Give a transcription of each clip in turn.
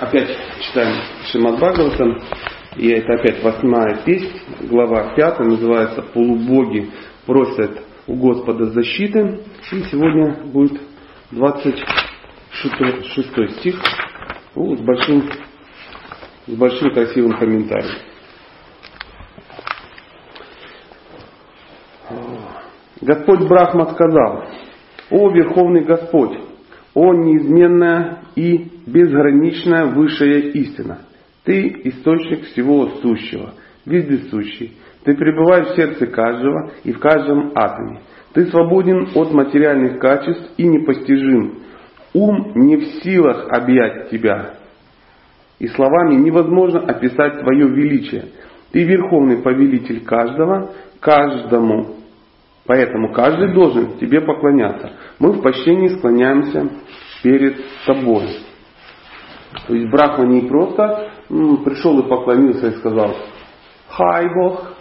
опять читаем Шимат Бхагаватам, и это опять восьмая песня, глава пятая, называется «Полубоги просят у Господа защиты». И сегодня будет 26 стих ну, с, большим, с большим красивым комментарием. Господь Брахма сказал, «О Верховный Господь, о неизменная и безграничная высшая истина! Ты источник всего сущего, вездесущий. Ты пребываешь в сердце каждого и в каждом атоме. Ты свободен от материальных качеств и непостижим. Ум не в силах объять тебя. И словами невозможно описать твое величие. Ты верховный повелитель каждого, каждому Поэтому каждый должен тебе поклоняться. Мы в почтении склоняемся перед тобой. То есть Брахма не просто пришел и поклонился и сказал «Хай, Бог».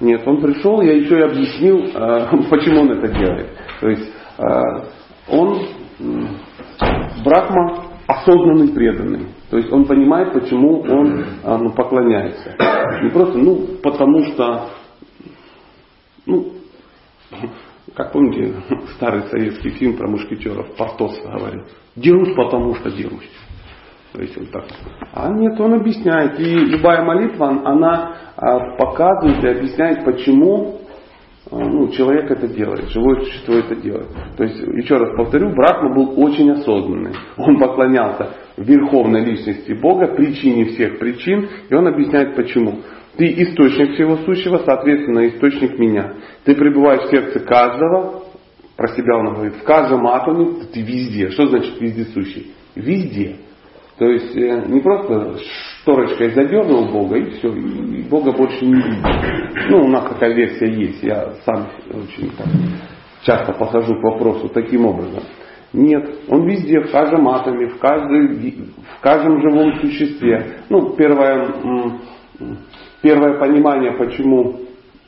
Нет, он пришел, я еще и объяснил, э, почему он это делает. То есть э, он, Брахма, осознанный преданный. То есть он понимает, почему он э, ну, поклоняется. Не просто, ну, потому что, ну, как помните, старый советский фильм про мушкетеров, Портос говорил, дерусь, потому что дерусь. То есть вот так. А нет, он объясняет. И любая молитва, она а, показывает и объясняет, почему а, ну, человек это делает, живое существо это делает. То есть, еще раз повторю, Брахма был очень осознанный. Он поклонялся верховной личности Бога, причине всех причин, и он объясняет почему. Ты источник всего сущего, соответственно, источник меня. Ты пребываешь в сердце каждого, про себя он говорит, в каждом атоме, ты везде. Что значит вездесущий? Везде. То есть э, не просто шторочкой задернул Бога и все, и Бога больше не видит. Ну, у нас такая версия есть, я сам очень так, часто подхожу к вопросу таким образом. Нет, он везде, в каждом атоме, в, каждой, в каждом живом существе. Ну, первое, первое понимание, почему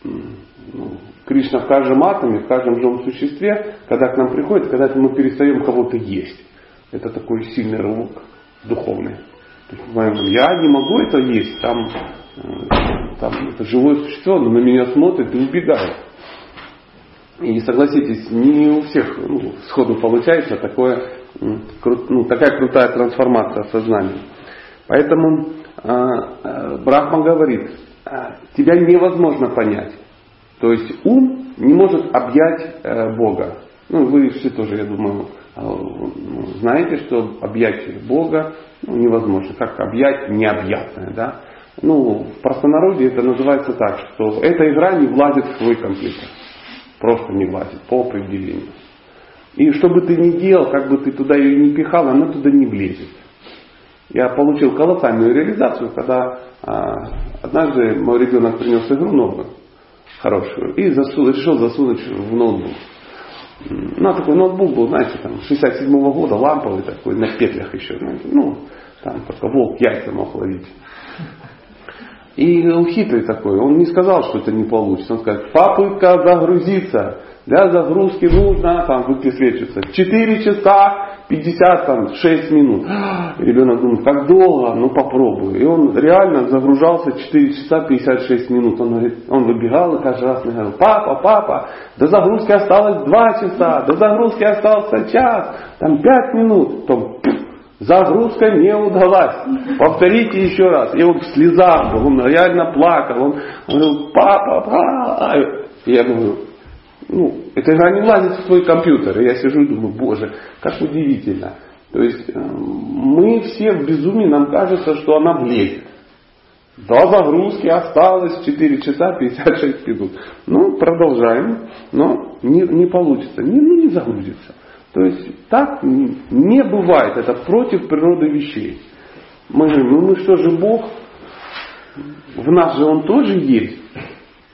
ну, Кришна в каждом атоме, в каждом живом существе, когда к нам приходит, когда мы перестаем кого-то есть. Это такой сильный рывок духовный. То есть, я не могу это есть, там, э, там это живое существо, оно на меня смотрит и убегает. И согласитесь, не у всех ну, сходу получается такое, ну, такая крутая трансформация сознания. Поэтому э, э, Брахма говорит, тебя невозможно понять. То есть ум не может объять э, Бога. Ну, вы все тоже, я думаю, э, знаете, что объять Бога ну, невозможно. Как объять необъятное, да? Ну, в простонародье это называется так, что эта игра не влазит в твой компьютер. Просто не влазит, по определению. И что бы ты ни делал, как бы ты туда ее не пихал, она туда не влезет. Я получил колоссальную реализацию, когда а, однажды мой ребенок принес игру новую, хорошую, и засу, решил засунуть в ноутбук. Ну, а такой ноутбук был, знаете, там, 67-го года, ламповый такой, на петлях еще, знаете, ну, там только волк яйца мог ловить. И он хитрый такой, он не сказал, что это не получится. Он сказал, попытка загрузиться. Для загрузки нужно, там высвечивается, 4 часа 56 минут. И ребенок думает, как долго? Ну попробую. И он реально загружался 4 часа 56 минут. Он, говорит, он выбегал и каждый раз говорил, папа, папа, до загрузки осталось 2 часа, до загрузки остался час, там 5 минут. Потом, Загрузка не удалась. Повторите еще раз. И он в слезах был, он реально плакал. Он говорил, папа, папа. И я говорю, ну, эта игра не влазит в твой компьютер. И я сижу и думаю, боже, как удивительно. То есть э, мы все в безумии, нам кажется, что она влезет. До загрузки осталось 4 часа 56 минут. Ну, продолжаем, но не, не получится, не, ну, не загрузится. То есть так не бывает, это против природы вещей. Мы говорим, ну мы что же Бог? В нас же Он тоже есть.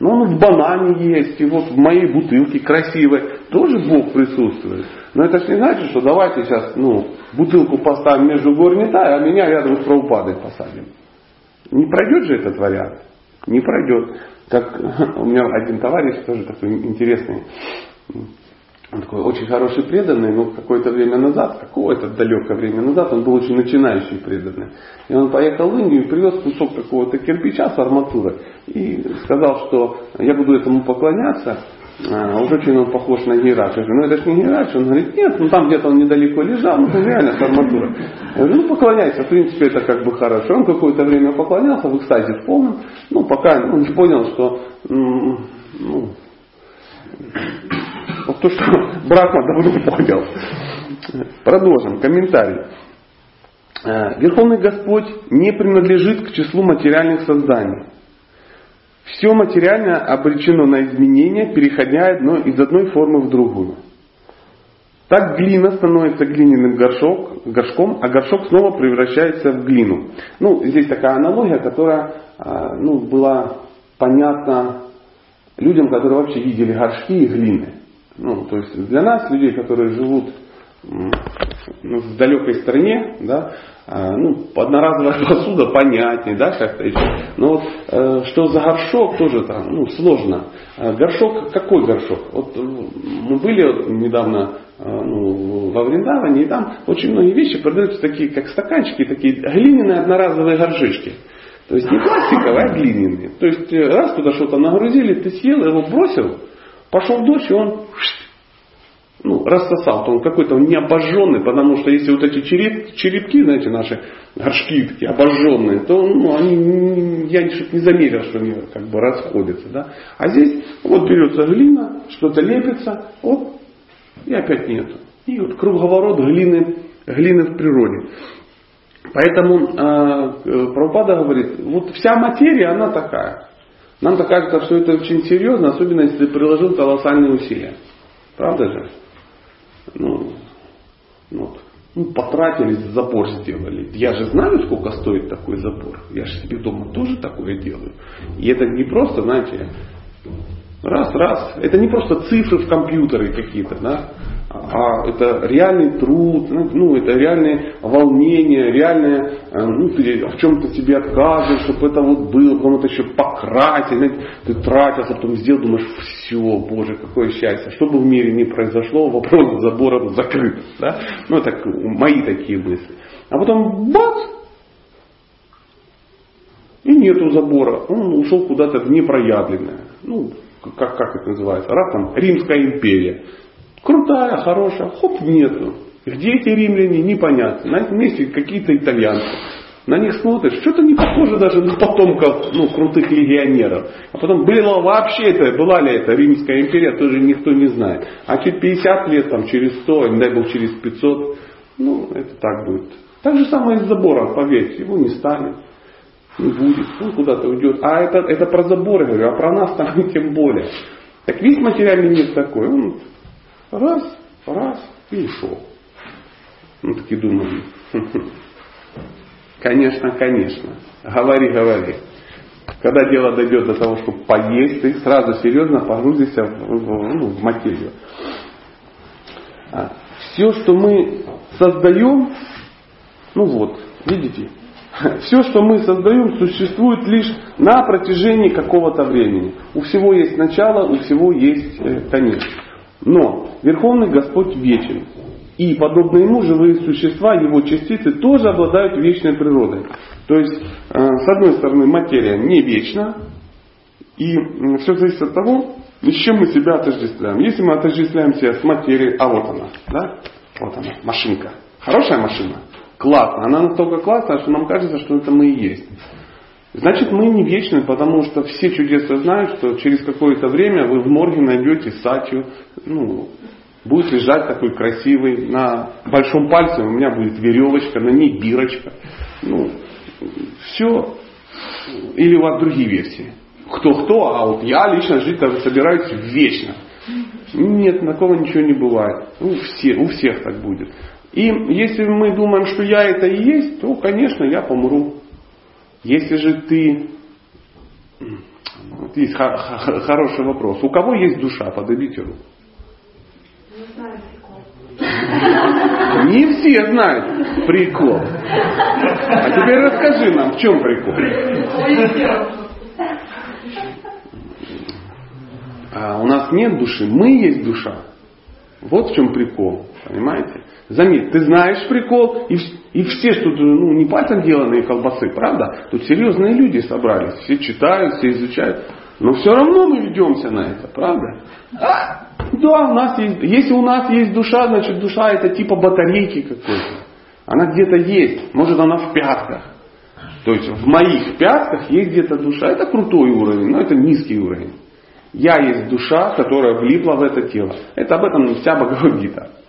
Но он в банане есть, и вот в моей бутылке красивой тоже Бог присутствует. Но это же не значит, что давайте сейчас ну, бутылку поставим между горнитай, а меня рядом с правопадой посадим. Не пройдет же этот вариант? Не пройдет. Как у меня один товарищ тоже такой интересный он такой очень хороший преданный, но какое-то время назад, какое-то далекое время назад, он был очень начинающий преданный. И он поехал в Индию и привез кусок какого-то кирпича с арматурой и сказал, что я буду этому поклоняться, а, уж очень он похож на Герач. Я говорю, ну это же не Герач. Он говорит, нет, ну там где-то он недалеко лежал, ну это реально с арматурой. Я говорю, ну поклоняйся, в принципе это как бы хорошо. Он какое-то время поклонялся в экстазе в полном, ну пока он не понял, что ну, то, что Брахма давно понял. Продолжим. Комментарий. Э, Верховный Господь не принадлежит к числу материальных созданий. Все материальное обречено на изменения, переходя из одной формы в другую. Так глина становится глиняным горшок, горшком, а горшок снова превращается в глину. Ну, здесь такая аналогия, которая э, ну, была понятна людям, которые вообще видели горшки и глины. Ну, то есть для нас, людей, которые живут ну, в далекой стране, да, а, ну, одноразовая посуда понятнее, да, как-то еще. Но вот э, что за горшок, тоже там, ну, сложно. А горшок, какой горшок? Вот э, мы были недавно э, ну, во Вриндаване, и там очень многие вещи продаются такие, как стаканчики, такие глиняные одноразовые горшишки. То есть не пластиковые, а глиняные. То есть раз туда что-то нагрузили, ты съел, его бросил, Пошел дождь, и он ну, рассосал, то он какой-то не обожженный, потому что если вот эти череп, черепки, знаете, наши горшки такие обожженные, то ну, они, я не замерил, что они как бы расходятся. Да? А здесь вот берется глина, что-то лепится, оп, и опять нету. И вот круговорот глины, глины в природе. Поэтому э, Прабхупада говорит, вот вся материя, она такая. Нам-то кажется, что это очень серьезно, особенно если приложил колоссальные усилия. Правда же? Ну, ну, ну, потратились, забор сделали. Я же знаю, сколько стоит такой забор. Я же себе дома тоже такое делаю. И это не просто, знаете, раз, раз. Это не просто цифры в компьютере какие-то, да а это реальный труд, ну, ну это реальное волнение, реальное, э, ну, ты в чем-то себе отказываешь, чтобы это вот было, потом это еще покрасить, знаете, ты тратился, потом сделал, думаешь, все, боже, какое счастье, что бы в мире ни произошло, вопрос с забором закрыт, да? ну это мои такие мысли. А потом бац, и нету забора, он ушел куда-то в непроявленное, ну, как, как это называется, раз там Римская империя, Крутая, хорошая, хоп, нету. Где эти римляне, непонятно. На этом месте какие-то итальянцы. На них смотришь, что-то не похоже даже на потомков ну, крутых легионеров. А потом, было вообще это, была ли это Римская империя, тоже никто не знает. А через 50 лет, там, через 100, не дай бог через 500, ну, это так будет. Так же самое из забора, поверьте, его не станет, не будет, он куда-то уйдет. А это, это про заборы, говорю, а про нас там тем более. Так весь материальный мир такой, он Раз, раз и ушел. Ну, таки думаю, конечно, конечно, говори, говори. Когда дело дойдет до того, чтобы поесть, ты сразу серьезно погрузишься в, в, ну, в материю. А, все, что мы создаем, ну вот, видите, все, что мы создаем, существует лишь на протяжении какого-то времени. У всего есть начало, у всего есть э, конец. Но Верховный Господь вечен. И подобно ему живые существа, его частицы тоже обладают вечной природой. То есть, э, с одной стороны, материя не вечна, и все зависит от того, с чем мы себя отождествляем. Если мы отождествляем себя с материей, а вот она, да, вот она, машинка. Хорошая машина? Классно. Она настолько классная, что нам кажется, что это мы и есть. Значит, мы не вечны, потому что все чудеса знают, что через какое-то время вы в морге найдете сатью, ну, будет лежать такой красивый, на большом пальце у меня будет веревочка, на ней бирочка. Ну, все. Или у вас другие версии. Кто-кто, а вот я лично жить собираюсь вечно. Нет, такого ничего не бывает. У, все, у всех так будет. И если мы думаем, что я это и есть, то, конечно, я помру. Если же ты... Вот есть хороший вопрос. У кого есть душа? Поднимите руку. Не все знают прикол. А теперь расскажи нам, в чем прикол. А у нас нет души, мы есть душа. Вот в чем прикол, понимаете? Заметь, ты знаешь прикол, и, и все, что ну, не пальцем деланные колбасы, правда? Тут серьезные люди собрались, все читают, все изучают. Но все равно мы ведемся на это, правда? А, да, у нас есть, если у нас есть душа, значит душа это типа батарейки какой-то. Она где-то есть, может она в пятках. То есть в моих пятках есть где-то душа. Это крутой уровень, но это низкий уровень. Я есть душа, которая влипла в это тело. Это об этом вся Бхагавадгита.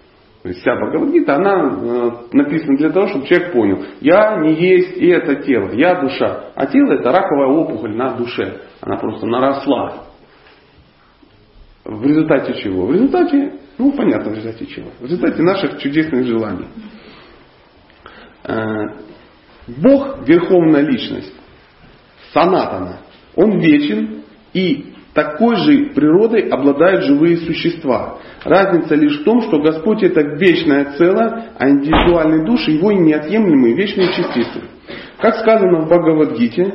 То есть вся Бхагавадгита, она э, написана для того, чтобы человек понял, я не есть и это тело, я душа. А тело это раковая опухоль на душе. Она просто наросла. В результате чего? В результате, ну понятно в результате чего. В результате наших чудесных желаний. Э, Бог, Верховная Личность, Санатана, Он вечен и такой же природой обладают живые существа. Разница лишь в том, что Господь это вечное целое, а индивидуальные души его неотъемлемые вечные частицы. Как сказано в Бхагавадгите,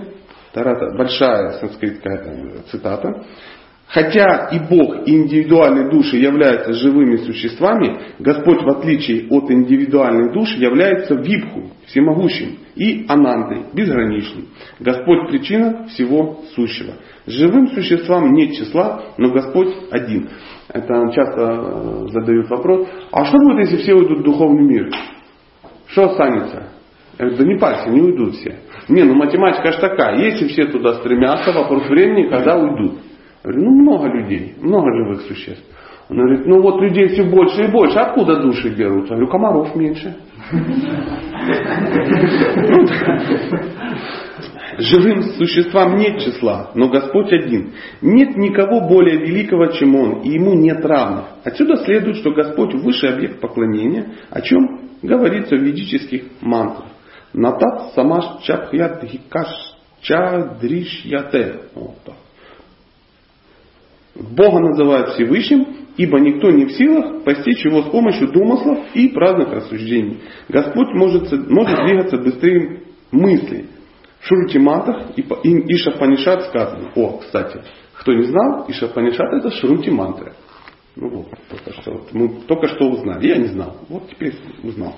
большая санскритская цитата, Хотя и Бог, и индивидуальные души являются живыми существами, Господь, в отличие от индивидуальных душ, является випху, всемогущим, и анандой, безграничным. Господь причина всего сущего. Живым существам нет числа, но Господь один. Это часто э, задают вопрос, а что будет, если все уйдут в духовный мир? Что останется? Да не парься, не уйдут все. Не, ну математика же такая, если все туда стремятся, вопрос времени, когда уйдут. Говорю, ну много людей, много живых существ. Он говорит, ну вот людей все больше и больше, откуда души берутся? Я говорю, комаров меньше. Живым существам нет числа, но Господь один. Нет никого более великого, чем Он, и Ему нет равных. Отсюда следует, что Господь высший объект поклонения, о чем говорится в ведических мантрах. Натат самаш чапхят хикаш чадришьяте. Вот так. Бога называют Всевышним, ибо никто не в силах постичь его с помощью домыслов и праздных рассуждений. Господь может, может двигаться быстрее мысли. В Шрутиматах и Ишапанишат сказано. О, кстати, кто не знал, Ишапанишат это Шрути мантры. Ну вот, только что, мы только что узнали. Я не знал. Вот теперь узнал.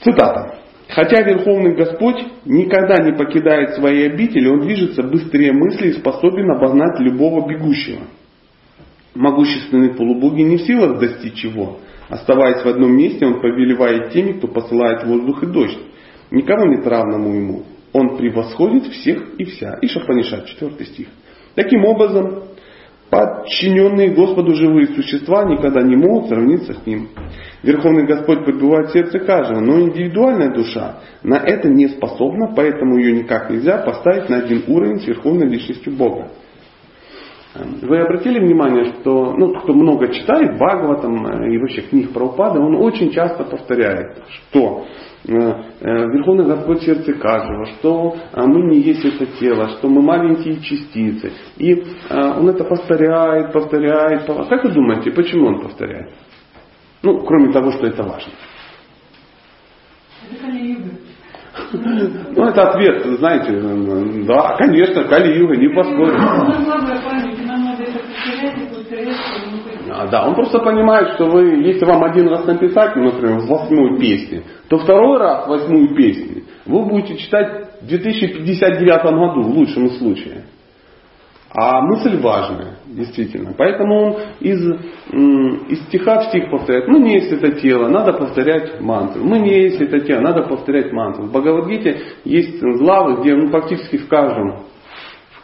Цитата. Хотя Верховный Господь никогда не покидает свои обители, Он движется быстрее мысли и способен обогнать любого бегущего. Могущественные полубоги не в силах достичь его. Оставаясь в одном месте, Он повелевает теми, кто посылает воздух и дождь. Никого нет равному Ему. Он превосходит всех и вся. И Шапанишат, 4 стих. Таким образом, подчиненные Господу живые существа никогда не могут сравниться с Ним. Верховный Господь пребывает в сердце каждого, но индивидуальная душа на это не способна, поэтому ее никак нельзя поставить на один уровень с Верховной Личностью Бога. Вы обратили внимание, что ну, кто много читает Бхагаватам э, и вообще книг про упады, он очень часто повторяет, что э, э, Верховный Господь сердце каждого, что мы не есть это тело, что мы маленькие частицы. И он это повторяет, повторяет. Как вы думаете, почему он повторяет? Ну, кроме того, что это важно. Ну, это ответ, знаете, да, конечно, Кали-Юга, не поспорим. А, да, он просто понимает, что вы, если вам один раз написать, например, в восьмой песне, то второй раз восьмую песню вы будете читать в 2059 году, в лучшем случае. А мысль важная, действительно. Поэтому он из, из стиха в стих повторяет. Мы не есть это тело, надо повторять мантру. Мы не есть это тело, надо повторять мантру. В Бхагавадгите есть главы, где ну, практически в каждом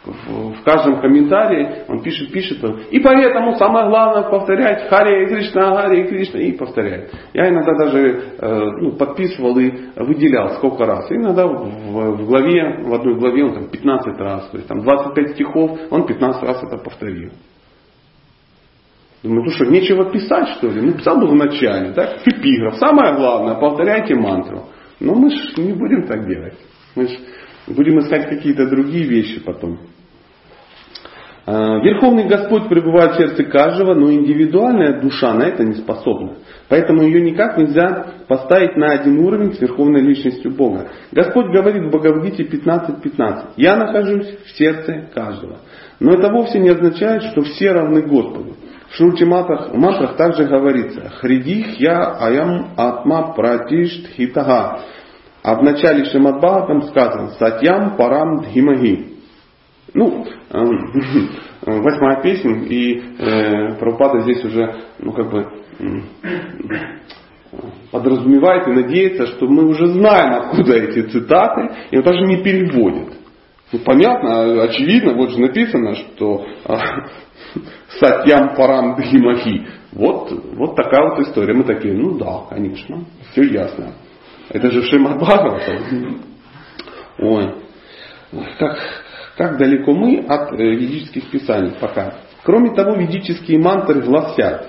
в каждом комментарии он пишет, пишет. И поэтому самое главное повторять Харе Кришна, Харе Кришна и повторять. Я иногда даже э, ну, подписывал и выделял сколько раз. иногда в, в главе, в одной главе он там 15 раз, то есть там 25 стихов, он 15 раз это повторил. Думаю, ну что, нечего писать, что ли? Ну, писал бы в начале, так? Эпиграф. Самое главное, повторяйте мантру. Но мы же не будем так делать. Мы же будем искать какие-то другие вещи потом. А, Верховный Господь пребывает в сердце каждого, но индивидуальная душа на это не способна. Поэтому ее никак нельзя поставить на один уровень с Верховной Личностью Бога. Господь говорит в Бхагавдите 15.15. 15, «Я нахожусь в сердце каждого». Но это вовсе не означает, что все равны Господу. В шурти мантрах, мантрах также говорится Хридих я аям атма пратишт хитага. А в начале Шимад Бхагаватам сказано Сатьям парам дхимаги. Ну, эм, восьмая песня, и э, Прабхупада здесь уже, ну как бы, подразумевает и надеется, что мы уже знаем, откуда эти цитаты, и он даже не переводит. Ну, понятно, очевидно, вот же написано, что а, Сатьям Парам Дхимахи. Вот, вот такая вот история. Мы такие, ну да, конечно, все ясно. Это же Шимад Ой, как, как далеко мы от э, ведических писаний пока. Кроме того, ведические мантры гласят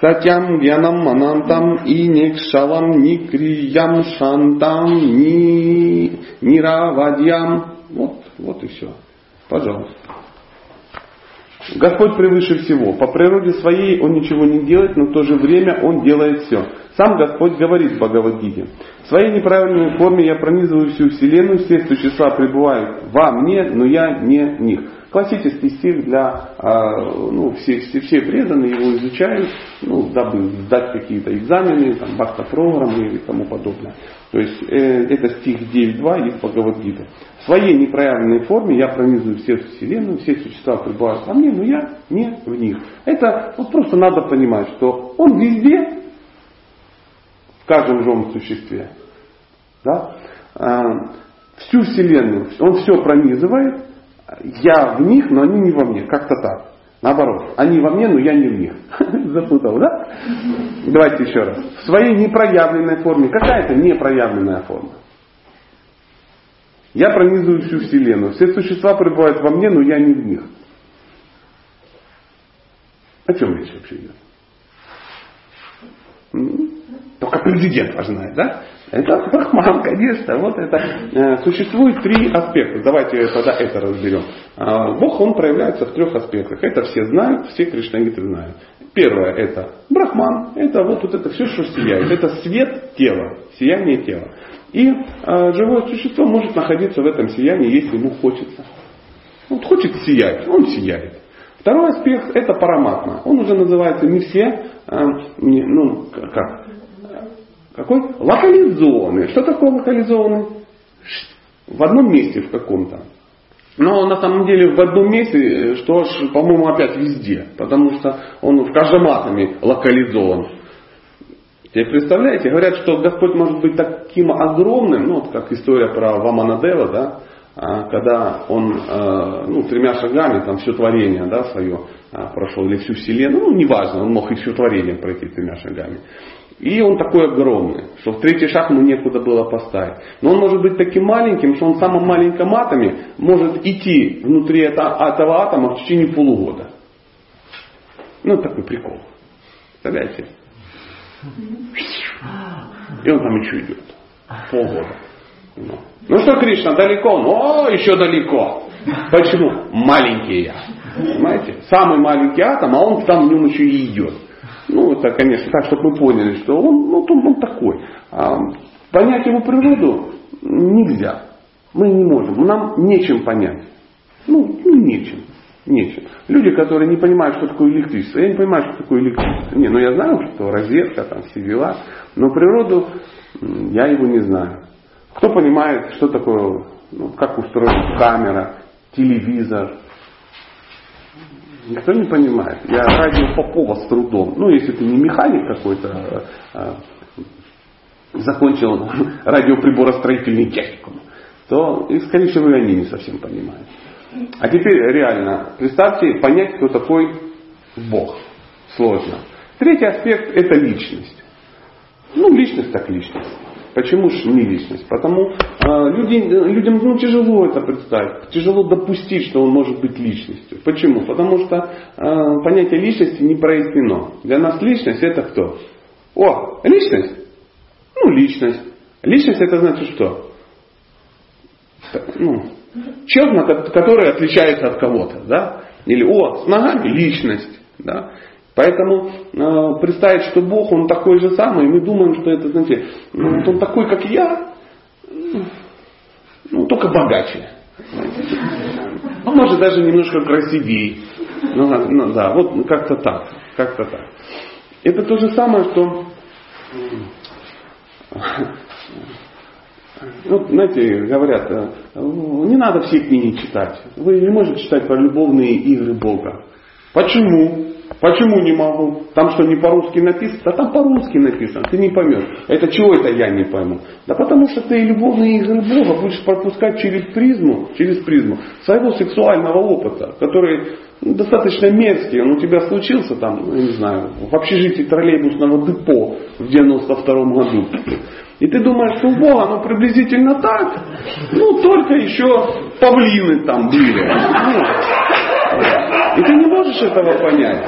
Сатям Гьянам Анантам и Некшалам Никриям Шантам Ни Ниравадьям. Вот, вот и все. Пожалуйста. Господь превыше всего. По природе своей Он ничего не делает, но в то же время Он делает все. Сам Господь говорит в Бхагавадгите. В своей неправильной форме я пронизываю всю Вселенную, все существа пребывают во мне, но я не них. Классический стих для, а, ну, все, все, все преданные его изучают, ну, дабы сдать какие-то экзамены, там, бхакта-программы и тому подобное. То есть э, это стих 9.2 из Бхагавадгиты. В своей непроявленной форме я пронизываю всех вселенную, все существа пребывают во мне, но я не в них. Это вот просто надо понимать, что он везде, в каждом живом существе. Да? А, всю вселенную, он все пронизывает, я в них, но они не во мне. Как-то так. Наоборот, они во мне, но я не в них. Запутал, да? Давайте еще раз. В своей непроявленной форме. Какая это непроявленная форма? Я пронизываю всю Вселенную. Все существа пребывают во мне, но я не в них. О чем речь вообще идет? Только президент ваш знает, да? Это Брахман, конечно. Вот это. Э, существует три аспекта. Давайте тогда это разберем. А, Бог, он проявляется в трех аспектах. Это все знают, все кришнагиты знают. Первое это Брахман. Это вот, вот это все, что сияет. Это свет тела, сияние тела. И э, живое существо может находиться в этом сиянии, если ему хочется. Вот хочет сиять, он сияет. Второй аспект это параматма. Он уже называется не все, не, ну как, какой? Локализованный. Что такое локализованный? В одном месте в каком-то. Но на самом деле в одном месте, э, что ж, по-моему, опять везде. Потому что он в каждом атоме локализован. Теперь представляете, говорят, что Господь может быть таким огромным, ну вот как история про Ваманадева, да, а, когда он э, ну, тремя шагами там все творение да, свое а, прошел, или всю вселенную, ну неважно, он мог и все творение пройти тремя шагами. И он такой огромный, что в третий шаг ему некуда было поставить. Но он может быть таким маленьким, что он самым маленьким атоме может идти внутри этого атома в течение полугода. Ну, такой прикол. Представляете? И он там еще идет. Полгода. Ну. ну что, Кришна, далеко? Ну, о, еще далеко. Почему? Маленький я. Понимаете? Самый маленький атом, а он там в нем еще и идет. Ну, это, конечно, так, чтобы мы поняли, что он, ну, он, он такой. А, понять его природу нельзя. Мы не можем. Нам нечем понять. Ну, ну, нечем. Нечем. Люди, которые не понимают, что такое электричество. Я не понимаю, что такое электричество. Не, ну я знаю, что розетка, там все дела. Но природу я его не знаю. Кто понимает, что такое, ну, как устроена камера, телевизор, Никто не понимает. Я радио Попова с трудом. Ну, если ты не механик какой-то, а, закончил радиоприборостроительный техникум, то, и, скорее всего, и они не совсем понимают. А теперь реально, представьте, понять, кто такой Бог. Сложно. Третий аспект – это личность. Ну, личность так личность. Почему же не личность? Потому э, люди, людям ну, тяжело это представить, тяжело допустить, что он может быть личностью. Почему? Потому что э, понятие личности не прояснено. Для нас личность это кто? О, личность? Ну, личность. Личность это значит что? Ну, человек, который отличается от кого-то. Да? Или, о, с ногами личность. Да? Поэтому э, представить, что Бог, Он такой же самый, мы думаем, что это, знаете, ну, Он такой, как я, ну, только богаче. Он может даже немножко красивее. Ну, ну да, вот как-то так. Как-то так. Это то же самое, что ну, знаете, говорят, э, не надо все книги читать. Вы не можете читать про любовные игры Бога. Почему? Почему не могу? Там что, не по-русски написано? Да там по-русски написано, ты не поймешь. Это чего это я не пойму? Да потому что ты любовные игры Бога будешь пропускать через призму, через призму своего сексуального опыта, который достаточно мерзкий. Он у тебя случился там, ну, я не знаю, в общежитии троллейбусного депо в 92 году. И ты думаешь, что у Бога ну приблизительно так, ну только еще павлины там были. И ты не можешь этого понять.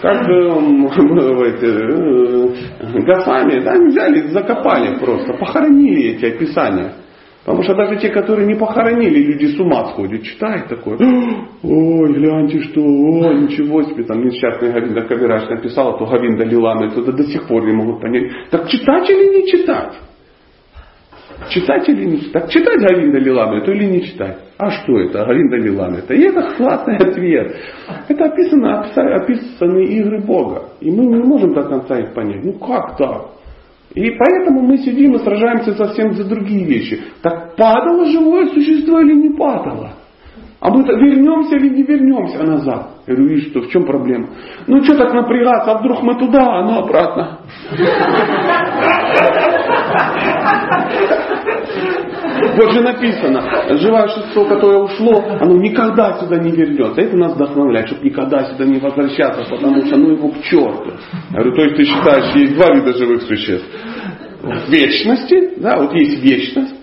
Как эти, э, Гасами, да, взяли, закопали просто, похоронили эти описания. Потому что даже те, которые не похоронили, люди с ума сходят, читают такое. Ой, гляньте, что, о, ничего себе, там несчастный Гавинда Кавирач написал, а то Гавинда Лилана, это до сих пор не могут понять. Так читать или не читать? Читать или не читать? Так читать Гавинда Лилана, это или не читать? А что это, Гавинда Лилана? Это и это классный ответ. Это описано, описаны игры Бога. И мы не можем до конца их понять. Ну как так? И поэтому мы сидим и сражаемся совсем за другие вещи. Так падало живое существо или не падало? А мы вернемся или не вернемся назад? Я говорю, видишь, что, в чем проблема? Ну что так напрягаться, а вдруг мы туда, а ну обратно. Вот же написано, живое существо, которое ушло, оно никогда сюда не вернется. Это нас вдохновляет, чтобы никогда сюда не возвращаться, потому что ну его к черту. Я говорю, то есть ты считаешь, есть два вида живых существ. В вечности, да, вот есть вечность, а,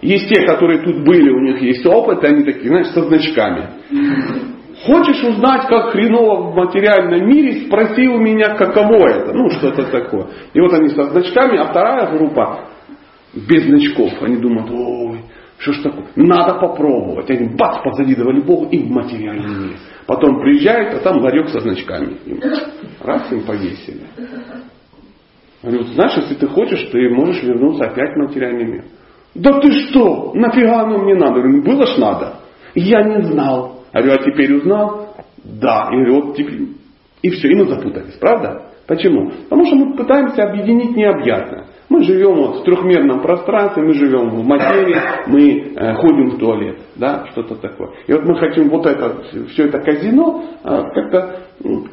есть те, которые тут были, у них есть опыт, они такие, знаешь, со значками. Хочешь узнать, как хреново в материальном мире, спроси у меня, каково это. Ну, что-то такое. И вот они со значками, а вторая группа без значков. Они думают, ой, что ж такое, надо попробовать. Они бац, позавидовали Богу и в материальном мире. Потом приезжают, а там ларек со значками. Им раз им повесили. Говорю, знаешь, если ты хочешь, ты можешь вернуться опять в материальный мир. Да ты что? Нафига оно мне надо? Говорю, было ж надо. Я не знал. Говорю, а теперь узнал? Да. И говорю, вот теперь. И все, и мы запутались, правда? Почему? Потому что мы пытаемся объединить необъятное. Мы живем вот в трехмерном пространстве, мы живем в материи, мы э, ходим в туалет, да, что-то такое. И вот мы хотим вот это, все это казино э, как-то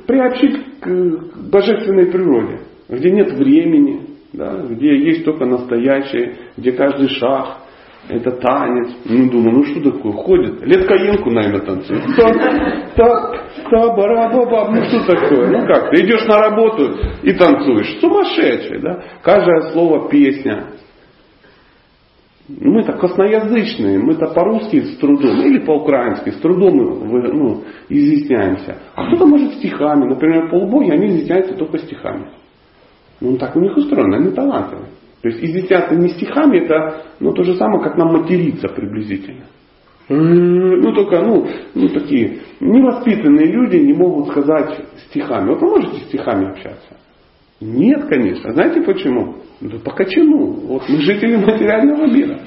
приобщить к божественной природе, где нет времени, да, где есть только настоящее, где каждый шаг это танец. Ну, думаю, ну что такое, ходит. Лет каенку, наверное, танцует. Так, так, та, бара, баба, ну что такое? Ну как, ты идешь на работу и танцуешь. Сумасшедший, да? Каждое слово песня. Мы-то косноязычные, мы-то по-русски с трудом, или по-украински, с трудом ну, изъясняемся. А кто-то может стихами. Например, полубоги, они изъясняются только стихами. Ну, так у них устроено, они талантливые. То есть изъясняться не стихами, это ну, то же самое, как нам материться приблизительно. Ну, только, ну, ну, такие невоспитанные люди не могут сказать стихами. Вот вы можете стихами общаться? Нет, конечно. Знаете почему? Да по качану. Вот мы жители материального мира.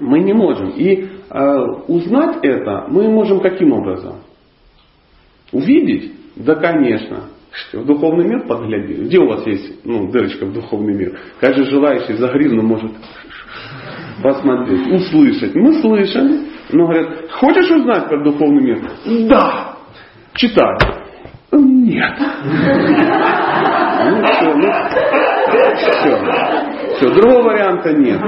Мы не можем. И э, узнать это мы можем каким образом? Увидеть? Да, конечно. В духовный мир подгляди. Где у вас есть ну, дырочка в духовный мир? Каждый желающий за гривну может посмотреть, услышать. Мы слышали, но говорят, хочешь узнать про духовный мир? Да. Читай. Нет. Ну все, ну все. Все, другого варианта нет.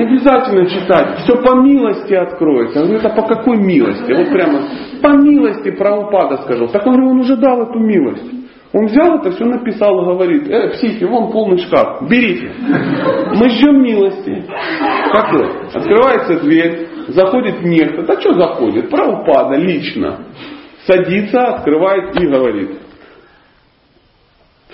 Не обязательно читать. Все по милости откроется. Я говорю, это по какой милости? Вот прямо по милости про упада скажу. Так он, говорю, он уже дал эту милость. Он взял это, все написал, говорит, э, психи, вон полный шкаф, берите. Мы ждем милости. Какой? Открывается дверь, заходит некто. Да что заходит? Правопада лично. Садится, открывает и говорит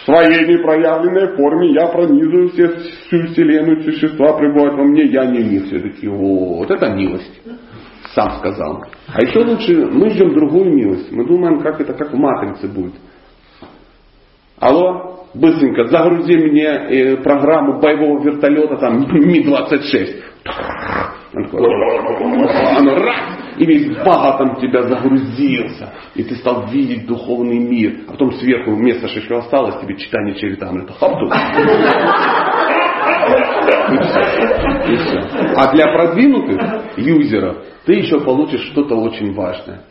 своей непроявленной форме я пронизываю все, всю вселенную, существа пребывают во мне, я не них. Все такие, вот, это милость. Сам сказал. А еще лучше, мы ждем другую милость. Мы думаем, как это, как в матрице будет. Алло, быстренько, загрузи мне э, программу боевого вертолета, там, Ми-26. Оно раз, и весь багатом тебя загрузился, и ты стал видеть духовный мир, а потом сверху вместо что еще осталось, тебе читание Чаритамрита. Хапту. И все. И все. А для продвинутых юзеров ты еще получишь что-то очень важное.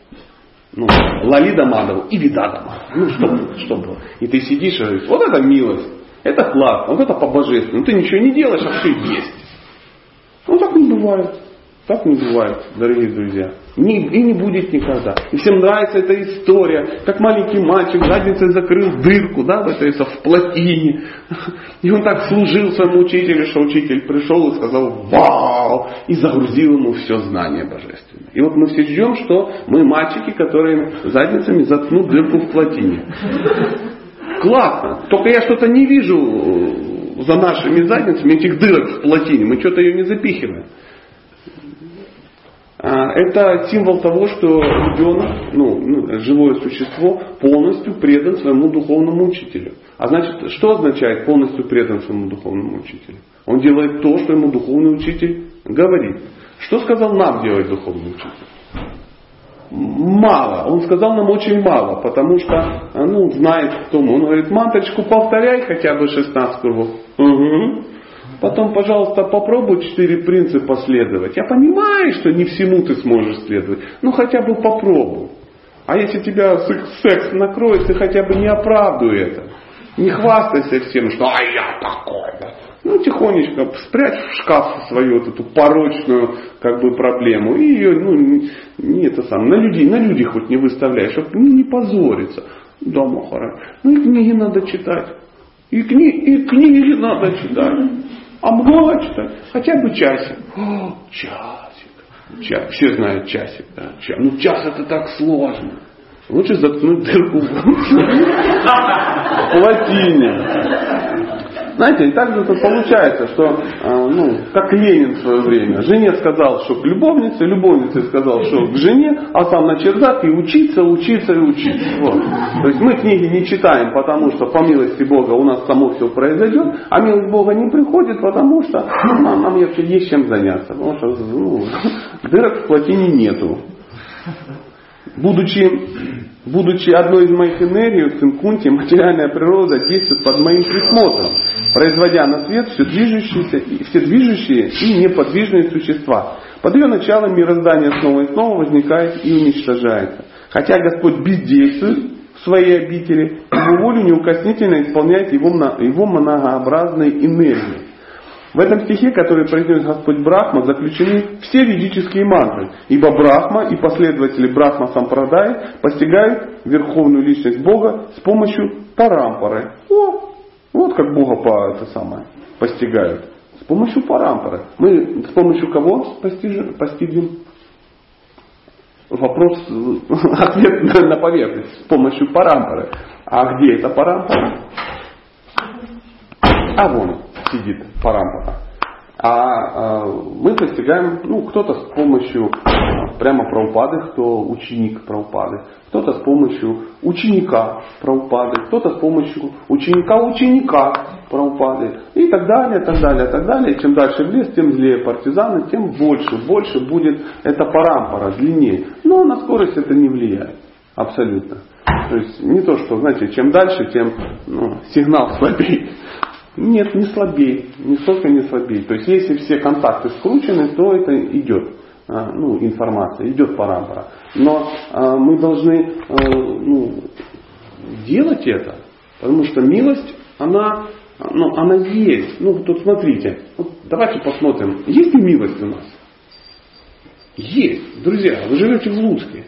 Ну, Лалида Мадову и Видада Мадову. Ну, что, что было? И ты сидишь и говоришь, вот это милость, это классно, вот это по-божественному. Ты ничего не делаешь, а все есть. Ну, так не бывает. Так не бывает, дорогие друзья. Не, и не будет никогда. И всем нравится эта история, как маленький мальчик задницей закрыл дырку, да, в этой в плотине. И он так служил своему учителю, что учитель пришел и сказал «Вау!» и загрузил ему все знание божественное. И вот мы все ждем, что мы мальчики, которые задницами заткнут дырку в плотине. Классно. Только я что-то не вижу за нашими задницами этих дырок в плотине. Мы что-то ее не запихиваем. А, это символ того, что ребенок, ну, ну, живое существо, полностью предан своему духовному учителю. А значит, что означает полностью предан своему духовному учителю? Он делает то, что ему духовный учитель говорит. Что сказал нам делать духовный учитель? Мало. Он сказал нам очень мало, потому что ну, знает, кто мы. Он говорит, мантрочку повторяй хотя бы 16 кругов. Угу. Потом, пожалуйста, попробуй четыре принципа следовать. Я понимаю, что не всему ты сможешь следовать. Ну хотя бы попробуй. А если тебя секс накроет, ты хотя бы не оправдывай это. Не хвастайся всем, что а я такой. Ну, тихонечко спрячь в шкаф свою вот эту порочную как бы проблему. И ее, ну, не, это сам, на людей, на людей хоть не выставляй, чтобы не позориться. Дома хорошо. Ну и книги надо читать. И, кни, и книги надо читать. А много читать? Хотя бы часик. О, часик. Час. Все знают часик. Да? Час. Ну час это так сложно. Лучше заткнуть дырку в плотине. Знаете, и так же тут получается, что, а, ну, как Ленин в свое время, жене сказал, что к любовнице, любовнице сказал, что к жене, а сам на чердак и учиться, учиться и учиться. Вот. То есть мы книги не читаем, потому что по милости Бога у нас само все произойдет, а милость Бога не приходит, потому что ну, нам, нам вообще есть чем заняться. Потому что ну, дырок в плотине нету. Будучи Будучи одной из моих энергий, в Цинкунте материальная природа действует под моим присмотром, производя на свет все движущиеся, все движущие и неподвижные существа. Под ее началом мироздание снова и снова возникает и уничтожается. Хотя Господь бездействует в своей обители, его волю неукоснительно исполняет его, его многообразные энергии. В этом стихе, который произнес Господь Брахма, заключены все ведические мантры, ибо Брахма и последователи Брахма Сампрадай постигают верховную личность Бога с помощью парампары. О, вот как Бога по это самое постигают. С помощью парампары. Мы с помощью кого постижим, постигнем? Вопрос, ответ на поверхность. С помощью парампары. А где эта парампара? А вон сидит парампара. А, мы постигаем, ну, кто-то с помощью прямо правопады, кто ученик правопады, кто-то с помощью ученика правопады, кто-то с помощью ученика ученика правопады и так далее, так далее, так далее. Чем дальше в лес, тем злее партизаны, тем больше, больше будет эта парампара, длиннее. Но на скорость это не влияет. Абсолютно. То есть не то, что, знаете, чем дальше, тем ну, сигнал слабее. Нет, не слабее, нисколько не слабее. То есть если все контакты скручены, то это идет а, ну, информация, идет парампора. Но а, мы должны а, ну, делать это, потому что милость, она, ну, она есть. Ну, тут смотрите, вот давайте посмотрим, есть ли милость у нас? Есть. Друзья, вы живете в Луцке.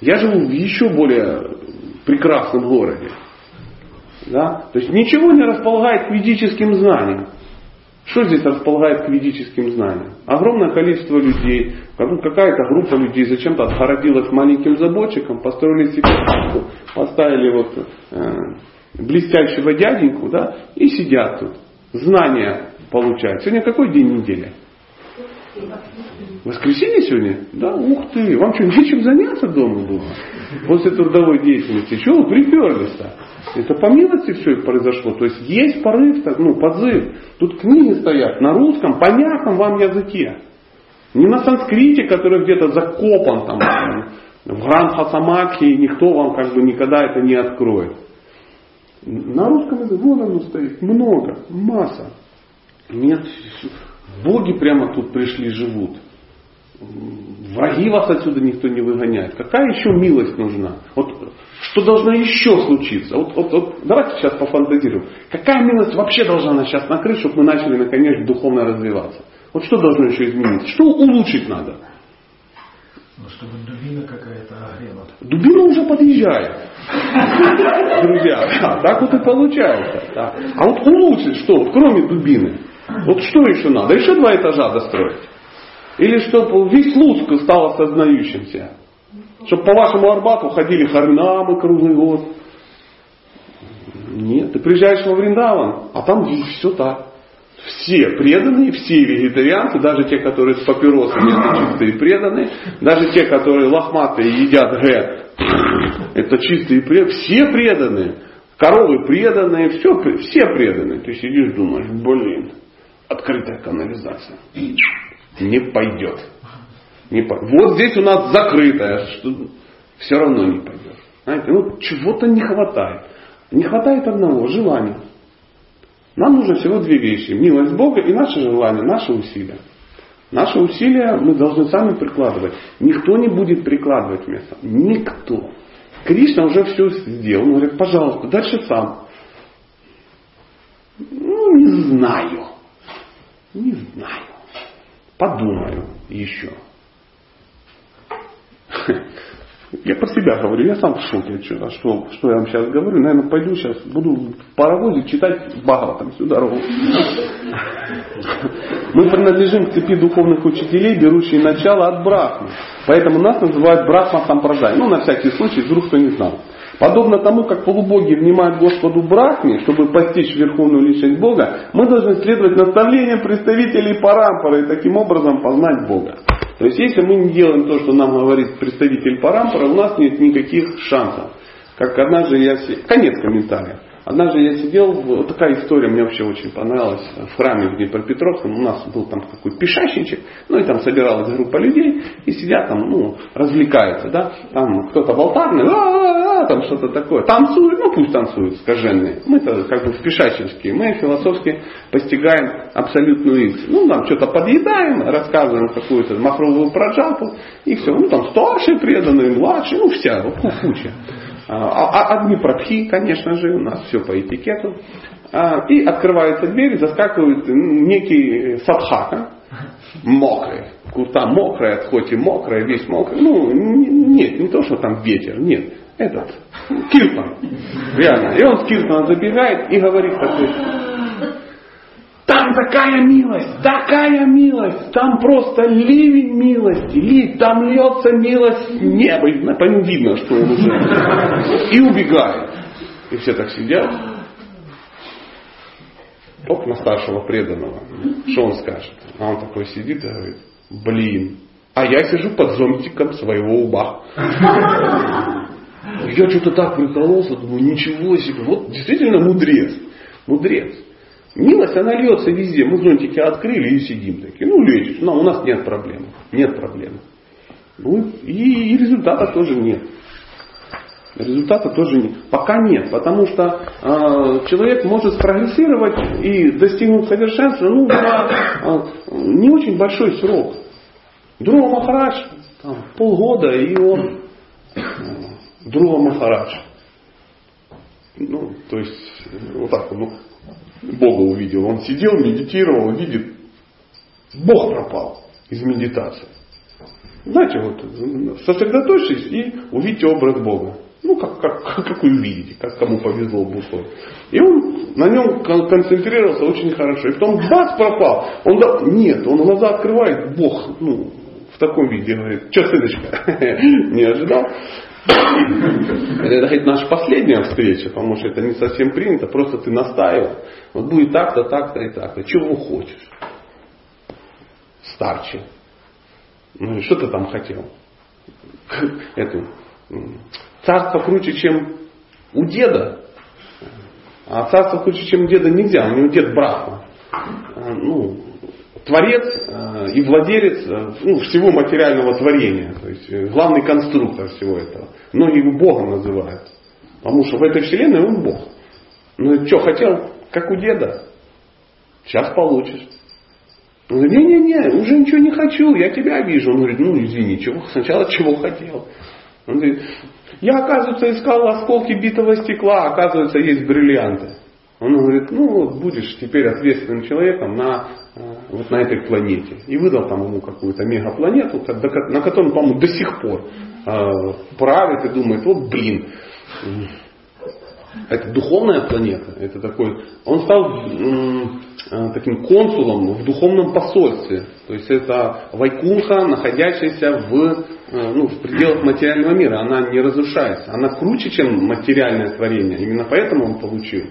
Я живу в еще более прекрасном городе. Да? То есть ничего не располагает к ведическим знаниям. Что здесь располагает к ведическим знаниям? Огромное количество людей, какая-то группа людей зачем-то отгородилась маленьким заборчиком, построили себе хатку, поставили вот э, блестящего дяденьку, да, и сидят тут. Знания получают. Сегодня какой день недели? Воскресенье сегодня? Да, ух ты, вам что, нечем заняться дома было? После трудовой деятельности. Чего вы приперлись-то? Это по милости все это произошло. То есть есть порыв, ну, позыв. Тут книги стоят на русском, понятном вам языке. Не на санскрите, который где-то закопан там, в Гранхасамакхе, и никто вам как бы никогда это не откроет. На русском языке вон оно стоит, много, масса. Нет, боги прямо тут пришли, живут. Враги вас отсюда никто не выгоняет. Какая еще милость нужна? Вот что должно еще случиться? Вот, вот, вот давайте сейчас пофантазируем. Какая милость вообще должна нас сейчас накрыть, чтобы мы начали наконец духовно развиваться? Вот что должно еще измениться? Что улучшить надо? Ну, чтобы дубина какая-то огрела. Дубина уже подъезжает. Друзья, да, так вот и получается. Да. А вот улучшить что, вот, кроме дубины? Вот что еще надо? Еще два этажа достроить. Или чтобы весь Луцк стал осознающимся. Чтобы по вашему Арбату ходили харнамы круглый год. Нет, ты приезжаешь во Вриндаван, а там все так. Все преданные, все вегетарианцы, даже те, которые с папиросами, это чистые преданные, даже те, которые лохматые едят гэ, это чистые преданные, все преданные. Коровы преданные, все, все преданные. Ты сидишь, думаешь, блин, открытая канализация. Не пойдет. Не по... Вот здесь у нас закрытая, что все равно не пойдет. Знаете, ну чего-то не хватает. Не хватает одного, желания. Нам нужно всего две вещи. Милость Бога и наше желание, наши усилия. Наши усилия мы должны сами прикладывать. Никто не будет прикладывать вместо. Никто. Кришна уже все сделал. Он говорит, пожалуйста, дальше сам. Ну, не знаю. Не знаю. Подумаю еще. Я про себя говорю, я сам в шоке, что, что, что я вам сейчас говорю. Наверное, пойду сейчас, буду в паровозе читать Бхагаватам всю дорогу. Мы принадлежим к цепи духовных учителей, берущие начало от Брахмы. Поэтому нас называют Брахма Сампрадай. Ну, на всякий случай, вдруг кто не знал. Подобно тому, как полубоги внимают Господу Брахме, чтобы постичь верховную личность Бога, мы должны следовать наставлениям представителей Парампары и таким образом познать Бога. То есть, если мы не делаем то, что нам говорит представитель Парампара, у нас нет никаких шансов. Как однажды я... Конец комментария. Однажды я сидел, вот такая история мне вообще очень понравилась, в храме в Днепропетровском, у нас был там такой пешащичек, ну и там собиралась группа людей, и сидят там, ну, развлекаются, да, там кто-то болтарный, а там что-то такое, танцуют, ну пусть танцуют, скаженные. Мы-то как бы в пешащенские, мы философски постигаем абсолютную истину. Ну, там что-то подъедаем, рассказываем какую-то махровую проджалку, и все, ну там старшие преданные, младшие, ну вся, вот куча. А, а одни пропхи, конечно же, у нас все по этикету. А, и открывается дверь, заскакивает некий садхака, мокрый. Курта мокрая, хоть и мокрая, весь мокрый. Ну, нет, не то, что там ветер, нет. Этот, Киртан, реально. И он с Киртана забегает и говорит такой, там такая милость, такая милость, там просто ливень милости, ли, там льется милость неба, по нему видно, что он уже. И убегает. И все так сидят. Оп, на старшего преданного. Что он скажет? А он такой сидит и говорит, блин, а я сижу под зонтиком своего уба. Я что-то так прикололся, думаю, ничего себе. Вот действительно мудрец. Мудрец. Милость, она льется везде. Мы зонтики открыли и сидим такие. Ну, лечишь. Но у нас нет проблем. Нет проблем. Ну, и, и результата тоже нет. Результата тоже нет. Пока нет. Потому что э, человек может спрогрессировать и достигнуть совершенства ну, за э, не очень большой срок. Друга Махарадж, там, полгода, и он э, Друга Махарадж. Ну, то есть, вот так, ну, Бога увидел. Он сидел, медитировал, видит, Бог пропал из медитации. Знаете, вот сосредоточьтесь и увидите образ Бога. Ну, как, как, как вы видите, как кому повезло бусой. И он на нем концентрировался очень хорошо. И потом бац пропал. Он да, нет, он глаза открывает, Бог, ну, в таком виде говорит, что, сыночка, не ожидал. Это наша последняя встреча, потому что это не совсем принято, просто ты настаивал. Вот будет так-то, так-то и так-то. Чего хочешь? Старче. Ну, что ты там хотел? Это, царство круче, чем у деда. А царство круче, чем у деда нельзя. У него дед Брахма. А, ну, творец э, и владелец э, ну, всего материального творения, то есть э, главный конструктор всего этого. Многие его Богом называют. Потому что в этой вселенной он Бог. Ну что, хотел, как у деда? Сейчас получишь. Он говорит, не-не-не, уже ничего не хочу, я тебя вижу. Он говорит, ну извини, чего, сначала чего хотел. Он говорит, я, оказывается, искал осколки битого стекла, а оказывается, есть бриллианты. Он говорит, ну вот будешь теперь ответственным человеком на, вот на этой планете. И выдал там ему какую-то мегапланету, на которой, по-моему, до сих пор э, правит и думает, вот блин, это духовная планета, это такой, он стал э, таким консулом в духовном посольстве. То есть это Вайкунха, находящаяся в, э, ну, в пределах материального мира. Она не разрушается. Она круче, чем материальное творение. Именно поэтому он получил.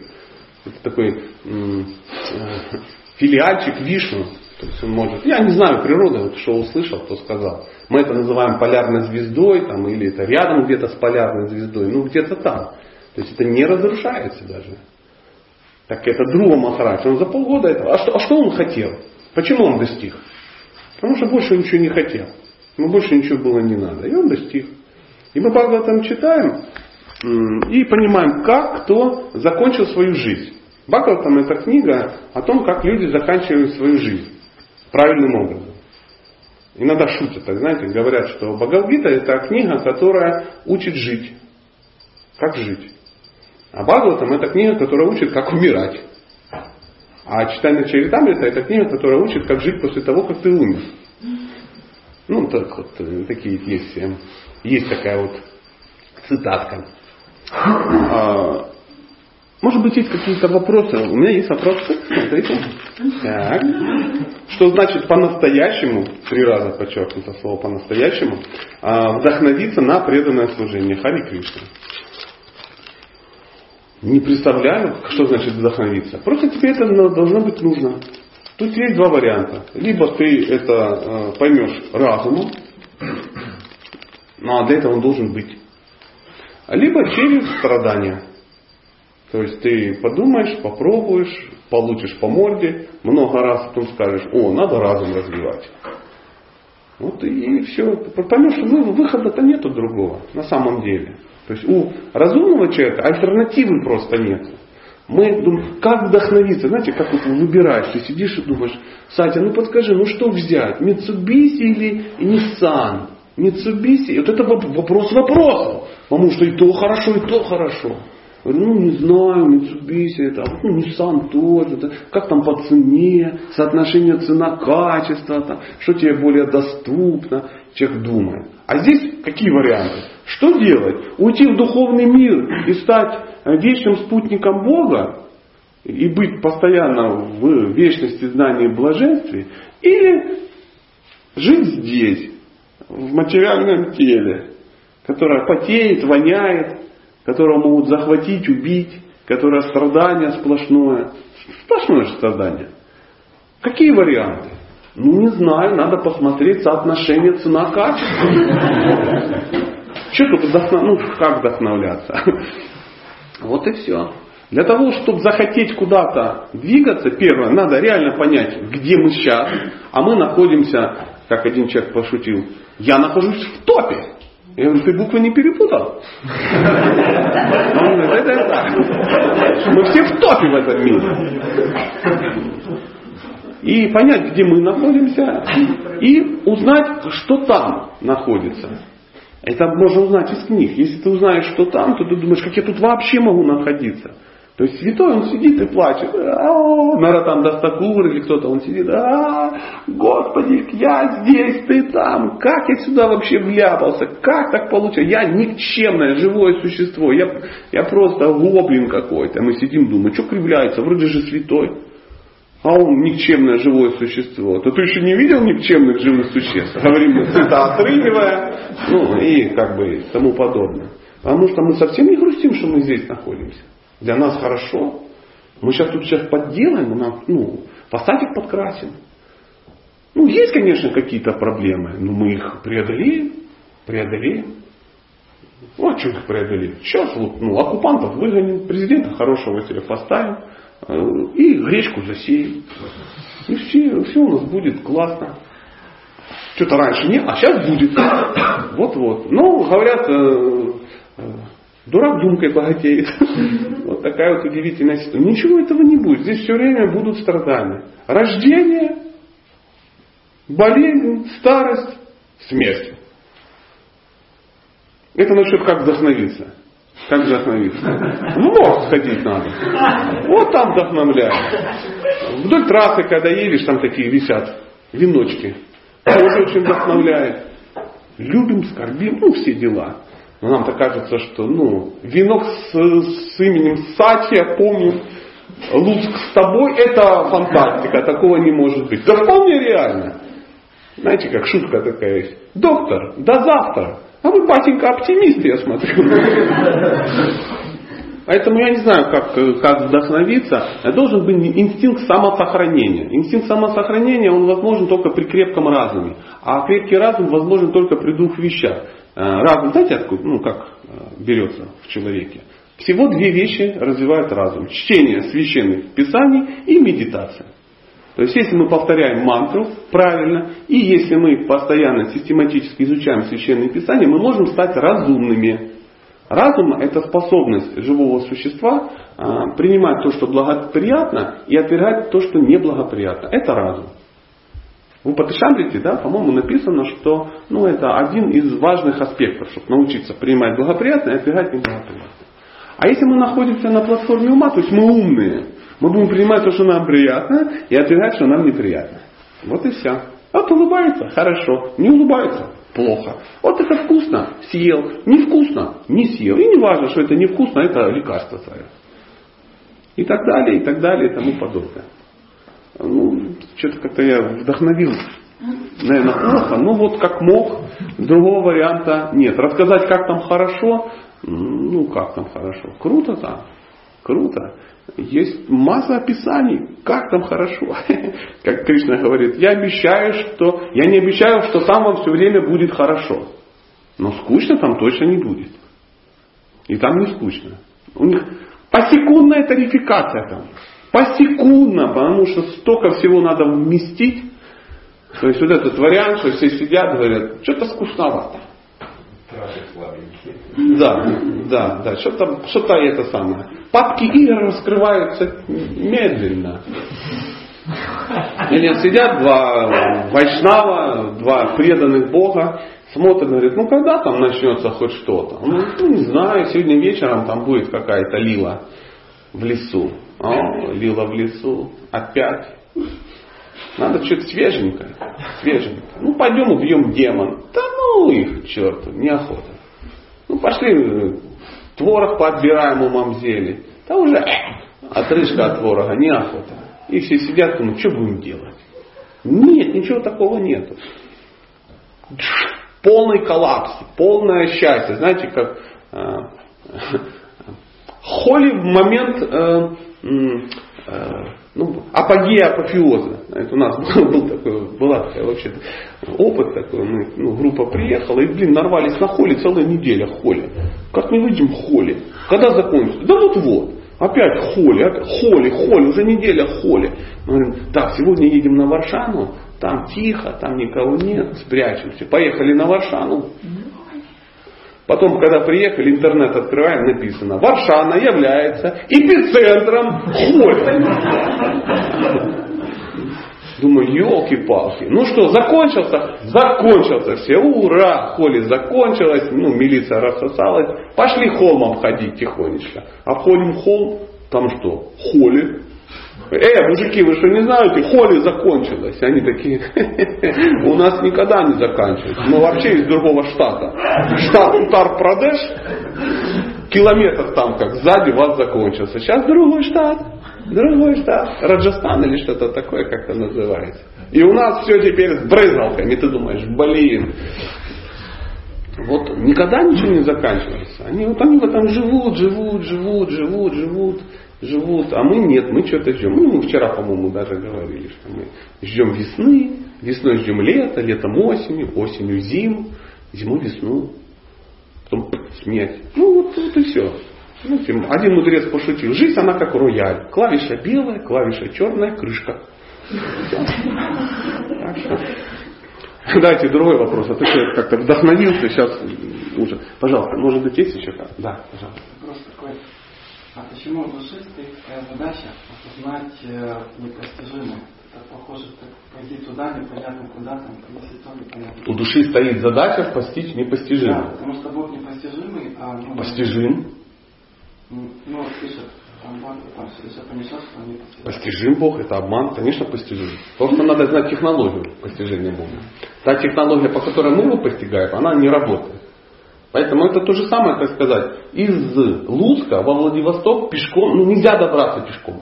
Это такой филиальчик Вишну. То есть он может, я не знаю, природа, вот что услышал, кто сказал. Мы это называем полярной звездой, там, или это рядом где-то с полярной звездой, ну где-то там. То есть это не разрушается даже. Так это Друва Махарадж, он за полгода этого. А что, а что он хотел? Почему он достиг? Потому что больше ничего не хотел. Ему больше ничего было не надо. И он достиг. И мы Бхагаватам читаем и понимаем, как кто закончил свою жизнь. Бхагаватам это книга о том, как люди заканчивают свою жизнь правильным образом. Иногда шутят, так знаете, говорят, что Бхагавгита это книга, которая учит жить. Как жить. А Бхагаватам это книга, которая учит, как умирать. А читание Чаритамрита это книга, которая учит, как жить после того, как ты умер. Ну, так вот, э, такие есть, э, есть такая вот цитатка. А, может быть, есть какие-то вопросы? У меня есть вопросы. Смотрите. Так. Что значит по-настоящему, три раза подчеркнуто слово по-настоящему, а, вдохновиться на преданное служение Хари Кришна не представляю, что значит вдохновиться. Просто тебе это должно быть нужно. Тут есть два варианта. Либо ты это э, поймешь разумом, ну а для этого он должен быть. Либо через страдания. То есть ты подумаешь, попробуешь, получишь по морде, много раз потом скажешь, о, надо разум развивать. Вот и все. Поймешь, что ну, выхода-то нету другого на самом деле. То есть у разумного человека альтернативы просто нет. Мы думаем, как вдохновиться? Знаете, как вот выбираешь, ты сидишь и думаешь, Сатя, ну подскажи, ну что взять, Mitsubishi или Nissan? Mitsubishi, вот это вопрос вопросов. Потому что и то хорошо, и то хорошо. Говорю, ну не знаю, Mitsubishi, это, ну Nissan тоже, да, как там по цене, соотношение цена-качество, там, что тебе более доступно, человек думает. А здесь какие варианты? Что делать? Уйти в духовный мир и стать э, вечным спутником Бога и быть постоянно в вечности знания и блаженстве? Или жить здесь, в материальном теле, которое потеет, воняет, которого могут захватить, убить, которое страдание сплошное. Сплошное страдание. Какие варианты? Ну, не знаю, надо посмотреть соотношение цена-качество. Что тут вдохнов... ну, как вдохновляться? Вот и все. Для того, чтобы захотеть куда-то двигаться, первое, надо реально понять, где мы сейчас, а мы находимся, как один человек пошутил, я нахожусь в топе. Я говорю, ты буквы не перепутал? Он говорит, это так. Мы все в топе в этом мире. И понять, где мы находимся, и узнать, что там находится. Это можно узнать из книг. Если ты узнаешь, что там, то ты думаешь, как я тут вообще могу находиться. То есть святой, он сидит и плачет. Наратан Дастакур или кто-то, он сидит. А, Господи, я здесь, ты там. Как я сюда вообще вляпался? Как так получилось? Я никчемное живое существо. Я, я просто гоблин какой-то. Мы сидим, думаем, что кривляется? Вроде же святой а он никчемное живое существо, то ты еще не видел никчемных живых существ. Говорим, это отрыгивая, ну и как бы тому подобное. Потому что мы совсем не грустим, что мы здесь находимся. Для нас хорошо. Мы сейчас тут сейчас подделаем, нам, ну, фасадик подкрасим. Ну, есть, конечно, какие-то проблемы, но мы их преодолеем, преодолеем. Вот что их преодолеть. Сейчас вот, ну, оккупантов выгоним, президента хорошего себе поставим э, и гречку засеем. И все, все у нас будет классно. Что-то раньше не, а сейчас будет. Вот-вот. Ну, говорят, э, э, дурак думкой богатеет. Вот такая вот удивительная ситуация. Ничего этого не будет. Здесь все время будут страдания. Рождение, болезнь, старость, смерть. Это насчет как вдохновиться. Как вдохновиться? В мозг сходить надо. Вот там вдохновляет. Вдоль трассы, когда едешь, там такие висят веночки. Тоже очень вдохновляет. Любим, скорбим, ну все дела. Но нам-то кажется, что ну, венок с, с именем Сатья, помню, Луцк с тобой, это фантастика, такого не может быть. Да вполне реально. Знаете, как шутка такая есть. Доктор, до завтра. А вы, батенька, оптимист, я смотрю. Поэтому я не знаю, как, как вдохновиться. Должен быть инстинкт самосохранения. Инстинкт самосохранения, он возможен только при крепком разуме. А крепкий разум возможен только при двух вещах. Э, разум, знаете, откуда, ну, как э, берется в человеке? Всего две вещи развивают разум. Чтение священных писаний и медитация. То есть, если мы повторяем мантру правильно, и если мы постоянно систематически изучаем Священное Писание, мы можем стать разумными. Разум – это способность живого существа а, принимать то, что благоприятно, и отвергать то, что неблагоприятно. Это разум. В Упатышамрите, да, по-моему, написано, что ну, это один из важных аспектов, чтобы научиться принимать благоприятное и отвергать неблагоприятное. А если мы находимся на платформе ума, то есть мы умные, мы будем принимать то, что нам приятно, и отвергать, что нам неприятно. Вот и все. Вот улыбается, хорошо. Не улыбается, плохо. Вот это вкусно, съел. Невкусно, не съел. И не важно, что это невкусно, это лекарство твое. И так далее, и так далее, и тому подобное. Ну, что-то как-то я вдохновил. Наверное, плохо. Ну вот как мог, другого варианта нет. Рассказать, как там хорошо, ну как там хорошо. Круто там. Круто. Есть масса описаний, как там хорошо. Как Кришна говорит, я обещаю, что я не обещаю, что там вам все время будет хорошо. Но скучно там точно не будет. И там не скучно. У них посекундная тарификация там. Посекундно, потому что столько всего надо вместить. То есть вот этот вариант, что все сидят, говорят, что-то скучновато. Да, да, да, что-то, что-то это самое. Папки игр раскрываются медленно. Или сидят два вайшнава, два преданных Бога, смотрят, говорят, ну когда там начнется хоть что-то? Он говорит, ну не знаю, сегодня вечером там будет какая-то лила в лесу. О, лила в лесу, опять. Надо что-то свеженькое, свеженькое. Ну пойдем убьем демон. Да ну их, черту, неохота. Ну пошли творог подбираем у мамзели. Да уже э, отрыжка от творога, неохота. И все сидят, думают, что будем делать? Нет, ничего такого нету. Полный коллапс, полное счастье. Знаете, как э, холи в момент э, э, ну, апогея апофеоза. Это у нас был такой, была такая вообще опыт такой. Мы, ну, группа приехала и, блин, нарвались на холи целая неделя холи. Как не выйдем холи? Когда закончится? Да вот-вот. Опять холи, опять холи, холи, уже неделя холи. Мы говорим, так, сегодня едем на Варшану, там тихо, там никого нет, спрячемся. Поехали на Варшану. Потом, когда приехали, интернет открываем, написано, Варшана является эпицентром холи. Думаю, елки-палки. Ну что, закончился? Закончился. Все, ура, холи закончилась. Ну, милиция рассосалась. Пошли холмом ходить тихонечко. Обходим холм, там что? Холи. Э, мужики, вы что не знаете, холи закончилось. Они такие, у нас никогда не заканчивается. Мы вообще из другого штата. Штат Утар-Прадеш, километр там как сзади вас закончился. Сейчас другой штат. Другой штат. Раджастан или что-то такое, как это называется. И у нас все теперь с брызгалками. Ты думаешь, блин. Вот никогда ничего не заканчивается. Они вот они в этом живут, живут, живут, живут, живут живут, а мы нет, мы что-то ждем. Мы вчера, по-моему, даже говорили, что мы ждем весны, весной ждем лета, летом осенью, осенью зиму, зиму весну. потом снять. Ну вот, вот и все. Один мудрец пошутил. Жизнь она как рояль. Клавиша белая, клавиша черная, крышка. Дайте другой вопрос. А то как-то вдохновился, сейчас уже. Пожалуйста, может быть, есть еще как? Да, пожалуйста. А почему в такая задача осознать э, непостижимое? Это похоже, как пойти туда, непонятно куда, там, принести то непонятно. У души стоит задача постичь непостижимое. Да, потому что Бог непостижимый, а... Ну, Постижим. Ну, пишет, Постижим Бог, это обман, конечно, постижим. Просто надо знать технологию постижения Бога. Та технология, по которой мы его постигаем, она не работает. Поэтому это то же самое, как сказать, из Луцка во Владивосток пешком, ну нельзя добраться пешком.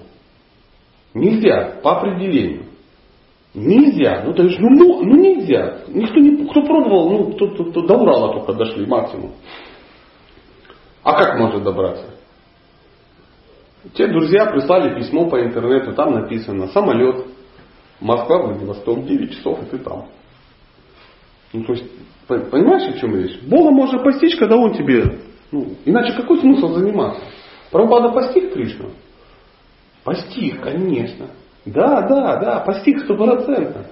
Нельзя, по определению. Нельзя. Ну, то есть, ну, ну, ну нельзя. Никто не, кто пробовал, ну, кто, кто, кто до Урала только дошли максимум. А как можно добраться? Те друзья прислали письмо по интернету, там написано самолет, Москва, Владивосток, 9 часов, и ты там. Ну, то есть, понимаешь, о чем речь? Бога можно постичь, когда Он тебе... Ну, иначе какой смысл заниматься? Прабхупада постиг Кришну? Постиг, конечно. Да, да, да, постиг стопроцентно.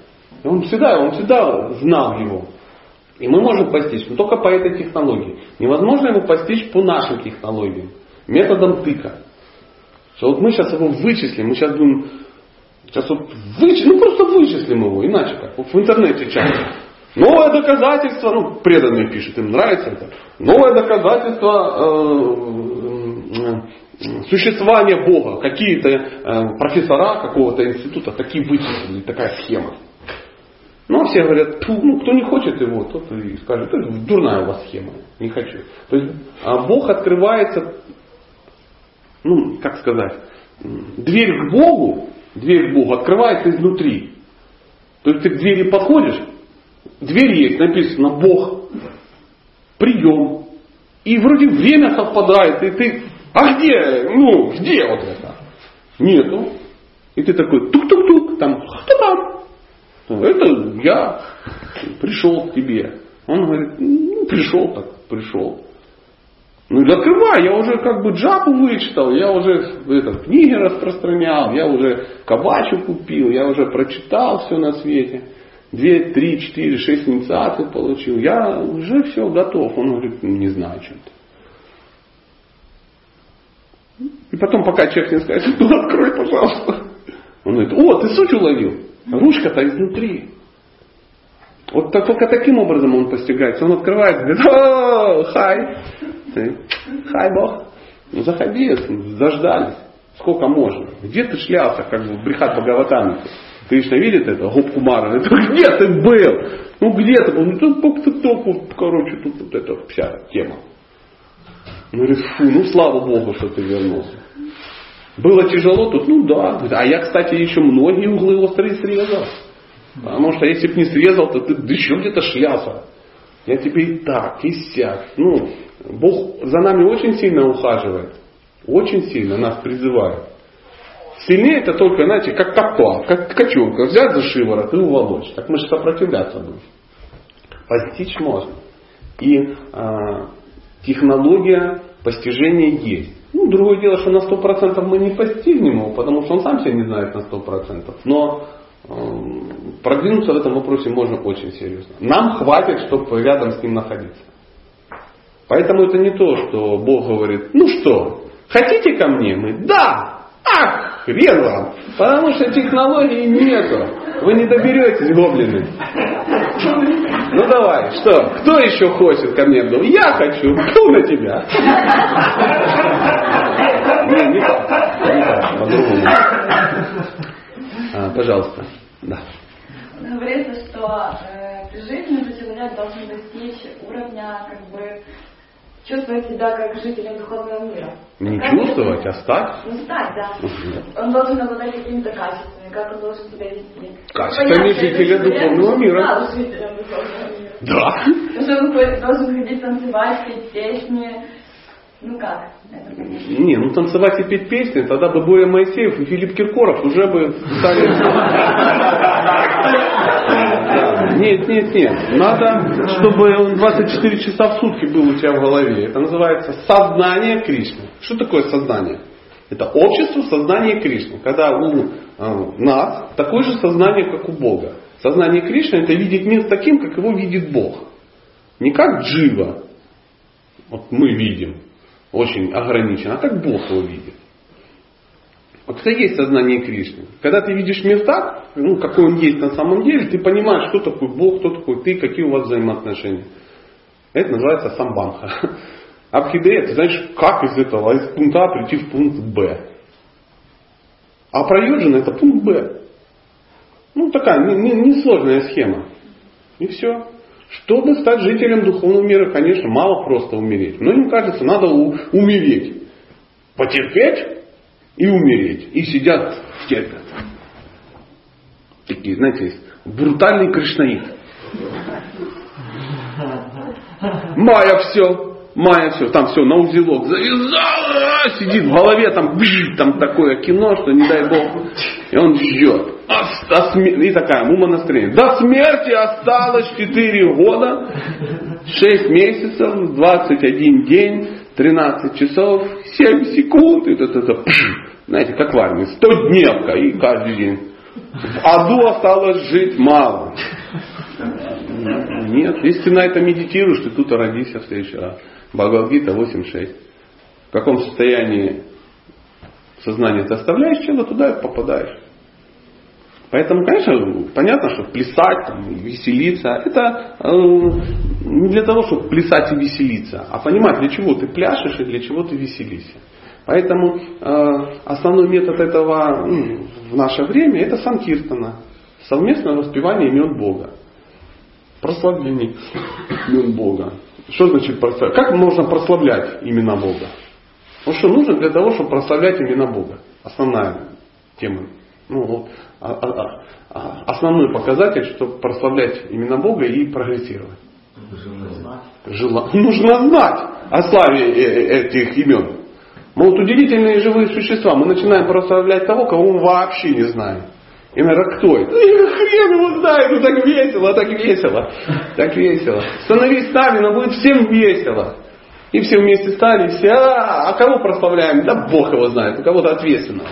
Он всегда, он всегда знал его. И мы можем постичь, но только по этой технологии. Невозможно его постичь по нашим технологиям, методом тыка. Что вот мы сейчас его вычислим, мы сейчас будем, сейчас вот вычислим, ну просто вычислим его, иначе как. В интернете часто. Новое доказательство, ну преданные пишут, им нравится это. Новое доказательство э, э, существования Бога. Какие-то э, профессора какого-то института такие вычислили, такая схема. Ну, а все говорят, ну, кто не хочет его, тот и скажет, это дурная у вас схема, не хочу. То есть а Бог открывается ну, как сказать, дверь к Богу, дверь к Богу открывается изнутри. То есть ты к двери подходишь, дверь есть, написано Бог, прием. И вроде время совпадает, и ты, а где, ну, где вот это? Нету. И ты такой, тук-тук-тук, там, кто там? Это я пришел к тебе. Он говорит, ну, пришел так, пришел. Ну или открывай, я уже как бы джапу вычитал, я уже это, книги распространял, я уже кабачу купил, я уже прочитал все на свете. Две, три, четыре, шесть инициаций получил. Я уже все готов. Он говорит, не знаю чем-то. И потом, пока человек не скажет, ну открой, пожалуйста. Он говорит, о, ты суть уловил. Ручка-то изнутри. Вот только таким образом он постигается. Он открывает, говорит, о, хай, ты, хай Бог, ну заходи, заждались. Сколько можно? Где ты шлялся, как бы, брехат Бхагаватами? Кришна видит это, Гоп Кумара, где ты был? Ну где ты был? Ну тут ты только, короче, тут вот эта вся тема. Ну говорит, ну слава Богу, что ты вернулся. Было тяжело тут, ну да. А я, кстати, еще многие углы острые срезал. Потому что если бы не срезал, то ты да еще где-то шлялся. Я тебе и так, и сяк. Ну, Бог за нами очень сильно ухаживает. Очень сильно нас призывает. Сильнее это только, знаете, как капкан, как кочевка. Взять за шиворот и уволочь. Так мы же сопротивляться будем. Постичь можно. И э, технология постижения есть. Ну, другое дело, что на 100% мы не постигнем его, потому что он сам себя не знает на 100%. Но э, продвинуться в этом вопросе можно очень серьезно. Нам хватит, чтобы рядом с ним находиться. Поэтому это не то, что Бог говорит, ну что, хотите ко мне? Мы, да, хрен вам, потому что технологии нету. Вы не доберетесь, гоблины. Ну давай, что, кто еще хочет ко мне? Ну, я хочу, кто на тебя? Не, не так, не так, по-другому. А, пожалуйста, да. Говорится, что э, при жизни человек должен достичь уровня как бы чувствовать себя как жителем духовного мира. Не как чувствовать, а стать? Ну, стать, да. Он должен обладать какими-то качествами, как он должен себя вести. Качествами жителя духовного мира. Да, жителем духовного мира. Да. Что он должен ходить танцевать, петь песни. Ну как? Не, ну танцевать и петь песни, тогда бы Боря Моисеев и Филипп Киркоров уже бы стали... Нет, нет, нет. Надо, чтобы он 24 часа в сутки был у тебя в голове. Это называется сознание Кришны. Что такое сознание? Это общество сознания Кришны. Когда у э, нас такое же сознание, как у Бога. Сознание Кришны это видеть мир таким, как его видит Бог. Не как Джива, вот мы видим, очень ограниченно, а как Бог его видит. Вот это и есть сознание Кришны. Когда ты видишь мир так, ну, какой он есть на самом деле, ты понимаешь, кто такой Бог, кто такой ты, какие у вас взаимоотношения. Это называется самбанха. Абхидея, ты знаешь, как из этого, из пункта А прийти в пункт Б. А проюджина это пункт Б. Ну, такая несложная не, не схема. И все. Чтобы стать жителем духовного мира, конечно, мало просто умереть. Но им кажется, надо умереть. Потерпеть и умереть. И сидят, терпят. Такие, знаете, брутальный кришнаит. Майя все, Майя все, там все, на узелок завязала, сидит в голове, там, бжик, там такое кино, что не дай бог. И он ждет. А, и такая умонастроение. До смерти осталось 4 года, 6 месяцев, 21 день, 13 часов, 7 секунд. И это, это, знаете, как в армии, 100 дневка и каждый день. В аду осталось жить мало. Нет, если ты на это медитируешь, ты тут родишься в следующий раз. Бхагавадгита 8.6. В каком состоянии сознания ты оставляешь тело, туда попадаешь. Поэтому, конечно, понятно, что плясать, там, веселиться, это э, не для того, чтобы плясать и веселиться, а понимать, для чего ты пляшешь и для чего ты веселишься. Поэтому э, основной метод этого ну, в наше время это санкиртана, совместное воспевание имен Бога, прославление имен Бога. Что значит прославлять? Как можно прославлять имена Бога? Ну что нужно для того, чтобы прославлять имена Бога? Основная тема. Ну, вот, а, а, а, основной показатель, чтобы прославлять имена Бога и прогрессировать. Жела... Нужно знать о славе э, э, этих имен. Мы вот удивительные живые существа. Мы начинаем прославлять того, кого мы вообще не знаем. И кто это? Ну, хрен его знает, ну так весело, так весело, так весело. Становись с нами, но будет всем весело. И все вместе стали, все, а, а кого прославляем? Да Бог его знает, у кого-то ответственного.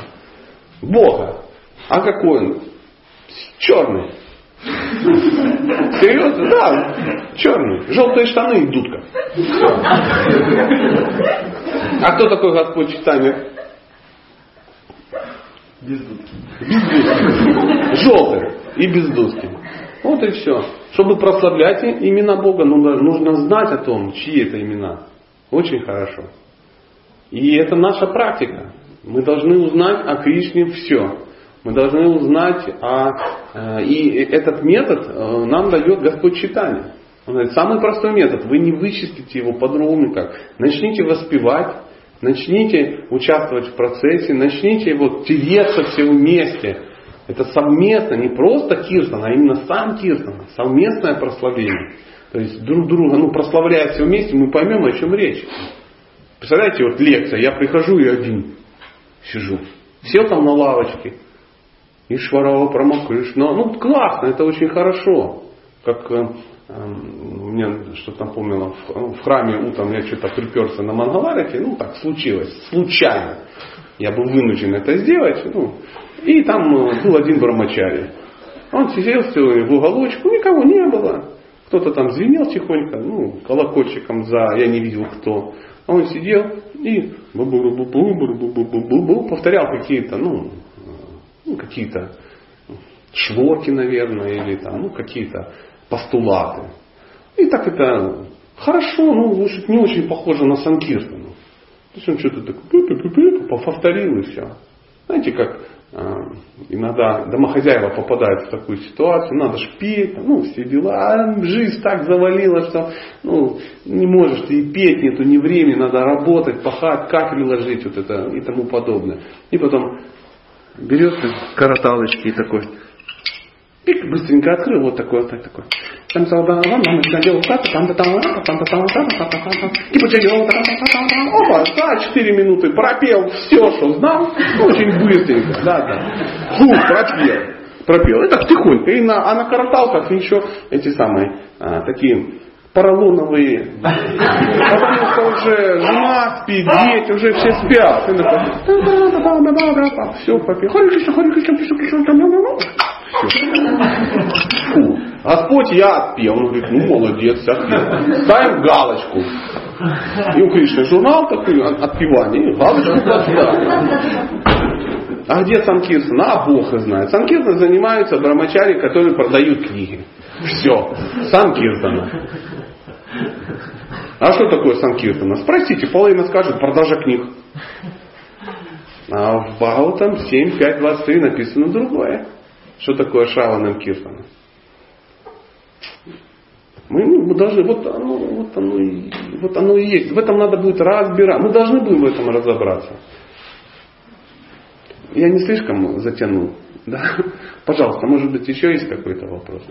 Бога. А какой он? Черный. Серьезно? Да, черный. Желтые штаны и дудка. А кто такой Господь читания? Без дудки. Желтый и без дудки. Вот и все. Чтобы прославлять имена Бога, нужно знать о том, чьи это имена. Очень хорошо. И это наша практика. Мы должны узнать о Кришне все. Мы должны узнать, а, э, и этот метод э, нам дает Господь читание. Он говорит, самый простой метод, вы не вычислите его по-другому как. Начните воспевать, начните участвовать в процессе, начните вот тереться все вместе. Это совместно, не просто киртан, а именно сам киртан, совместное прославление. То есть друг друга, ну прославляя все вместе, мы поймем, о чем речь. Представляете, вот лекция, я прихожу и один сижу. Сел там на лавочке, Ишварава Прамакришна. Ну, классно, это очень хорошо. Как э, мне что там помнило, в, в храме утром я что-то приперся на Мангаларите, ну так случилось, случайно. Я был вынужден это сделать. Ну, и там э, был один брамачари. Он сидел в уголочку, никого не было. Кто-то там звенел тихонько, ну, колокольчиком за, я не видел кто. А он сидел и повторял какие-то, ну, ну, какие-то шворки, наверное, или там, ну, какие-то постулаты. И так это хорошо, ну, может, не очень похоже на Санкиртану. То есть он что-то так повторил и все. Знаете, как э, иногда домохозяева попадают в такую ситуацию, надо ж петь, ну, все дела, а жизнь так завалила, что ну, не можешь ты и петь, нету ни времени, надо работать, пахать, капель ложить, вот это и тому подобное. И потом берет короталочки и такой, пик, быстренько открыл, вот такой, вот такой. Там делал так, там там там там там там там там там и потерял, опа, за 4 минуты пропел все, что знал, очень быстренько, да, да. Фу, пропел. пропел. Это тихонько. И на, а на караталках еще эти самые а, такие поролоновые. Потому что уже жена спит, дети уже все спят. И такой, все, попил. Фу. Господь, я отпел. Он говорит, ну молодец, отпел. Ставим галочку. И у Кришны журнал такой отпевание, галочку туда А где Санкиртан? А Бог знает. Санкиртан занимаются брамачари, которые продают книги. Все. Санкиртана. А что такое Санкиртана? Спросите, половина скажет продажа книг. А в Бхагаватам 7, 5, 23 написано другое. Что такое Шраванам Киртана? Мы, ну, мы должны, вот оно, вот, оно, вот оно и есть. В этом надо будет разбираться. Мы должны будем в этом разобраться. Я не слишком затянул. Да? Пожалуйста, может быть, еще есть какой-то вопрос?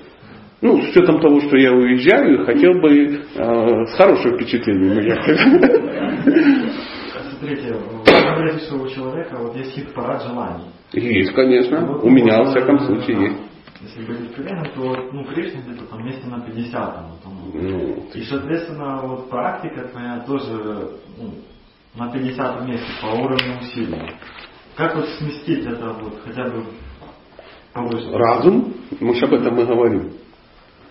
Ну, с учетом того, что я уезжаю, хотел бы э, с хорошим впечатлением уехать. Смотрите, у человека вот есть хит-парад желаний. Есть, конечно. Вот, у меня, во всяком случае, есть. Если быть откровенным, то ну, Кришна где-то там месте на 50 там, ну, И, соответственно, вот практика твоя тоже ну, на 50 месте по уровню усилий. Как вот сместить это вот хотя бы повыше? Разум, мы сейчас об этом и говорим.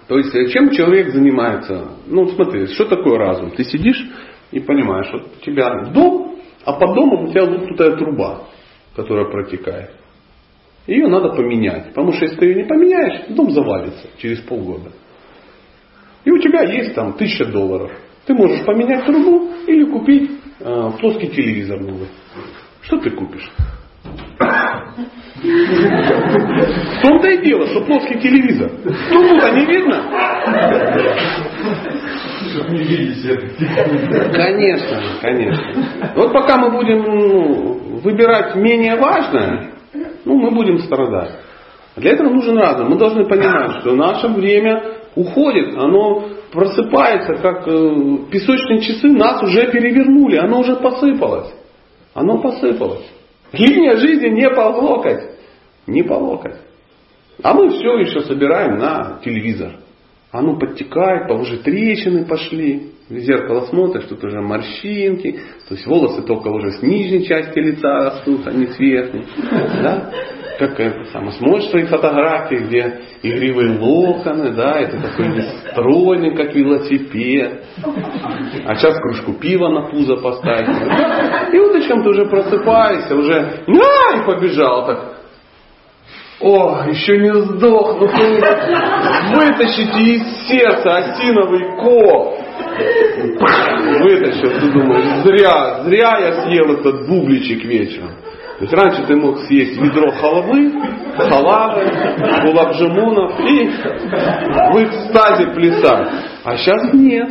То есть, э, чем человек занимается? Ну, смотри, что такое разум? Ты сидишь и понимаешь, вот у тебя дом, а под домом у тебя лопнутая труба, которая протекает. Ее надо поменять. Потому что если ты ее не поменяешь, дом завалится через полгода. И у тебя есть там тысяча долларов. Ты можешь поменять трубу или купить э, плоский телевизор новый. Что ты купишь? В том-то и дело, что плоский телевизор. Трубу-то не видно. Чтобы не видеть это. Конечно, конечно. Вот пока мы будем ну, выбирать менее важное, ну, мы будем страдать. Для этого нужен разум. Мы должны понимать, что наше время уходит, оно просыпается, как э, песочные часы нас уже перевернули, оно уже посыпалось. Оно посыпалось. Линия жизни не по локоть. Не по локоть. А мы все еще собираем на телевизор. Оно подтекает, по уже трещины пошли. В зеркало смотришь, тут уже морщинки. То есть волосы только уже с нижней части лица растут, а не с верхней. Да? Как это самое, смотришь свои фотографии, где игривые локоны, да, это такой стройный, как велосипед. А сейчас кружку пива на пузо поставить. И вот о чем ты уже просыпаешься, уже, а, и побежал так. О, еще не сдох, ну вытащите из сердца осиновый кол. Вытащил, ты думаешь, зря, зря я съел этот бубличек вечером. То есть раньше ты мог съесть ведро халвы, халавы, гулабжимунов и в экстазе плясать. А сейчас нет.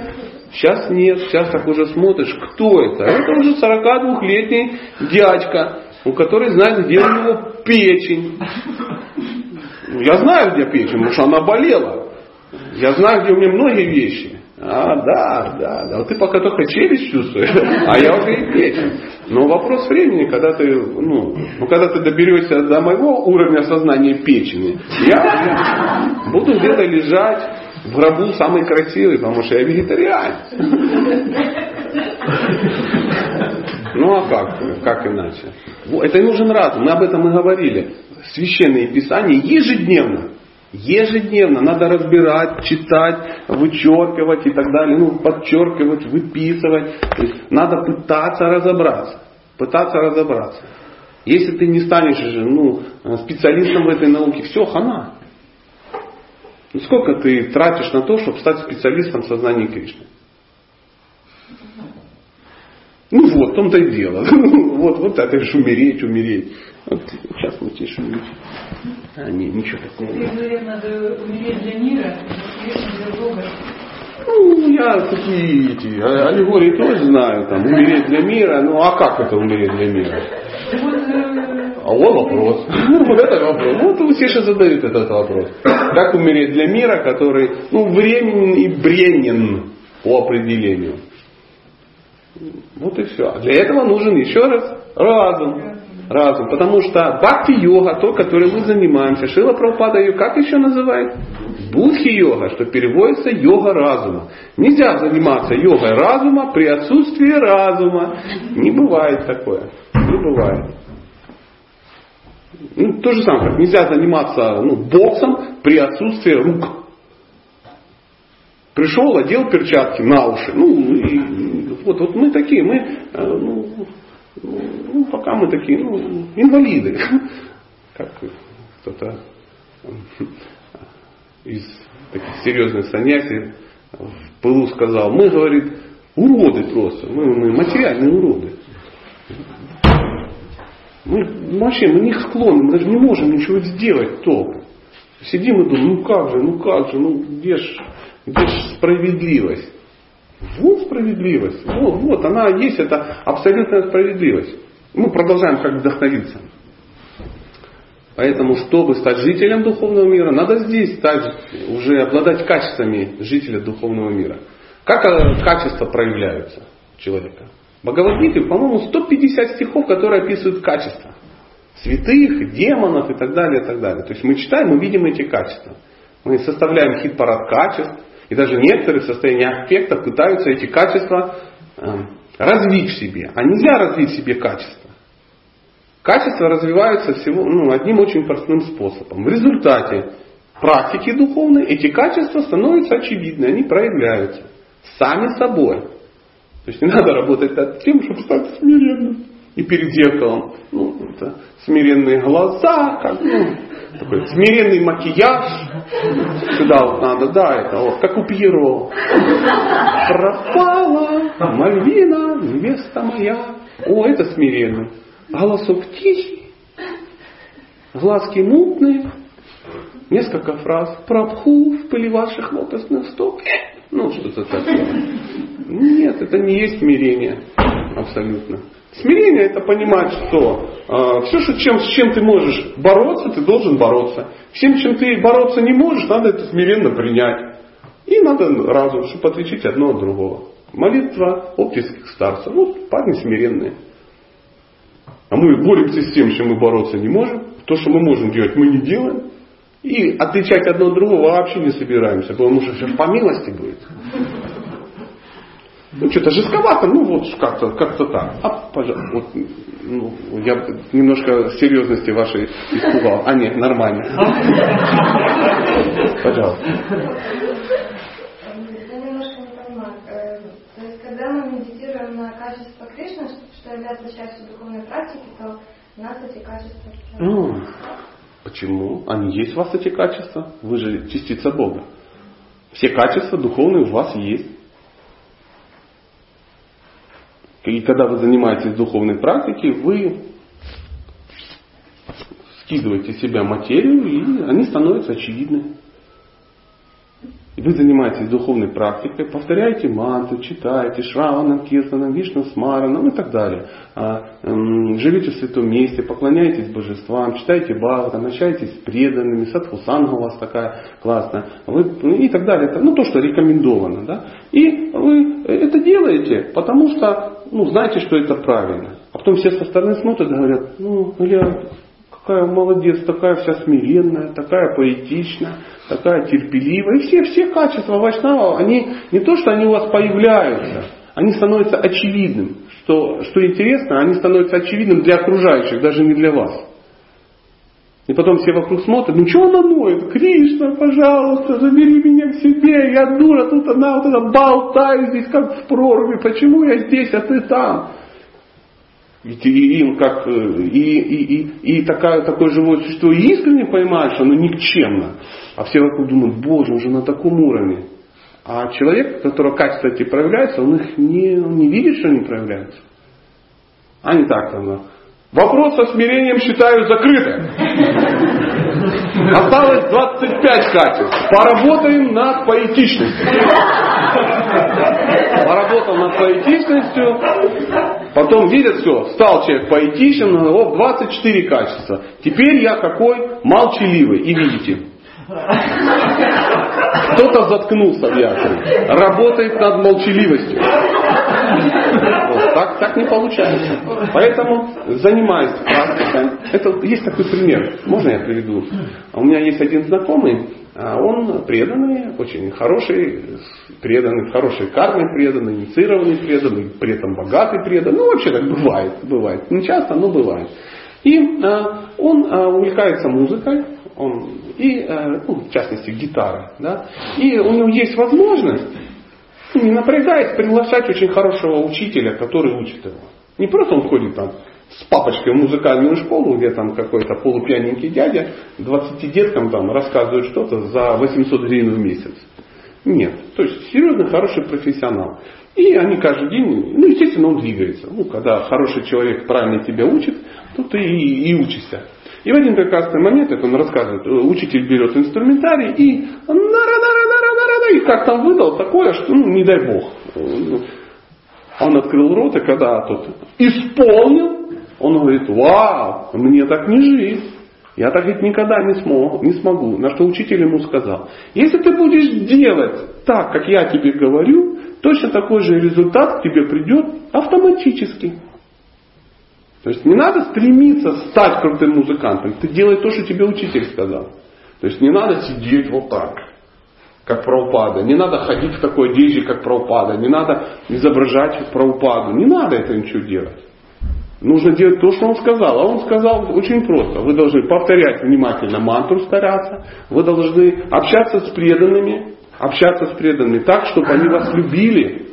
Сейчас нет. Сейчас так уже смотришь, кто это? Это уже 42-летний дядька, у которой знает, где у него печень. Я знаю, где печень, потому что она болела. Я знаю, где у меня многие вещи. А, да, да, да. Вот ты пока только челюсть чувствуешь, а я уже и печень. Но вопрос времени, когда ты, ну, ну, когда ты доберешься до моего уровня сознания печени, я буду где-то лежать в гробу самый красивый, потому что я вегетарианец. Ну а как? Как иначе? Это и нужен разум. Мы об этом и говорили. Священные писания ежедневно Ежедневно надо разбирать, читать, вычеркивать и так далее, ну, подчеркивать, выписывать. То есть надо пытаться разобраться. Пытаться разобраться. Если ты не станешь ну, специалистом в этой науке, все, хана. Ну, сколько ты тратишь на то, чтобы стать специалистом в сознании Кришны? Ну вот, в том-то и дело. вот, вот так, это же умереть, умереть. Вот, сейчас мы тише А, не, ничего такого. Ты говоришь, надо умереть для мира, для Бога. Ну, я такие эти а, аллегории тоже знаю, там, умереть для мира, ну а как это умереть для мира? Э, а вот вопрос. вот это вопрос. Вот все же задают этот вопрос. Как умереть для мира, который, ну, временен и бренен по определению. Вот и все. А для этого нужен еще раз разум. разум. Потому что бхакти-йога, то, которой мы занимаемся, Шила Прабхупада ее как еще называет? Будхи-йога, что переводится йога разума. Нельзя заниматься йогой разума при отсутствии разума. Не бывает такое. Не бывает. Ну, то же самое, как нельзя заниматься ну, боксом при отсутствии рук. Пришел, одел перчатки на уши. Ну, и, вот, вот мы такие, мы, э, ну, ну, пока мы такие, ну, инвалиды. Как кто-то из таких серьезных саньяси в пылу сказал, мы, говорит, уроды просто, мы, мы материальные уроды. Мы вообще мы не склонны, мы даже не можем ничего сделать толком. Сидим и думаем, ну как же, ну как же, ну где ж, где справедливость? Вот справедливость, вот, вот, она есть, это абсолютная справедливость. Мы продолжаем как вдохновиться. Поэтому, чтобы стать жителем духовного мира, надо здесь стать, уже обладать качествами жителя духовного мира. Как э, качества проявляются человека? Бхагавадгите, по-моему, 150 стихов, которые описывают качества. Святых, демонов и так далее, и так далее. То есть мы читаем, мы видим эти качества. Мы составляем хит-парад качеств, и даже некоторые в состоянии аффекта пытаются эти качества э, развить в себе. А нельзя развить в себе качества. Качества развиваются всего ну, одним очень простым способом. В результате практики духовной эти качества становятся очевидны, они проявляются сами собой. То есть не надо работать над тем, чтобы стать смиренным. И перед зеркалом, ну, это смиренные глаза, как, ну, такой смиренный макияж. Сюда вот надо, да, это вот, как у Пьеро. Пропала Мальвина, невеста моя. О, это смиренный. Голосок тихий, глазки мутные, несколько фраз. Прабху в пыли ваших лотосных стоп. Ну, что-то такое. Нет, это не есть смирение. Абсолютно. Смирение это понимать, что э, все, что, чем, с чем ты можешь бороться, ты должен бороться. Всем, чем ты бороться не можешь, надо это смиренно принять. И надо разум, чтобы отличить одно от другого. Молитва оптических старцев. Вот парни смиренные. А мы боремся с тем, чем мы бороться не можем. То, что мы можем делать, мы не делаем. И отличать одно от другого вообще не собираемся, потому что все по милости будет. Ну, что-то жестковато, ну вот как-то как так. А, пожалуйста, вот, ну, я немножко серьезности вашей испугал. А нет, нормально. Пожалуйста. Я немножко не понимаю. Э, то есть, когда мы медитируем на качество Кришны, что является частью духовной практики, то у нас эти качества... Ну, почему? Они есть у вас эти качества. Вы же частица Бога. Все качества духовные у вас есть. И когда вы занимаетесь духовной практикой, вы скидываете себя материю, и они становятся очевидны. Вы занимаетесь духовной практикой, повторяете мантры, читаете Шраванам, Киртанам, Вишну, Смаранам и так далее. А, эм, живете в святом месте, поклоняетесь божествам, читаете Бхагаватам, общаетесь с преданными, садхусанга у вас такая классная, вы, ну, и так далее. Ну, то, что рекомендовано. Да? И вы это делаете, потому что ну, знаете, что это правильно. А потом все со стороны смотрят и говорят, ну, Илья, какая молодец, такая вся смиренная, такая поэтичная, такая терпеливая. И все, все качества Вайшнава, они не то, что они у вас появляются, они становятся очевидным. Что, что интересно, они становятся очевидным для окружающих, даже не для вас. И потом все вокруг смотрят, ну что она ноет? Кришна, пожалуйста, забери меня к себе, я дура, тут она вот это болтает здесь как в проруби, почему я здесь, а ты там? Ведь и им как э, и, и, и, и такая, такое живое существо искренне понимает, что оно никчемно. А все вокруг думают, боже, уже на таком уровне. А человек, у которого качества эти проявляются, он их не, он не видит, что они проявляются. А не так там. Вопрос со смирением считаю закрытым. Осталось 25 качеств. Поработаем над поэтичностью. Поработал над поэтичностью. Потом видят все, стал человек поэтичен, о, 24 качества. Теперь я какой? Молчаливый. И видите, кто-то заткнулся в якоре. Работает над молчаливостью. Так, так не получается. Поэтому занимаясь практикой, это есть такой пример. Можно я приведу? У меня есть один знакомый, а он преданный, очень хороший, преданный, хорошей кармой преданный, инициированный преданный, при этом богатый преданный. Ну, вообще так бывает, бывает. Не часто, но бывает. И а, он а, увлекается музыкой, он, и, а, ну, в частности, гитарой. Да? И у него есть возможность, не напрягаясь, приглашать очень хорошего учителя, который учит его. Не просто он ходит там с папочкой в музыкальную школу, где там какой-то полупьяненький дядя 20 деткам там рассказывает что-то за 800 гривен в месяц. Нет. То есть серьезный, хороший профессионал. И они каждый день, ну, естественно, он двигается. Ну, когда хороший человек правильно тебя учит, то ты и, и учишься. И в один прекрасный момент, это он рассказывает, учитель берет инструментарий и и как там выдал такое, что, ну, не дай бог. Он открыл рот, и когда тот исполнил, он говорит, вау, мне так не жить. Я так ведь никогда не, смог, не смогу. На что учитель ему сказал, если ты будешь делать так, как я тебе говорю, точно такой же результат к тебе придет автоматически. То есть не надо стремиться стать крутым музыкантом. Ты делай то, что тебе учитель сказал. То есть не надо сидеть вот так, как Праупада. Не надо ходить в такой одежде, как Праупада. Не надо изображать Праупаду. Не надо это ничего делать. Нужно делать то, что он сказал. А он сказал очень просто. Вы должны повторять внимательно мантру стараться. Вы должны общаться с преданными. Общаться с преданными так, чтобы они вас любили.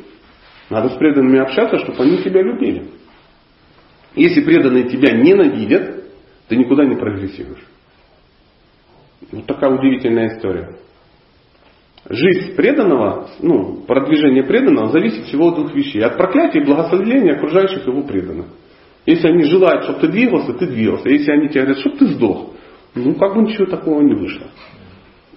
Надо с преданными общаться, чтобы они тебя любили. Если преданные тебя ненавидят, ты никуда не прогрессируешь. Вот такая удивительная история. Жизнь преданного, ну, продвижение преданного зависит всего от двух вещей. От проклятия и благословения окружающих его преданных. Если они желают, чтобы ты двигался, ты двигался. Если они тебе говорят, чтобы ты сдох, ну как бы ничего такого не вышло.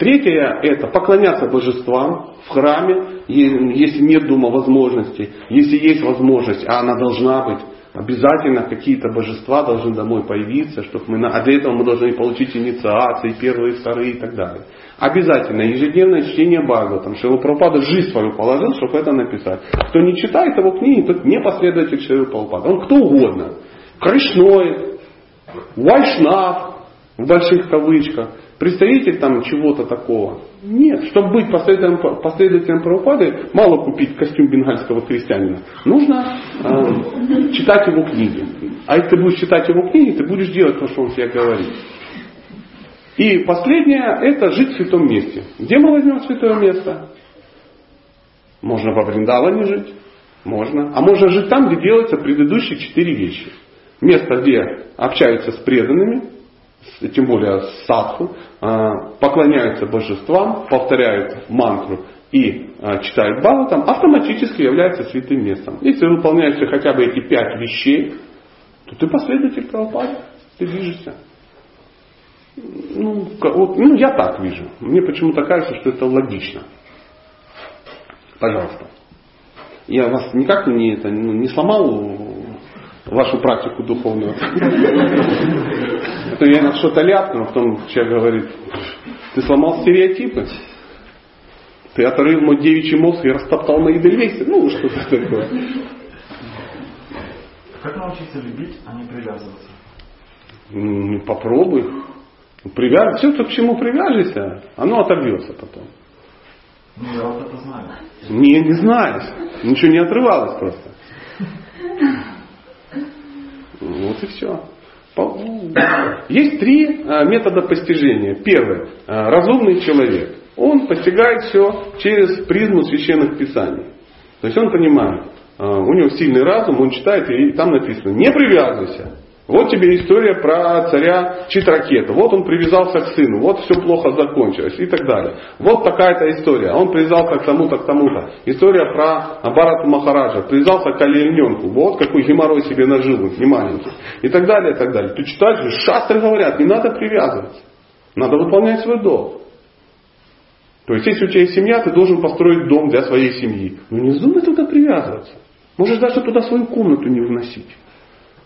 Третье это поклоняться божествам в храме, если нет дома возможности. Если есть возможность, а она должна быть, обязательно какие-то божества должны домой появиться, чтобы мы, а для этого мы должны получить инициации, первые, вторые и так далее. Обязательно ежедневное чтение Бхагаватам. Шила Прабхупада жизнь свою положил, чтобы это написать. Кто не читает его книги, тот не последователь Прабхупада. Он кто угодно. Кришной, Вайшнав, в больших кавычках, представитель там чего-то такого. Нет, чтобы быть последователем, последователем Прабхупады, мало купить костюм бенгальского крестьянина. Нужно э, читать его книги. А если ты будешь читать его книги, ты будешь делать то, что он тебе говорит. И последнее – это жить в святом месте. Где мы возьмем святое место? Можно во Вриндаване жить. Можно. А можно жить там, где делаются предыдущие четыре вещи. Место, где общаются с преданными, тем более садху, а, поклоняются божествам, повторяют мантру и а, читают там автоматически является святым местом. Если выполняются хотя бы эти пять вещей, то ты последователь Прабхупады, ты движешься. Ну, вот, ну, я так вижу. Мне почему-то кажется, что это логично. Пожалуйста. Я вас никак не, это, ну, не сломал вашу практику духовную. Это я на что-то ляпнул, а потом человек говорит, ты сломал стереотипы, ты оторвал мой девичий мозг и растоптал мои дельвейсы. Ну, что-то такое. Как научиться любить, а не привязываться? Ну, попробуй. Привяз... Все, что к чему привяжешься, оно оторвется потом. Ну, я вот это знаю. Не, не знаешь. Ничего не отрывалось просто. Вот и все. Есть три а, метода постижения. Первый. А, разумный человек. Он постигает все через призму священных писаний. То есть он понимает, а, у него сильный разум, он читает, и там написано, не привязывайся. Вот тебе история про царя Читракета. Вот он привязался к сыну, вот все плохо закончилось и так далее. Вот такая-то история. Он привязался к тому-то, к тому-то. История про Барата Махараджа. Привязался к олененку. Вот какой геморрой себе нажил, не маленький. И так далее, и так далее. Ты читаешь, шастры говорят, не надо привязываться. Надо выполнять свой долг. То есть, если у тебя есть семья, ты должен построить дом для своей семьи. Но не вздумай туда привязываться. Можешь даже туда свою комнату не вносить.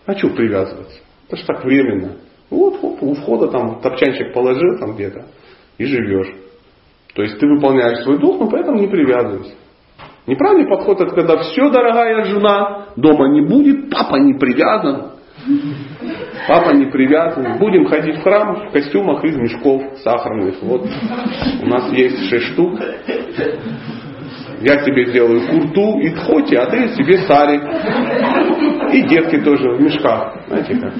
А что привязываться? Это ж так временно. Вот, вот у входа там топчанчик положил там где-то и живешь. То есть ты выполняешь свой долг, но поэтому не привязывайся. Неправильный подход это когда все, дорогая жена, дома не будет, папа не привязан. Папа не привязан. Будем ходить в храм в костюмах из мешков сахарных. Вот у нас есть шесть штук. Я тебе сделаю курту и тхоти, а ты себе сари. И детки тоже в мешках. Знаете как?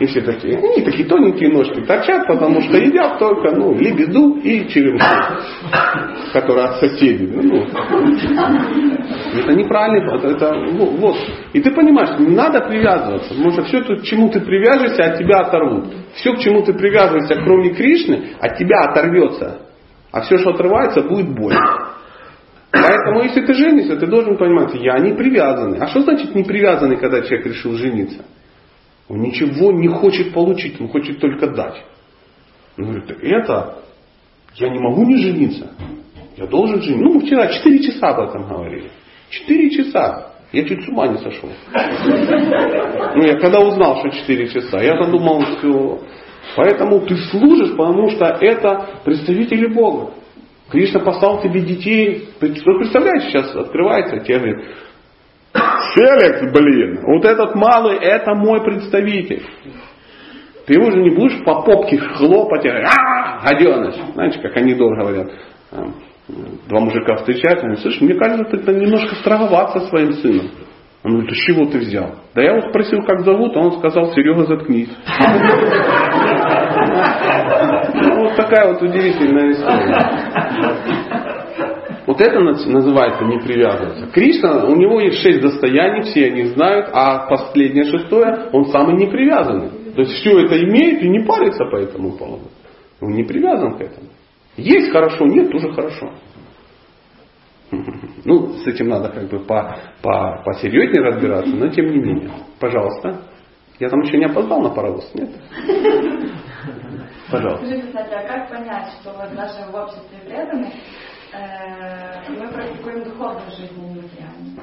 И все такие, они такие тоненькие ножки торчат, потому что едят только ну, лебеду и черемшу, которая от соседей. Ну, это неправильно, это, это ну, вот. И ты понимаешь, не надо привязываться, потому что все, к чему ты привяжешься, от тебя оторвут. Все, к чему ты привязываешься, кроме Кришны, от тебя оторвется. А все, что отрывается, будет больно. Поэтому, если ты женишься, ты должен понимать, я не привязанный. А что значит не привязанный, когда человек решил жениться? Он ничего не хочет получить, он хочет только дать. Он говорит, это я не могу не жениться. Я должен жениться. Ну, мы вчера 4 часа об этом говорили. 4 часа. Я чуть с ума не сошел. Ну, я когда узнал, что 4 часа, я задумал, все. Поэтому ты служишь, потому что это представители Бога. Кришна послал тебе детей. Вы представляете, сейчас открывается, говорит, Феликс, блин, вот этот малый, это мой представитель. Ты уже не будешь по попке хлопать, а, гаденыш. Знаете, как они долго говорят. Два мужика встречаются, они слышь, мне кажется, ты немножко строговат со своим сыном. Он говорит, с чего ты взял? Да я вот спросил, как зовут, а он сказал, Серега, заткнись. Вот такая вот удивительная история. Вот это называется не привязываться. Кришна, у него есть шесть достояний, все они знают, а последнее шестое, он самый непривязанный. То есть все это имеет и не парится по этому поводу. Он не привязан к этому. Есть хорошо, нет, тоже хорошо. Ну, с этим надо как бы по, по, посерьезнее разбираться, но тем не менее. Пожалуйста. Я там еще не опоздал на паровоз, нет? Пожалуйста. Скажите, кстати, а как понять, что вот в нашем обществе преданных Э, мы практикуем духовную жизнь, не материальную.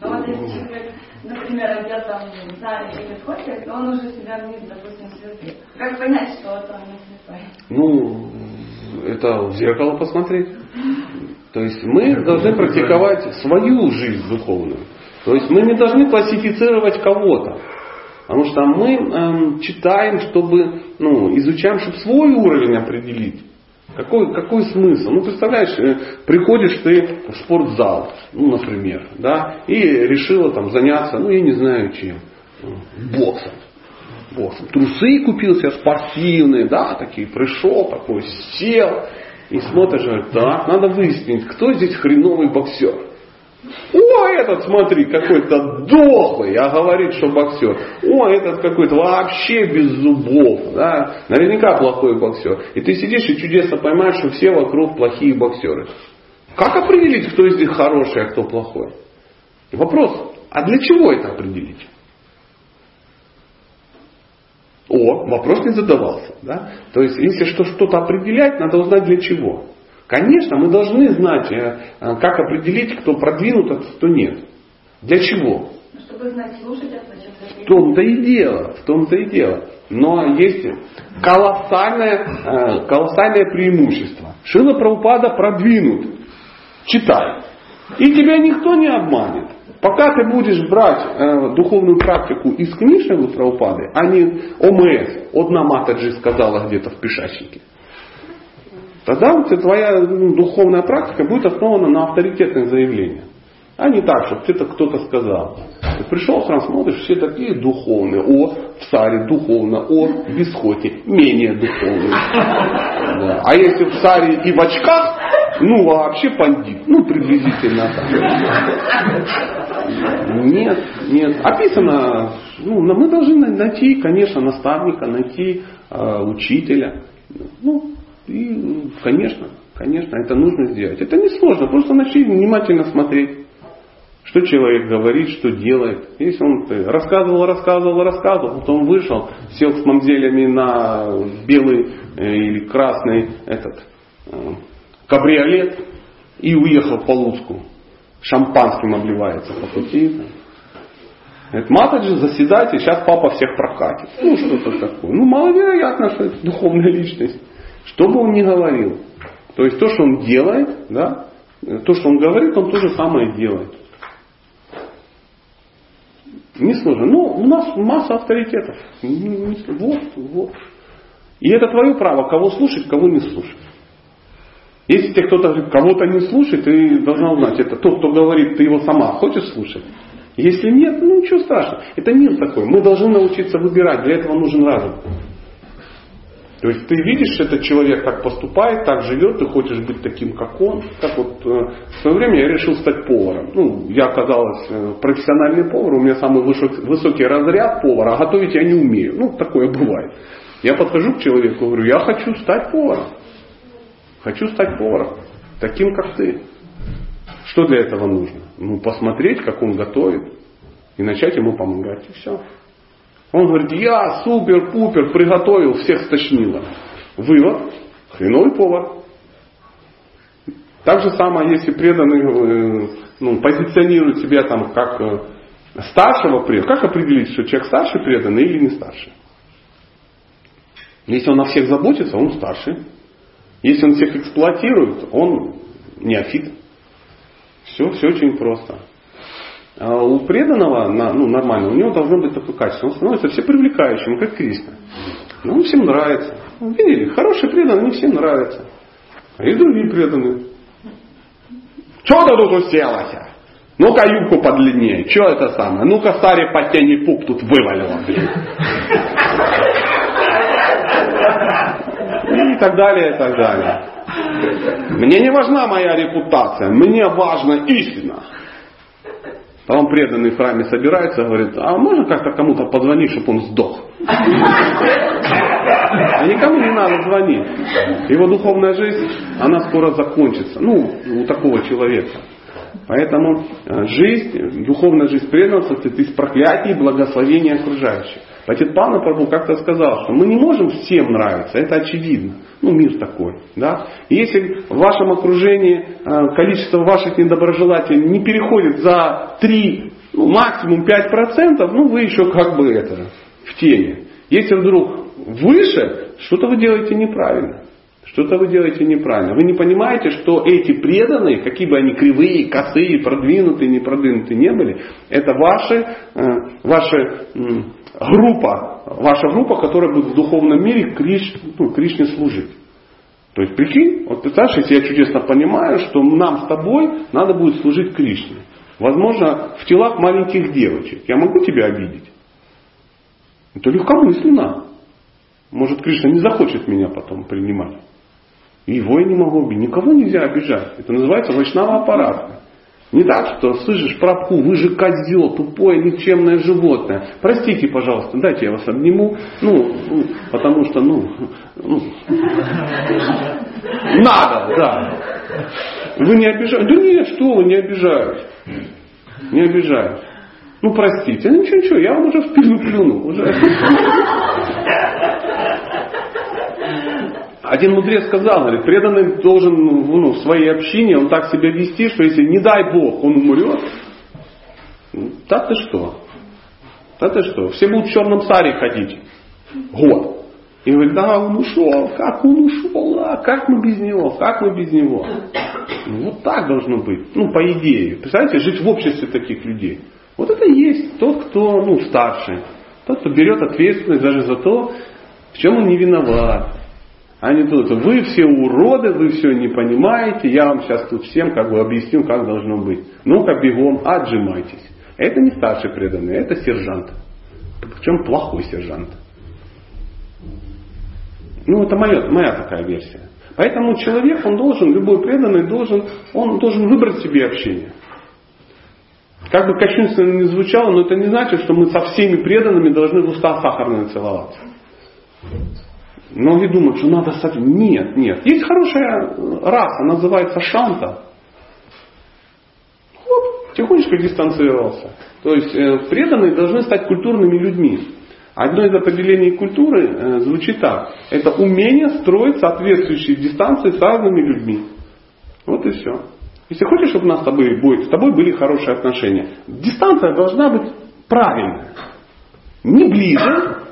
Но вот если человек, например, одет там царь или котик, он уже себя вниз, допустим, звезды. Как понять, что это не святой? Ну, это в зеркало посмотреть. То есть мы должны практиковать свою жизнь духовную. То есть мы не должны классифицировать кого-то. Потому что мы эм, читаем, чтобы, ну, изучаем, чтобы свой уровень определить. Какой, какой смысл? Ну, представляешь, э, приходишь ты в спортзал, ну, например, да, и решила там заняться, ну, я не знаю чем, боксом. боксом. Трусы купил себе спортивные, да, такие, пришел такой, сел, и смотришь, так, надо выяснить, кто здесь хреновый боксер. О, этот, смотри, какой-то дохлый, а говорит, что боксер. О, этот какой-то вообще без зубов. Да? Наверняка плохой боксер. И ты сидишь и чудесно поймаешь, что все вокруг плохие боксеры. Как определить, кто из них хороший, а кто плохой? Вопрос, а для чего это определить? О, вопрос не задавался. Да? То есть, если что, что-то определять, надо узнать для чего. Конечно, мы должны знать, э, э, как определить, кто продвинут, а кто нет. Для чего? Ну, чтобы знать, слушать это, В том-то и дело, в том-то и дело. Но есть колоссальное, э, колоссальное преимущество. Шила Прабхупада продвинут. Читай. И тебя никто не обманет. Пока ты будешь брать э, духовную практику из книг Шилы а не ОМС, одна Матаджи сказала где-то в пешащике. Тогда вот твоя ну, духовная практика будет основана на авторитетных заявлениях. А не так, чтобы это кто-то сказал. Ты пришел храм, смотришь, все такие духовные. О, в царе духовно, о, в бесхоте, менее духовные. Да. А если в царе и в очках, ну вообще пандит. Ну, приблизительно так. Нет, нет. Описано, ну, мы должны найти, конечно, наставника, найти э, учителя. Ну, и, конечно, конечно, это нужно сделать. Это не сложно, просто начни внимательно смотреть, что человек говорит, что делает. Если он рассказывал, рассказывал, рассказывал, потом вышел, сел с мамзелями на белый э, или красный этот э, кабриолет и уехал по Луцку. Шампанским обливается по пути. Говорит, Матаджи, заседайте, сейчас папа всех прокатит. Ну, что-то такое. Ну, маловероятно, что это духовная личность. Что бы он ни говорил. То есть то, что он делает, да, то, что он говорит, он то же самое делает. Не сложно. Ну, у нас масса авторитетов. Вот, вот. И это твое право, кого слушать, кого не слушать. Если тебе кто-то кого-то не слушает, ты должна узнать, это тот, кто говорит, ты его сама хочешь слушать. Если нет, ну ничего страшного. Это мир такой. Мы должны научиться выбирать. Для этого нужен разум. То есть ты видишь, этот человек так поступает, так живет, ты хочешь быть таким, как он. Как вот э, в свое время я решил стать поваром. Ну, я оказалась э, профессиональный повар, у меня самый высокий, высокий разряд повара, а готовить я не умею. Ну, такое бывает. Я подхожу к человеку и говорю, я хочу стать поваром. Хочу стать поваром, таким как ты. Что для этого нужно? Ну, посмотреть, как он готовит, и начать ему помогать, и все. Он говорит, я супер-пупер приготовил, всех стошнило. Вывод, хреновый повар. Так же самое, если преданный э, ну, позиционирует себя там как э, старшего преданного, как определить, что человек старший преданный или не старший? Если он о всех заботится, он старший. Если он всех эксплуатирует, он неофит. Все, все очень просто. А у преданного, ну, нормально, у него должно быть такое качество. Он становится все привлекающим, как Кришна. Он всем нравится. Видели, хороший преданный, они всем нравятся. А и другие преданные. Что ты тут уселась? Ну-ка юбку подлиннее. Что это самое? Ну-ка старый потяни пуп тут вывалила. И так далее, и так далее. Мне не важна моя репутация, мне важна истина. Потом преданный в храме собирается говорит, а можно как-то кому-то позвонить, чтобы он сдох? А никому не надо звонить. Его духовная жизнь, она скоро закончится. Ну, у такого человека. Поэтому э, жизнь, духовная жизнь преданного состоит из проклятий и благословения окружающих. Патитпана Прабhu как-то сказал, что мы не можем всем нравиться, это очевидно. Ну, мир такой. Да? И если в вашем окружении э, количество ваших недоброжелателей не переходит за 3, ну, максимум 5%, ну, вы еще как бы это, в теме. Если вдруг выше, что-то вы делаете неправильно. Что-то вы делаете неправильно. Вы не понимаете, что эти преданные, какие бы они кривые, косые, продвинутые, не продвинутые не были, это ваши, э, ваши группа, ваша группа, которая будет в духовном мире Криш, ну, Кришне служить. То есть прикинь, вот представляешь, если я чудесно понимаю, что нам с тобой надо будет служить Кришне. Возможно, в телах маленьких девочек. Я могу тебя обидеть? Это легкомысленно. Может, Кришна не захочет меня потом принимать. Его я не могу обидеть. Никого нельзя обижать. Это называется вайшнава аппарат. Не так, что слышишь Прабху, вы же козел, тупое, никчемное животное. Простите, пожалуйста, дайте я вас обниму. Ну, ну потому что, ну, ну надо, да. Вы не обижаете? Да нет, что вы, не обижаюсь. Не обижаюсь. Ну, простите. Ну, ничего, ничего, я вам уже в спину плюнул. Уже. Один мудрец сказал, говорит, преданный должен ну, в своей общине, он так себя вести, что если не дай Бог он умрет, да ты что? Да ты что? Все будут в черном саре ходить. Год. И говорит, да, он ушел, как он ушел, а как мы без него, как мы без него. Ну, вот так должно быть, ну, по идее. Представляете, жить в обществе таких людей. Вот это и есть тот, кто, ну, старший. Тот, кто берет ответственность даже за то, в чем он не виноват. Они тут, вы все уроды, вы все не понимаете, я вам сейчас тут всем как бы объясню, как должно быть. Ну-ка бегом, отжимайтесь. Это не старший преданный, это сержант. Причем плохой сержант. Ну, это моя, моя такая версия. Поэтому человек, он должен, любой преданный должен, он должен выбрать себе общение. Как бы кощунственно не звучало, но это не значит, что мы со всеми преданными должны в уста сахарные целоваться. Многие думают, что надо совсем. Нет, нет. Есть хорошая раса, называется шанта. Вот, тихонечко дистанцировался. То есть э, преданные должны стать культурными людьми. Одно из определений культуры э, звучит так. Это умение строить соответствующие дистанции с разными людьми. Вот и все. Если хочешь, чтобы у нас с тобой, с тобой были хорошие отношения, дистанция должна быть правильная. Не ближе,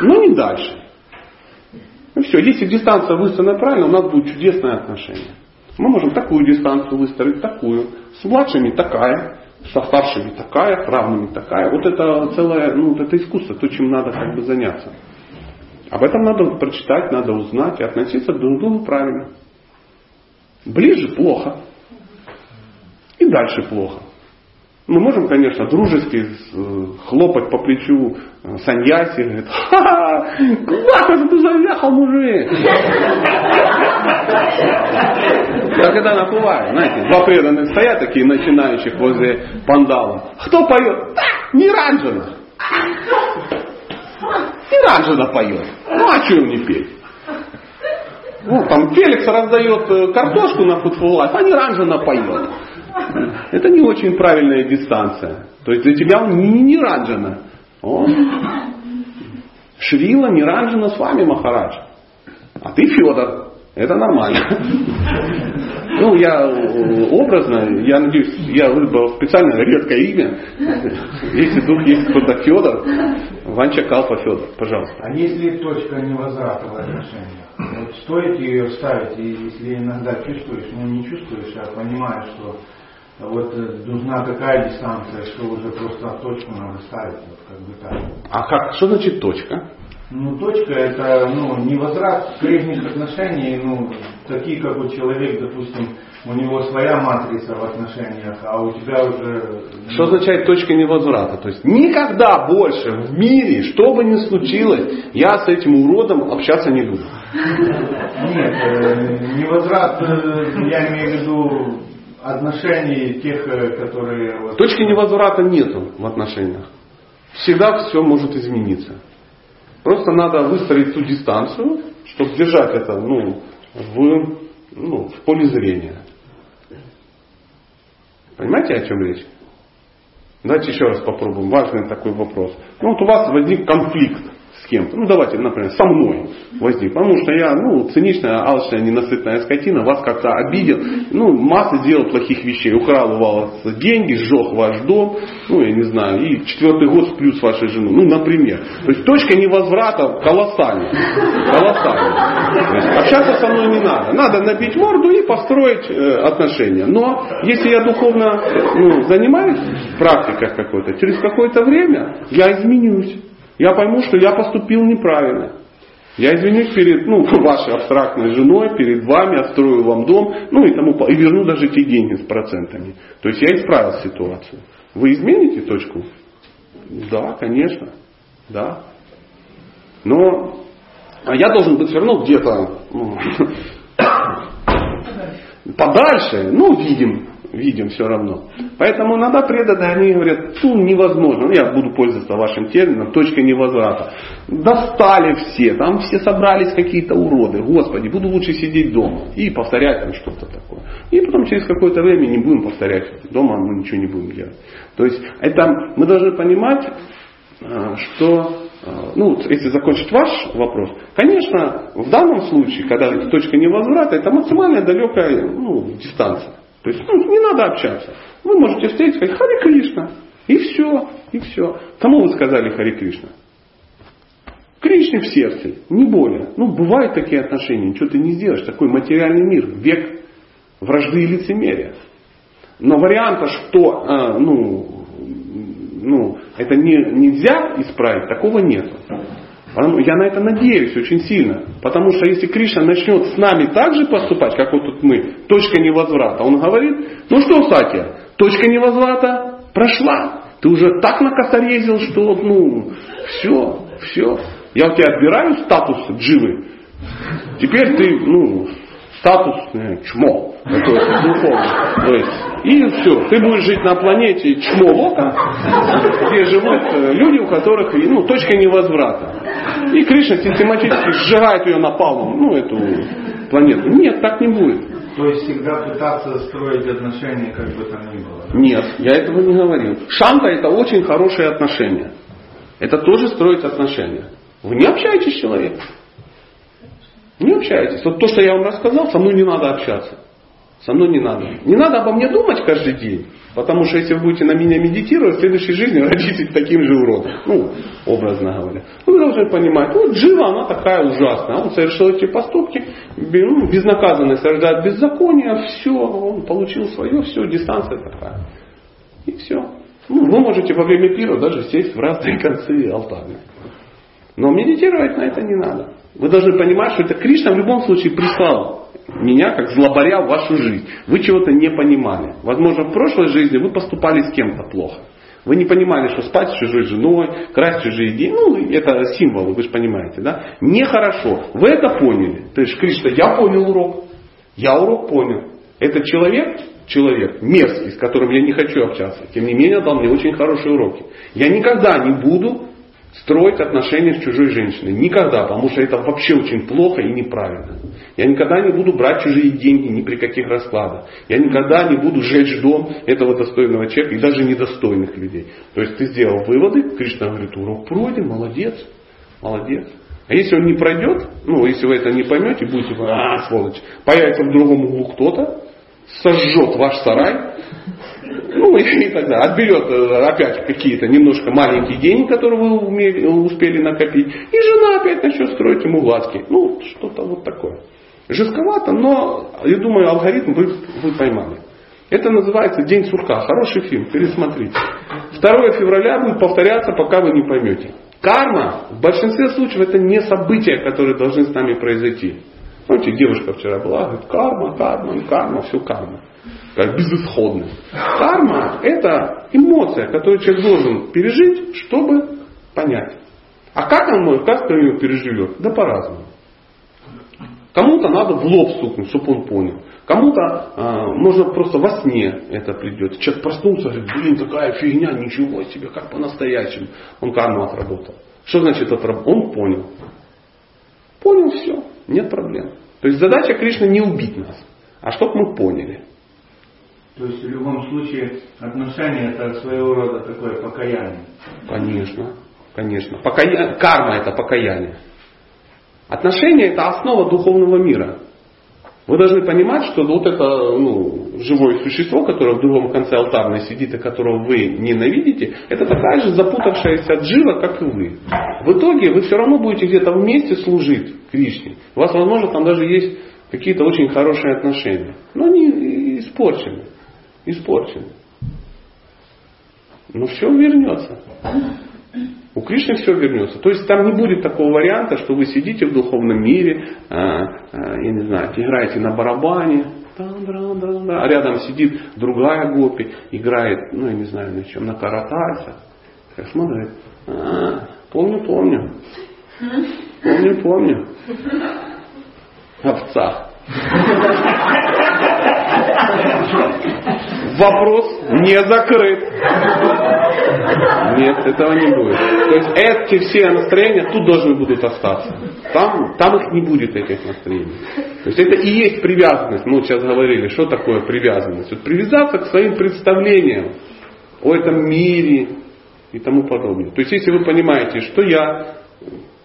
но не дальше. Ну все, если дистанция выстроена правильно, у нас будет чудесное отношение. Мы можем такую дистанцию выстроить, такую. С младшими такая, со старшими такая, с равными такая. Вот это целое, ну, вот это искусство, то, чем надо как бы заняться. Об этом надо прочитать, надо узнать и относиться друг к другу правильно. Ближе плохо. И дальше плохо. Мы можем, конечно, дружески э, хлопать по плечу э, Саньяси, говорит, ха-ха, классно ты заехал, мужик. Я когда наплываю, знаете, два преданных стоят такие начинающих возле пандала. Кто поет? Не Ранджина. Не Ранджина поет. Ну а что не петь? Ну, там Феликс раздает э, картошку на футфулах, а не Ранжина поет. Это не очень правильная дистанция. То есть для тебя он не, не Ранджана. Он Шрила Ниранджана с вами, Махарадж. А ты Федор. Это нормально. Ну, я э, образно, я надеюсь, я выбрал специально редкое имя. Если вдруг есть кто-то Федор, Ванча Калпа Федор, пожалуйста. А если точка невозврата в отношениях? Вот стоит ее ставить, если иногда чувствуешь, ну не чувствуешь, а понимаешь, что вот э, нужна такая дистанция, что уже просто точку надо ставить, вот как бы так. А как, что значит точка? Ну, точка это ну, не возврат прежних отношений, ну, такие, как у человека, допустим, у него своя матрица в отношениях, а у тебя уже... Ну... Что означает точка невозврата? То есть никогда больше в мире, что бы ни случилось, я с этим уродом общаться не буду. Нет, э, невозврат, э, я имею в виду отношений тех, э, которые... Точки невозврата нету в отношениях. Всегда все может измениться. Просто надо выстроить ту дистанцию, чтобы держать это ну, в, ну, в поле зрения. Понимаете, о чем речь? Давайте еще раз попробуем. Важный такой вопрос. Ну вот у вас возник конфликт кем-то. Ну давайте, например, со мной возник. Потому что я, ну, циничная, алчная, ненасытная скотина, вас как-то обидел. Ну, масса сделал плохих вещей. Украл у вас деньги, сжег ваш дом, ну, я не знаю, и четвертый год сплю с вашей женой. Ну, например. То есть точка невозврата колоссальная. Колоссальная. Есть, общаться со мной не надо. Надо набить морду и построить э, отношения. Но если я духовно ну, занимаюсь практикой какой-то, через какое-то время я изменюсь я пойму, что я поступил неправильно. Я извинюсь перед ну, вашей абстрактной женой, перед вами, отстрою вам дом, ну и тому и верну даже те деньги с процентами. То есть я исправил ситуацию. Вы измените точку? Да, конечно. Да. Но я должен быть все равно где-то ну, подальше, ну, видим, видим все равно. Поэтому иногда преданные, они говорят, ну невозможно, ну, я буду пользоваться вашим термином, точка невозврата. Достали все, там все собрались какие-то уроды, господи, буду лучше сидеть дома и повторять там что-то такое. И потом через какое-то время не будем повторять, дома мы ничего не будем делать. То есть это мы должны понимать, э, что э, ну, если закончить ваш вопрос, конечно, в данном случае, когда точка невозврата, это максимально далекая ну, дистанция. То есть ну, не надо общаться. Вы можете встретить, сказать Хари Кришна. И все, и все. Кому вы сказали Хари Кришна? Кришне в сердце, не более. Ну, бывают такие отношения, ничего ты не сделаешь. Такой материальный мир, век вражды и лицемерия. Но варианта, что э, ну, ну, это не, нельзя исправить, такого нет. Я на это надеюсь очень сильно. Потому что если Кришна начнет с нами так же поступать, как вот тут мы, точка невозврата, он говорит, ну что, Сатья, точка невозврата прошла. Ты уже так накосорезил, что ну, все, все. Я у тебя отбираю статус дживы. Теперь ты, ну, статус э, чмо. Такой, духовный. То есть, и все, ты будешь жить на планете чмо лока, где живут э, люди, у которых ну, точка невозврата. И Кришна систематически сжирает ее напалмом, ну, эту планету. Нет, так не будет. То есть всегда пытаться строить отношения, как бы там ни было. Нет, я этого не говорил. Шанта это очень хорошие отношения. Это тоже строить отношения. Вы не общаетесь с человеком. Не общаетесь. Вот то, что я вам рассказал, со мной не надо общаться. Со мной не надо. Не надо обо мне думать каждый день. Потому что если вы будете на меня медитировать, в следующей жизни родитесь таким же уродом. Ну, образно говоря. Вы должны понимать, вот Джива, она такая ужасная. Он совершил эти поступки, ну, безнаказанность рождает беззаконие, все, он получил свое, все, дистанция такая. И все. Ну, вы можете во время пира даже сесть в разные концы алтаря. Но медитировать на это не надо. Вы должны понимать, что это Кришна в любом случае прислал меня как злобаря в вашу жизнь. Вы чего-то не понимали. Возможно, в прошлой жизни вы поступали с кем-то плохо. Вы не понимали, что спать с чужой женой, красть чужие деньги, ну, это символы, вы же понимаете, да? Нехорошо. Вы это поняли. То есть, Кришна, я понял урок. Я урок понял. Этот человек, человек мерзкий, с которым я не хочу общаться, тем не менее дал мне очень хорошие уроки. Я никогда не буду строить отношения с чужой женщиной. Никогда, потому что это вообще очень плохо и неправильно. Я никогда не буду брать чужие деньги ни при каких раскладах. Я никогда не буду жечь дом этого достойного человека и даже недостойных людей. То есть ты сделал выводы, Кришна говорит, урок пройден, молодец, молодец. А если он не пройдет, ну, если вы это не поймете, будете, а, сволочь, появится в другом углу кто-то, сожжет ваш сарай, ну и тогда отберет э, опять какие-то немножко маленькие деньги, которые вы умели, успели накопить, и жена опять начнет строить ему глазки. Ну, что-то вот такое. Жестковато, но я думаю, алгоритм вы, вы поймали. Это называется День сурка. Хороший фильм, пересмотрите. 2 февраля будет повторяться, пока вы не поймете. Карма в большинстве случаев это не события, которые должны с нами произойти. Помните, девушка вчера была, говорит, карма, карма, карма, все карма как безысходность. Карма – это эмоция, которую человек должен пережить, чтобы понять. А как он может, как он ее переживет? Да по-разному. Кому-то надо в лоб стукнуть, чтобы он понял. Кому-то э, можно просто во сне это придет. Человек проснулся, говорит, блин, такая фигня, ничего себе, как по-настоящему. Он карму отработал. Что значит отработал? Он понял. Понял все, нет проблем. То есть задача Кришны не убить нас, а чтобы мы поняли. То есть в любом случае отношения это своего рода такое покаяние. Конечно, конечно. Покая... Карма это покаяние. Отношения это основа духовного мира. Вы должны понимать, что вот это ну, живое существо, которое в другом конце алтарной сидит и которого вы ненавидите, это такая же запутавшаяся джива, как и вы. В итоге вы все равно будете где-то вместе служить Кришне. У вас, возможно, там даже есть какие-то очень хорошие отношения. Но они испорчены испорчен. Но все вернется. У Кришны все вернется. То есть там не будет такого варианта, что вы сидите в духовном мире, а, а, я не знаю, играете на барабане, а рядом сидит другая гопи, играет, ну я не знаю на чем, на каратайсах. Как смотрит, а, помню, помню. Помню, помню. Овца. Вопрос не закрыт. Нет, этого не будет. То есть эти все настроения тут должны будут остаться. Там, там их не будет, этих настроений. То есть это и есть привязанность. Мы сейчас говорили, что такое привязанность. Вот привязаться к своим представлениям о этом мире и тому подобное. То есть если вы понимаете, что я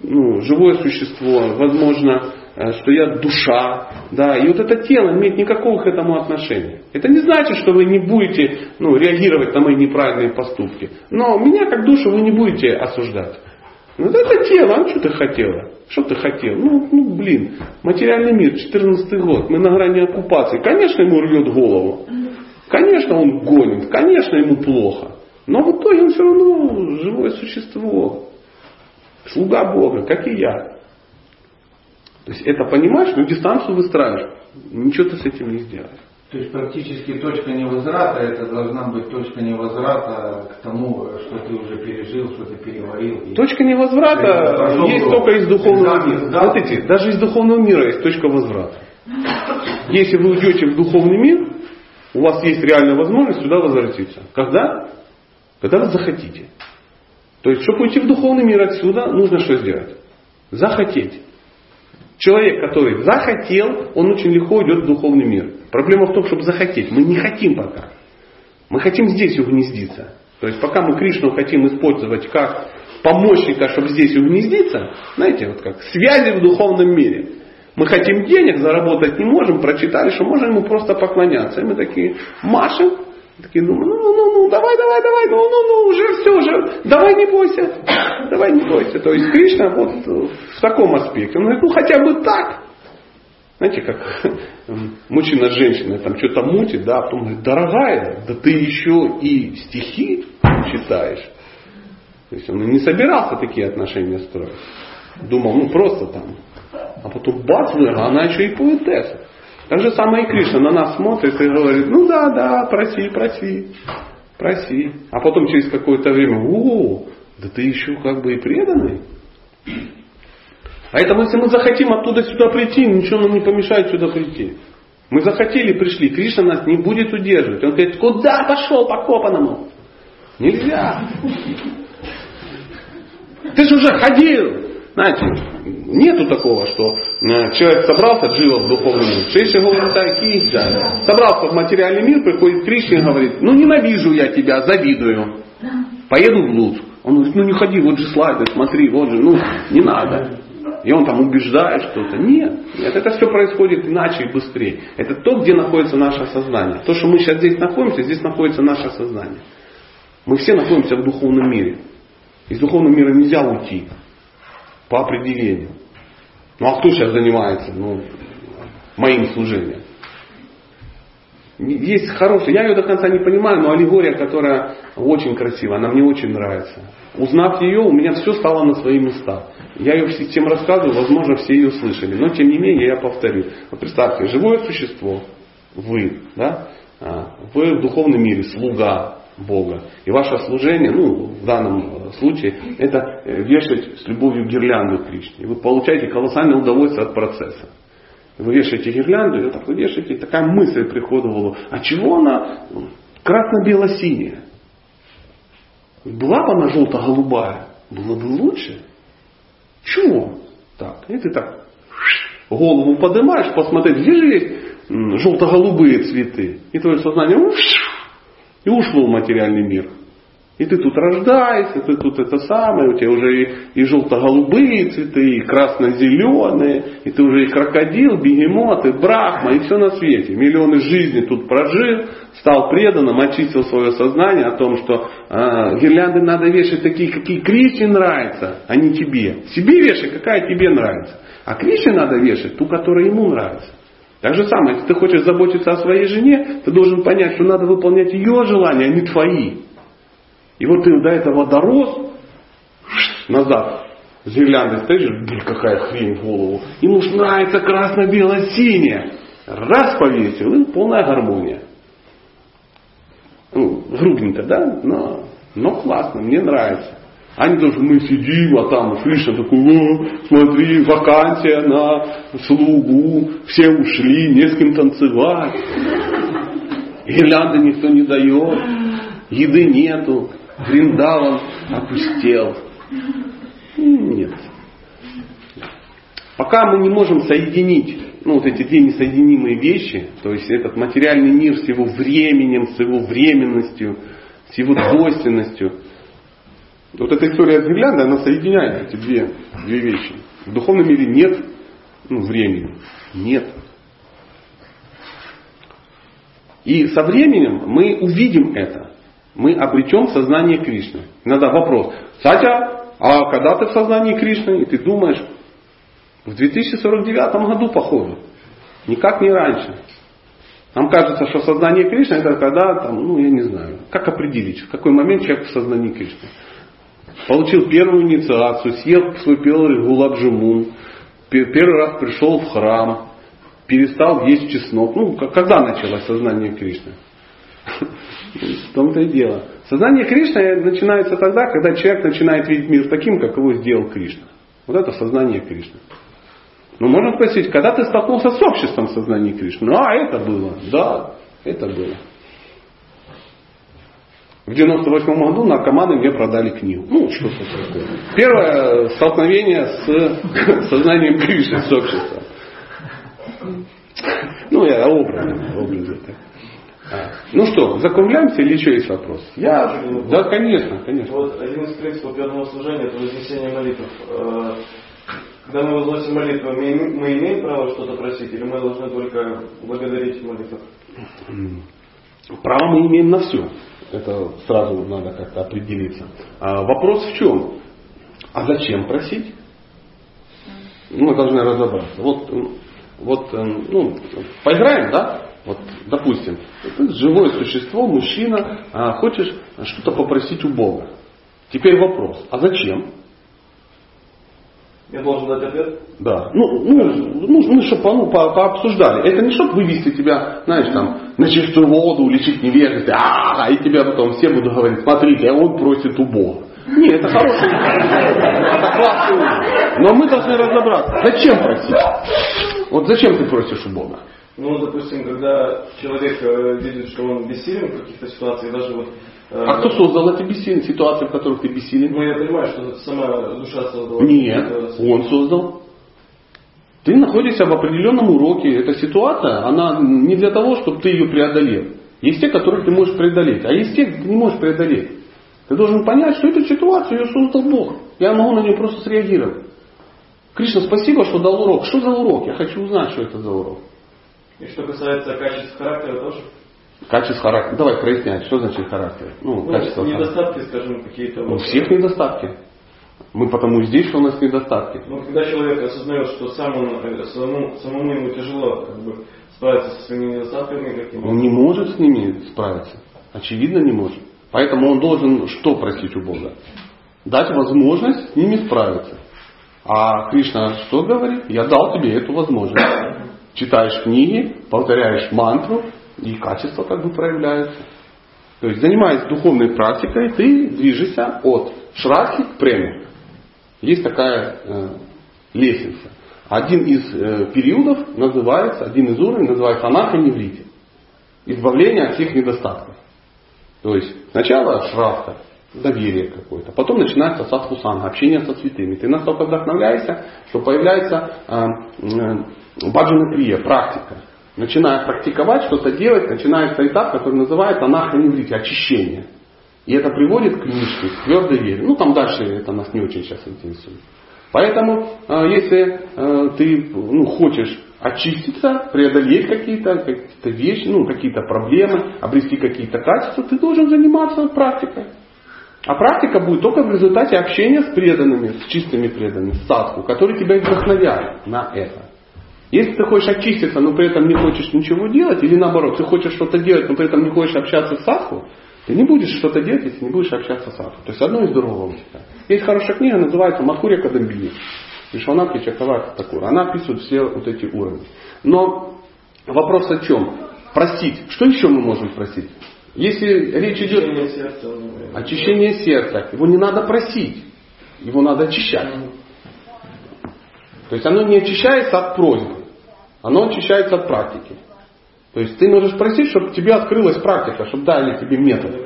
ну, живое существо, возможно, Э, что я душа, да, и вот это тело имеет никакого к этому отношения. Это не значит, что вы не будете ну, реагировать на мои неправильные поступки. Но меня как душу вы не будете осуждать. Ну это тело, а что ты хотела? Что ты хотел? Ну, ну блин, материальный мир, 14 год, мы на грани оккупации. Конечно, ему рвет голову. Конечно, он гонит, конечно, ему плохо. Но в итоге он все равно живое существо. Слуга Бога, как и я. То есть это понимаешь, но дистанцию выстраиваешь. Ничего ты с этим не сделаешь. То есть практически точка невозврата, это должна быть точка невозврата к тому, что ты уже пережил, что ты переварил. Точка невозврата есть только из духовного мира. Да. Смотрите, даже из духовного мира есть точка возврата. Если вы уйдете в духовный мир, у вас есть реальная возможность сюда возвратиться. Когда? Когда вы захотите. То есть, чтобы уйти в духовный мир отсюда, нужно что сделать? Захотеть. Человек, который захотел, он очень легко идет в духовный мир. Проблема в том, чтобы захотеть. Мы не хотим пока. Мы хотим здесь угнездиться. То есть пока мы Кришну хотим использовать как помощника, чтобы здесь угнездиться, знаете, вот как связи в духовном мире. Мы хотим денег, заработать не можем, прочитали, что можем ему просто поклоняться. И мы такие машем, Такие ну, ну, ну, ну, давай, давай, давай, ну, ну, ну, уже все, уже, давай не бойся, давай не бойся. То есть Кришна вот в таком аспекте. Он говорит, ну хотя бы так. Знаете, как мужчина с женщиной там что-то мутит, да, а потом говорит, дорогая, да ты еще и стихи читаешь. То есть он не собирался такие отношения строить. Думал, ну просто там. А потом бац, она еще и поэтесса. Так же самое и Кришна на нас смотрит и говорит, ну да, да, проси, проси, проси. А потом через какое-то время, о, да ты еще как бы и преданный. А это если мы захотим оттуда сюда прийти, ничего нам не помешает сюда прийти. Мы захотели, пришли, Кришна нас не будет удерживать. Он говорит, куда пошел по копаному? Нельзя. Ты же уже ходил. Знаете, нету такого, что э, человек собрался, жил в духовном мире. Шиши говорит такие, да. Собрался в материальный мир, приходит Кришна и говорит, ну ненавижу я тебя, завидую. Поеду в Луцк. Он говорит, ну не ходи, вот же слайды, смотри, вот же, ну не надо. И он там убеждает что-то. Нет, нет, это все происходит иначе и быстрее. Это то, где находится наше сознание. То, что мы сейчас здесь находимся, здесь находится наше сознание. Мы все находимся в духовном мире. Из духовного мира нельзя уйти по определению. Ну а кто сейчас занимается ну, моим служением? Есть хорошая, я ее до конца не понимаю, но аллегория, которая очень красивая, она мне очень нравится. Узнав ее, у меня все стало на свои места. Я ее всем рассказываю, возможно, все ее слышали, но тем не менее я повторю. Вот представьте, живое существо, вы, да, а, вы в духовном мире, слуга, Бога. И ваше служение, ну, в данном случае, это э, вешать с любовью гирлянду Кришне. Вы получаете колоссальное удовольствие от процесса. Вы вешаете гирлянду, вот так вы вешаете, и такая мысль приходит в голову. А чего она красно-бело-синяя? Была бы она желто-голубая, было бы лучше. Чего? Так, и ты так голову поднимаешь, посмотреть, где же есть желто-голубые цветы. И твое сознание и ушло в материальный мир. И ты тут рождаешься, ты тут это самое, у тебя уже и, и желто-голубые цветы, и красно-зеленые, и ты уже и крокодил, бегемот, и брахма, и все на свете. Миллионы жизней тут прожил, стал преданным, очистил свое сознание о том, что э, гирлянды надо вешать такие, какие Кришне нравятся, а не тебе. Себе вешай, какая тебе нравится. А Кришне надо вешать ту, которая ему нравится. Так же самое, если ты хочешь заботиться о своей жене, ты должен понять, что надо выполнять ее желания, а не твои. И вот ты до этого дорос, назад, с гирляндой стоишь, блин, какая хрень в голову. Ему ж нравится красно-бело-синее. Раз повесил, и полная гармония. Ну, грубненько, да? Но, но классно, мне нравится. Они должны, мы сидим, а там Кришна такой, О, смотри, вакансия на слугу, все ушли, не с кем танцевать. Гирлянды никто не дает, еды нету, Вриндаван опустел. Нет. Пока мы не можем соединить ну, вот эти две несоединимые вещи, то есть этот материальный мир с его временем, с его временностью, с его двойственностью, вот эта история с гирляндой, она соединяет эти две, две вещи. В духовном мире нет ну, времени. Нет. И со временем мы увидим это. Мы обретем сознание Кришны. Иногда вопрос. Сатя, а когда ты в сознании Кришны? И ты думаешь, в 2049 году, походу. Никак не раньше. Нам кажется, что сознание Кришны это когда, там, ну я не знаю, как определить, в какой момент человек в сознании Кришны получил первую инициацию, съел свой первый гулабджимун, первый раз пришел в храм, перестал есть чеснок. Ну, когда началось сознание Кришны? В том-то и дело. Сознание Кришны начинается тогда, когда человек начинает видеть мир таким, как его сделал Кришна. Вот это сознание Кришны. Ну, можно спросить, когда ты столкнулся с обществом сознания Кришны? Ну, а это было. Да, это было. В 98 году наркоманы мне продали книгу. Ну, что-то такое. Первое столкновение с сознанием Кришны, с обществом. Ну, я образ, образ это. А. Ну что, закругляемся или еще есть вопрос? Я, да, конечно, конечно. Вот один из принципов преданного служения это вознесение молитв. Э, когда мы возносим молитву, мы, мы имеем право что-то просить, или мы должны только благодарить в молитвах? Право мы имеем на все. Это сразу надо как-то определиться. А вопрос в чем? А зачем просить? Мы должны разобраться. Вот вот, эм, ну, поиграем, да? Вот, допустим, ты живое существо, мужчина, а хочешь что-то попросить у Бога. Теперь вопрос, а зачем? Я должен дать ответ? Да. Ну, ну, ну, ну чтобы ну, по, пообсуждали. Это не чтобы вывести тебя, знаешь, там, на чистую воду, лечить невежество, а, и тебя потом все будут говорить, смотрите, он просит у Бога. Нет, это хороший Это классный Но мы должны разобраться, зачем просить? Вот зачем ты просишь у Бога? Ну, допустим, когда человек э, видит, что он бессилен в каких-то ситуациях, даже вот а кто создал эти бессильные ситуации, в которых ты бессилен? Ну, я понимаю, что сама душа создала. Нет, он создал. Ты находишься в определенном уроке. Эта ситуация, она не для того, чтобы ты ее преодолел. Есть те, которых ты можешь преодолеть, а есть те, ты не можешь преодолеть. Ты должен понять, что эту ситуацию ее создал Бог. Я могу на нее просто среагировать. Кришна, спасибо, что дал урок. Что за урок? Я хочу узнать, что это за урок. И что касается качества характера тоже? Качество характера. Давай прояснять, что значит характер. Ну, ну качество недостатки, характера. скажем, какие-то. У всех недостатки. Мы потому здесь, что у нас недостатки. Ну, когда человек осознает, что сам он, самому, самому ему тяжело как бы, справиться со своими недостатками какими Он не может с ними справиться. Очевидно, не может. Поэтому он должен что просить у Бога? Дать возможность с ними справиться. А Кришна что говорит? Я дал тебе эту возможность. Читаешь книги, повторяешь мантру, и качества как бы проявляются. То есть, занимаясь духовной практикой, ты движешься от шрадхи к преме. Есть такая э, лестница. Один из э, периодов называется, один из уровней называется анаха неврити. Избавление от всех недостатков. То есть сначала шрадха, доверие какое-то. Потом начинается садхусанга, общение со святыми. Ты настолько вдохновляешься, что появляется э, э, баджана крия, практика начиная практиковать, что-то делать, начинается этап, который называется анахроневрите, очищение. И это приводит к нишке, к твердой вере. Ну, там дальше это нас не очень сейчас интересует. Поэтому, если ты ну, хочешь очиститься, преодолеть какие-то какие вещи, ну, какие-то проблемы, обрести какие-то качества, ты должен заниматься практикой. А практика будет только в результате общения с преданными, с чистыми преданными, с садху, которые тебя вдохновяют на это. Если ты хочешь очиститься, но при этом не хочешь ничего делать, или наоборот, ты хочешь что-то делать, но при этом не хочешь общаться с садху, ты не будешь что-то делать, если не будешь общаться с садху. То есть одно из другого вытекает. Есть хорошая книга, называется Мадхурия Кадамбини. Вишванатхи Чакавати Такура. Она описывает все вот эти уровни. Но вопрос о чем? Простить. Что еще мы можем просить? Если речь идет очищение сердца, очищение сердца, его не надо просить, его надо очищать. То есть оно не очищается от просьбы. Оно очищается от практики. То есть ты можешь просить, чтобы тебе открылась практика, чтобы дали тебе метод.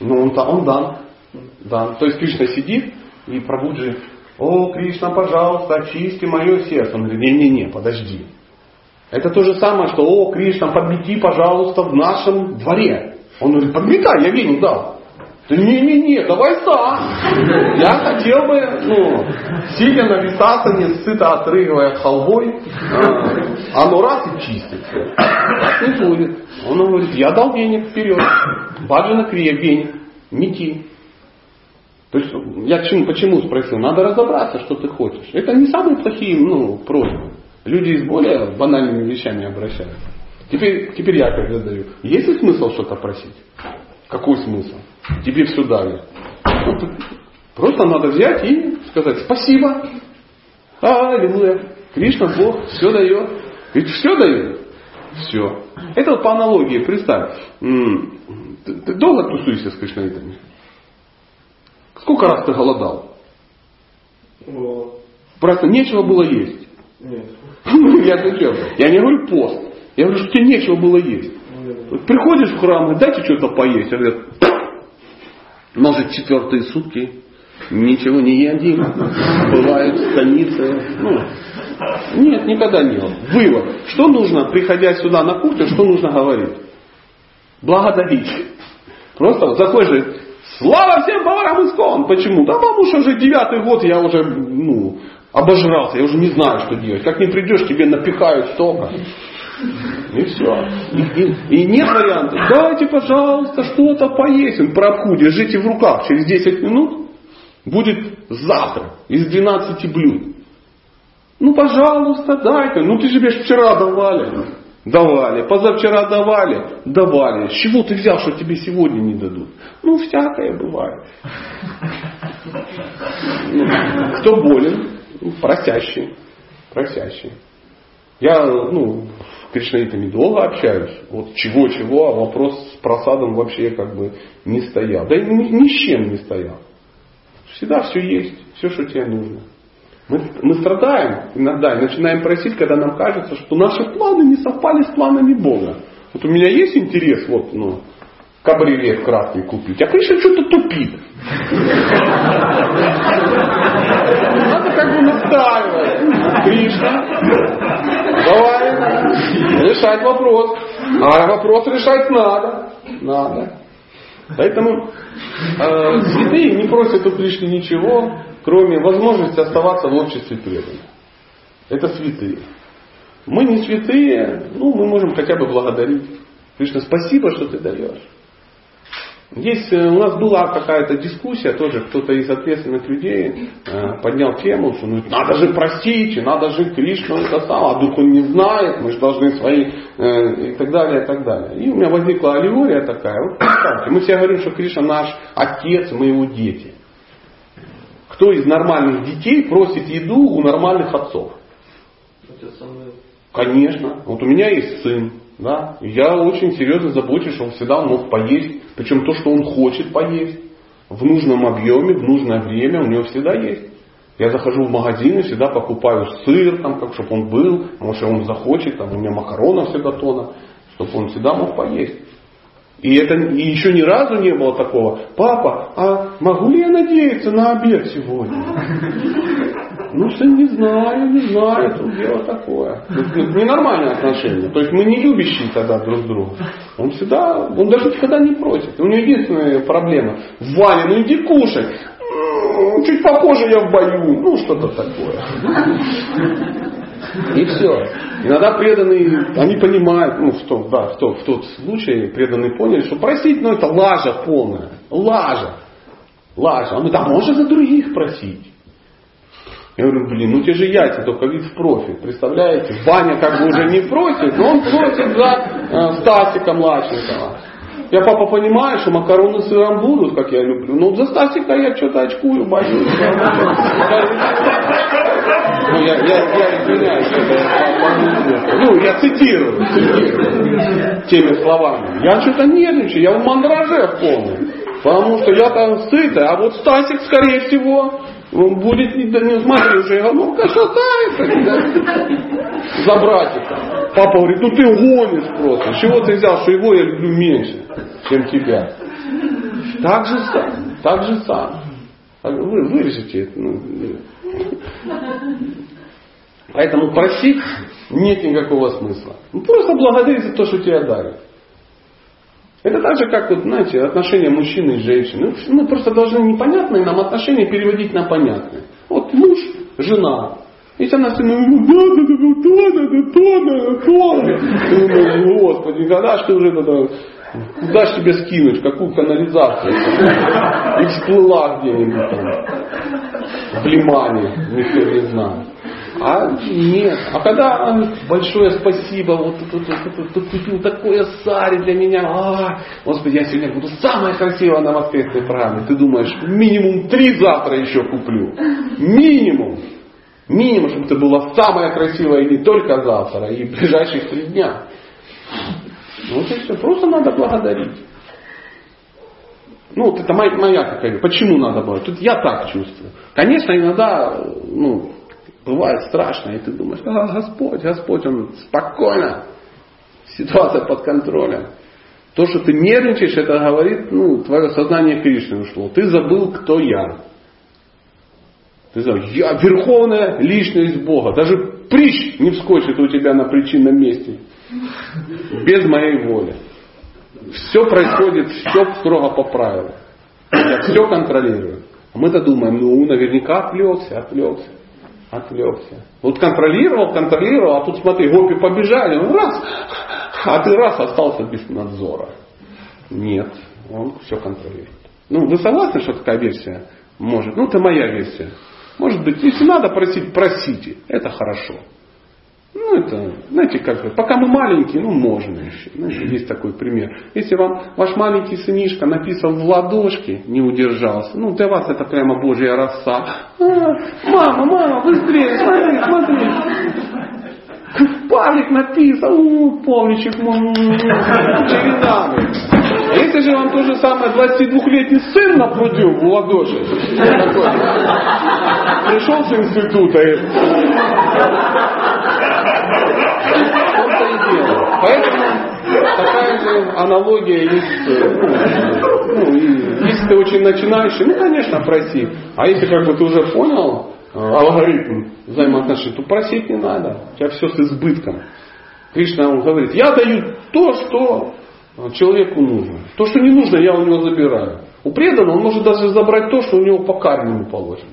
Ну он, он дан. дан. То есть Кришна сидит и Прабуджи, о, Кришна, пожалуйста, очисти мое сердце. Он говорит, не-не-не, подожди. Это то же самое, что, о, Кришна, подмети, пожалуйста, в нашем дворе. Он говорит, подметай, я веник дал. Не-не-не, давай сам. Я хотел бы, ну, сидя на висасане, сыто отрыгивая халвой, а, оно раз и чистится. Так не будет. Он говорит, я дал денег вперед. Баджана крия денег, мети. То есть, я почему, почему спросил? Надо разобраться, что ты хочешь. Это не самые плохие ну, просьбы. Люди с более банальными вещами обращаются. Теперь, теперь я как задаю. Есть ли смысл что-то просить? Какой смысл? Тебе все дали. Просто надо взять и сказать спасибо. Аллилуйя. Кришна Бог все дает. Ведь все дает. Все. Это вот по аналогии, представь. Ты долго тусуешься с кришнаитами? Сколько раз ты голодал? Просто нечего было есть. Нет. Я зачем? Я не говорю пост. Я говорю, что тебе нечего было есть. Приходишь в храм, и дайте что-то поесть. Может четвертые сутки ничего не едим, бывают станицы. Ну, нет, никогда не было. Вывод. Что нужно, приходя сюда на кухню, что нужно говорить? Благодарить. Просто вот заходишь, слава всем поварам искон. Почему? Да потому что уже девятый год я уже ну, обожрался, я уже не знаю, что делать. Как не придешь, тебе напихают столько. И все. И, и, нет вариантов. Дайте, пожалуйста, что-то поесть. Он Прабху, держите в руках. Через 10 минут будет завтра из 12 блюд. Ну, пожалуйста, дай-ка. Ну, ты же вчера давали. Давали. Позавчера давали. Давали. С чего ты взял, что тебе сегодня не дадут? Ну, всякое бывает. Ну, кто болен? Ну, просящий. Просящий. Я, ну, кришнаитами долго общаюсь. Вот чего-чего, а вопрос с просадом вообще как бы не стоял. Да и ни, ни с чем не стоял. Всегда все есть, все, что тебе нужно. Мы, мы страдаем иногда и начинаем просить, когда нам кажется, что наши планы не совпали с планами Бога. Вот у меня есть интерес, вот, ну, кабриолет красный купить, а Кришна что-то тупит. Надо как бы настаивать. Кришна, давай решать вопрос. А вопрос решать надо. Надо. Поэтому э, святые не просят у Кришны ничего, кроме возможности оставаться в обществе преданных. Это святые. Мы не святые, ну мы можем хотя бы благодарить. Кришна, спасибо, что ты даешь. Здесь э, у нас была какая-то дискуссия, тоже кто-то из ответственных людей э, поднял тему, что ну, надо же простить, надо же Кришну это сам, а дух он не знает, мы же должны свои э, и так далее, и так далее. И у меня возникла аллегория такая, вот представьте, мы все говорим, что Кришна наш отец, мы его дети. Кто из нормальных детей просит еду у нормальных отцов? Конечно. Вот у меня есть сын, да, я очень серьезно забочусь, чтобы он всегда мог поесть причем то, что он хочет поесть, в нужном объеме, в нужное время, у него всегда есть. Я захожу в магазин и всегда покупаю сыр, там, как, чтобы он был, может он захочет, там, у меня макаронов всегда тона, чтобы он всегда мог поесть. И это и еще ни разу не было такого, папа, а могу ли я надеяться на обед сегодня? Ну, сын, не знаю, не знаю, тут дело такое. Ненормальное отношение. То есть мы не любящие тогда друг друга. Он всегда, он даже никогда не просит. У него единственная проблема. Ваня, ну иди кушай. Чуть попозже я в бою. Ну, что-то такое. И все. Иногда преданные, они понимают, ну, в, том, да, в, том, в тот случай преданные поняли, что просить, ну, это лажа полная. Лажа. Лажа. Он говорит, а можно за других просить? Я говорю, блин, ну те же яйца, только вид в профиль. Представляете? Ваня как бы уже не просит, но он просит за э, Стасика младшенького. Я, папа, понимаю, что макароны с сыром будут, как я люблю. Но за Стасика я что-то очкую, боюсь. Ну, я, я, я извиняюсь, это, ну, я цитирую, цитирую теми словами. Я что-то нервничаю, я в мандраже в полном. Потому что я там сытый, а вот Стасик, скорее всего, он будет не, не смотри уже, говорю, ну-ка шатается да? за братика. Папа говорит, ну ты гонишь просто. Чего ты взял, что его я люблю меньше, чем тебя? Так же сам, так же сам. Вы вырежете это. Ну, Поэтому просить нет никакого смысла. Ну, просто благодарить за то, что тебя дарят. Это так же, как, вот, знаете, отношения мужчины и женщины. Мы просто должны непонятные нам отношения переводить на понятные. Вот муж, жена. Если она все ну, то, то, то, да, то, Господи, когда ж ты уже это, куда ж тебе скинешь, какую канализацию? И всплыла где-нибудь там, в лимане, никто не знает. А нет. А когда большое спасибо, вот тут, купил такое сари для меня. А, Господи, я сегодня буду самая красивая на воскресной программе. Ты думаешь, минимум три завтра еще куплю. Минимум. Минимум, чтобы ты была самая красивая и не только завтра, и в ближайших три дня. Вот и все. Просто надо благодарить. Ну, вот это моя, моя какая Почему надо было? Тут я так чувствую. Конечно, иногда, ну, Бывает страшно, и ты думаешь, а, Господь, Господь, Он спокойно, ситуация под контролем. То, что ты нервничаешь, это говорит, ну, твое сознание Кришны ушло. Ты забыл, кто я. Ты забыл, я верховная личность Бога. Даже прищ не вскочит у тебя на причинном месте. Без моей воли. Все происходит, все строго по правилам. Я все контролирую. А мы-то думаем, ну, наверняка отвлекся, отвлекся отвлекся. Вот контролировал, контролировал, а тут смотри, гопи побежали, ну раз, а ты раз остался без надзора. Нет, он все контролирует. Ну, вы согласны, что такая версия может? Ну, это моя версия. Может быть, если надо просить, просите. Это хорошо. Ну, это, знаете, как бы, пока мы маленькие, ну, можно еще. Знаете, есть такой пример. Если вам ваш маленький сынишка написал в ладошке, не удержался, ну, для вас это прямо божья роса. А, мама, мама, быстрее, смотри, смотри. Павлик написал, о, Павличек, черенавый. А если же вам то же самое 22-летний сын напрудил в ладоши, пришел с института и Поэтому такая же аналогия есть. Э, ну, если ты очень начинающий, ну, конечно, проси. А если как бы ты уже понял э, алгоритм взаимоотношений, то просить не надо. У тебя все с избытком. Кришна он говорит, я даю то, что человеку нужно. То, что не нужно, я у него забираю. У преданного он может даже забрать то, что у него по карме положено.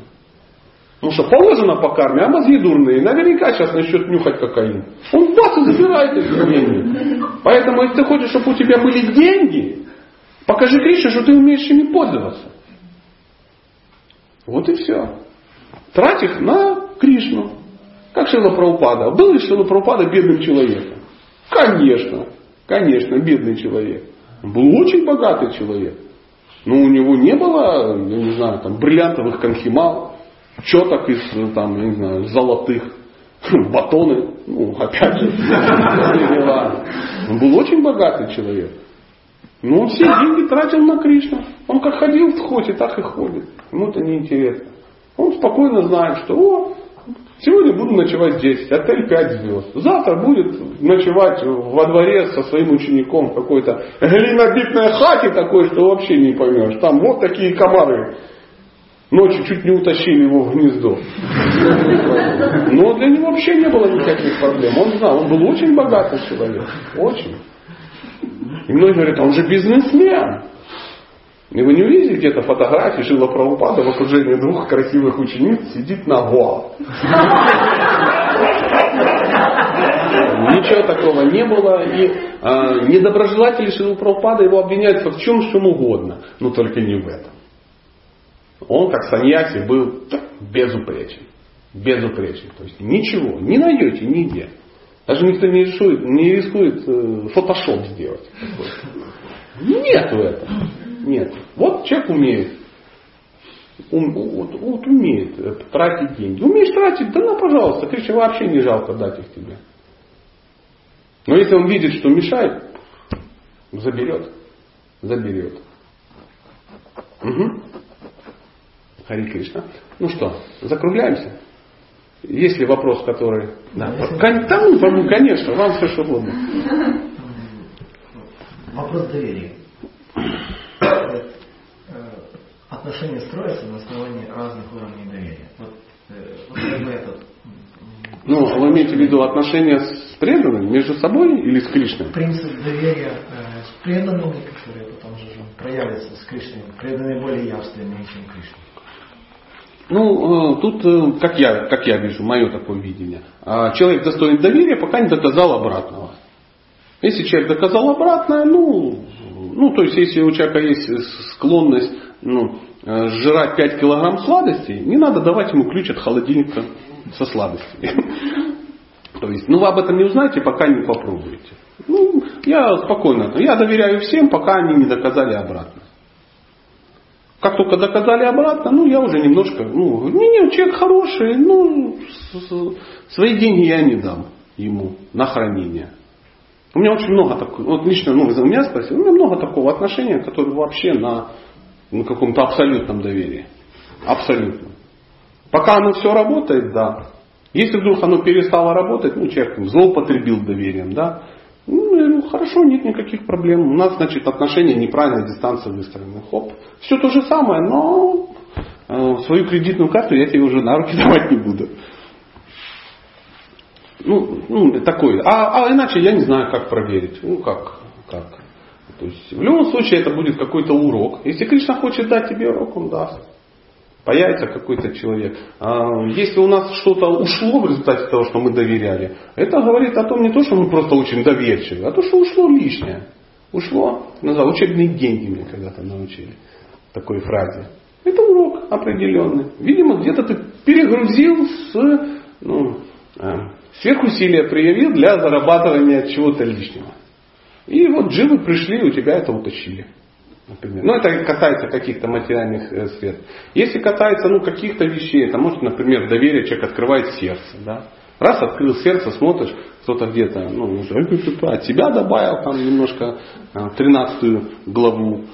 Потому что положено по карме, а мозги дурные. Наверняка сейчас начнет нюхать кокаин. Он бац и забирает эти деньги. Поэтому, если ты хочешь, чтобы у тебя были деньги, покажи Кришне, что ты умеешь ими пользоваться. Вот и все. Трать их на Кришну. Как Шила Праупада. Был ли Шила Праупада бедным человеком? Конечно. Конечно, бедный человек. Он был очень богатый человек. Но у него не было, я не знаю, там, бриллиантовых конхимал четок из, ну, там, не знаю, золотых, батоны, ну, опять же. Он был очень богатый человек. Но он все деньги тратил на Кришну. Он как ходил в хоте, так и ходит. Ему это неинтересно. Он спокойно знает, что о, сегодня буду ночевать здесь, отель 5 звезд. Завтра будет ночевать во дворе со своим учеником в какой-то глинобитной хате такой, что вообще не поймешь. Там вот такие комары Ночью чуть не утащили его в гнездо. Но для него вообще не было никаких проблем. Он знал, он был очень богатый человек. Очень. И многие говорят, он же бизнесмен. И вы не увидите где-то фотографии Шила Прабхупада в окружении двух красивых учениц сидит на Гоа. Ничего такого не было. И а, недоброжелатели Шила Прабхупада его обвиняют в чем, чем угодно. Но только не в этом он как саньяси был безупречен. Безупречен. То есть ничего, не найдете нигде. Даже никто не рисует, не рискует э, фотошоп сделать. Нет этого. Нет. Вот человек умеет. Ум, вот, вот умеет э, тратить деньги. Умеешь тратить, да ну пожалуйста, Кришна вообще не жалко дать их тебе. Но если он видит, что мешает, заберет. Заберет. Угу. Хари Кришна. Ну что, закругляемся? Есть ли вопрос, который... Да, ну, конечно, вам все что угодно. Вопрос доверия. Э, отношения строятся на основании разных уровней доверия. Вот, э, вот как бы этот ну, вы имеете в виду отношения с преданными между собой или с Кришной? Принцип доверия э, с преданными, которые потом же проявятся с Кришной. Преданные более явственные, чем Кришна. Ну, э, тут, э, как я, как я вижу, мое такое видение. А, человек достоин доверия, пока не доказал обратного. Если человек доказал обратное, ну, ну то есть если у человека есть склонность ну, э, жрать 5 килограмм сладостей, не надо давать ему ключ от холодильника со сладостями. То есть, ну вы об этом не узнаете, пока не попробуете. Ну, я спокойно, я доверяю всем, пока они не доказали обратно. Как только доказали обратно, ну я уже немножко, ну, не, не, человек хороший, ну, свои деньги я не дам ему на хранение. У меня очень много такого, вот лично, ну, вы меня спросили, у меня много такого отношения, которое вообще на, на каком-то абсолютном доверии. Абсолютно. Пока оно все работает, да. Если вдруг оно перестало работать, ну, человек злоупотребил доверием, да, ну, я говорю, хорошо, нет никаких проблем. У нас, значит, отношения неправильно, дистанция выстроены. Хоп. Все то же самое, но э, свою кредитную карту я тебе уже на руки давать не буду. Ну, ну такой. А, а иначе я не знаю, как проверить. Ну, как, как. То есть, в любом случае, это будет какой-то урок. Если Кришна хочет дать тебе урок, он даст появится какой-то человек. А, если у нас что-то ушло в результате того, что мы доверяли, это говорит о том не то, что мы просто очень доверчивы, а то, что ушло лишнее. Ушло, назад, учебные деньги мне когда-то научили такой фразе. Это урок определенный. Видимо, где-то ты перегрузил с, ну, э, сверхусилия проявил для зарабатывания чего-то лишнего. И вот дживы пришли, у тебя это утащили. Например. Ну, это касается каких-то материальных э, средств. Если касается ну, каких-то вещей, это может, например, доверие человек открывает сердце. Да? Раз открыл сердце, смотришь, кто-то где-то, ну, уже от тебя добавил там немножко 13 э, главу,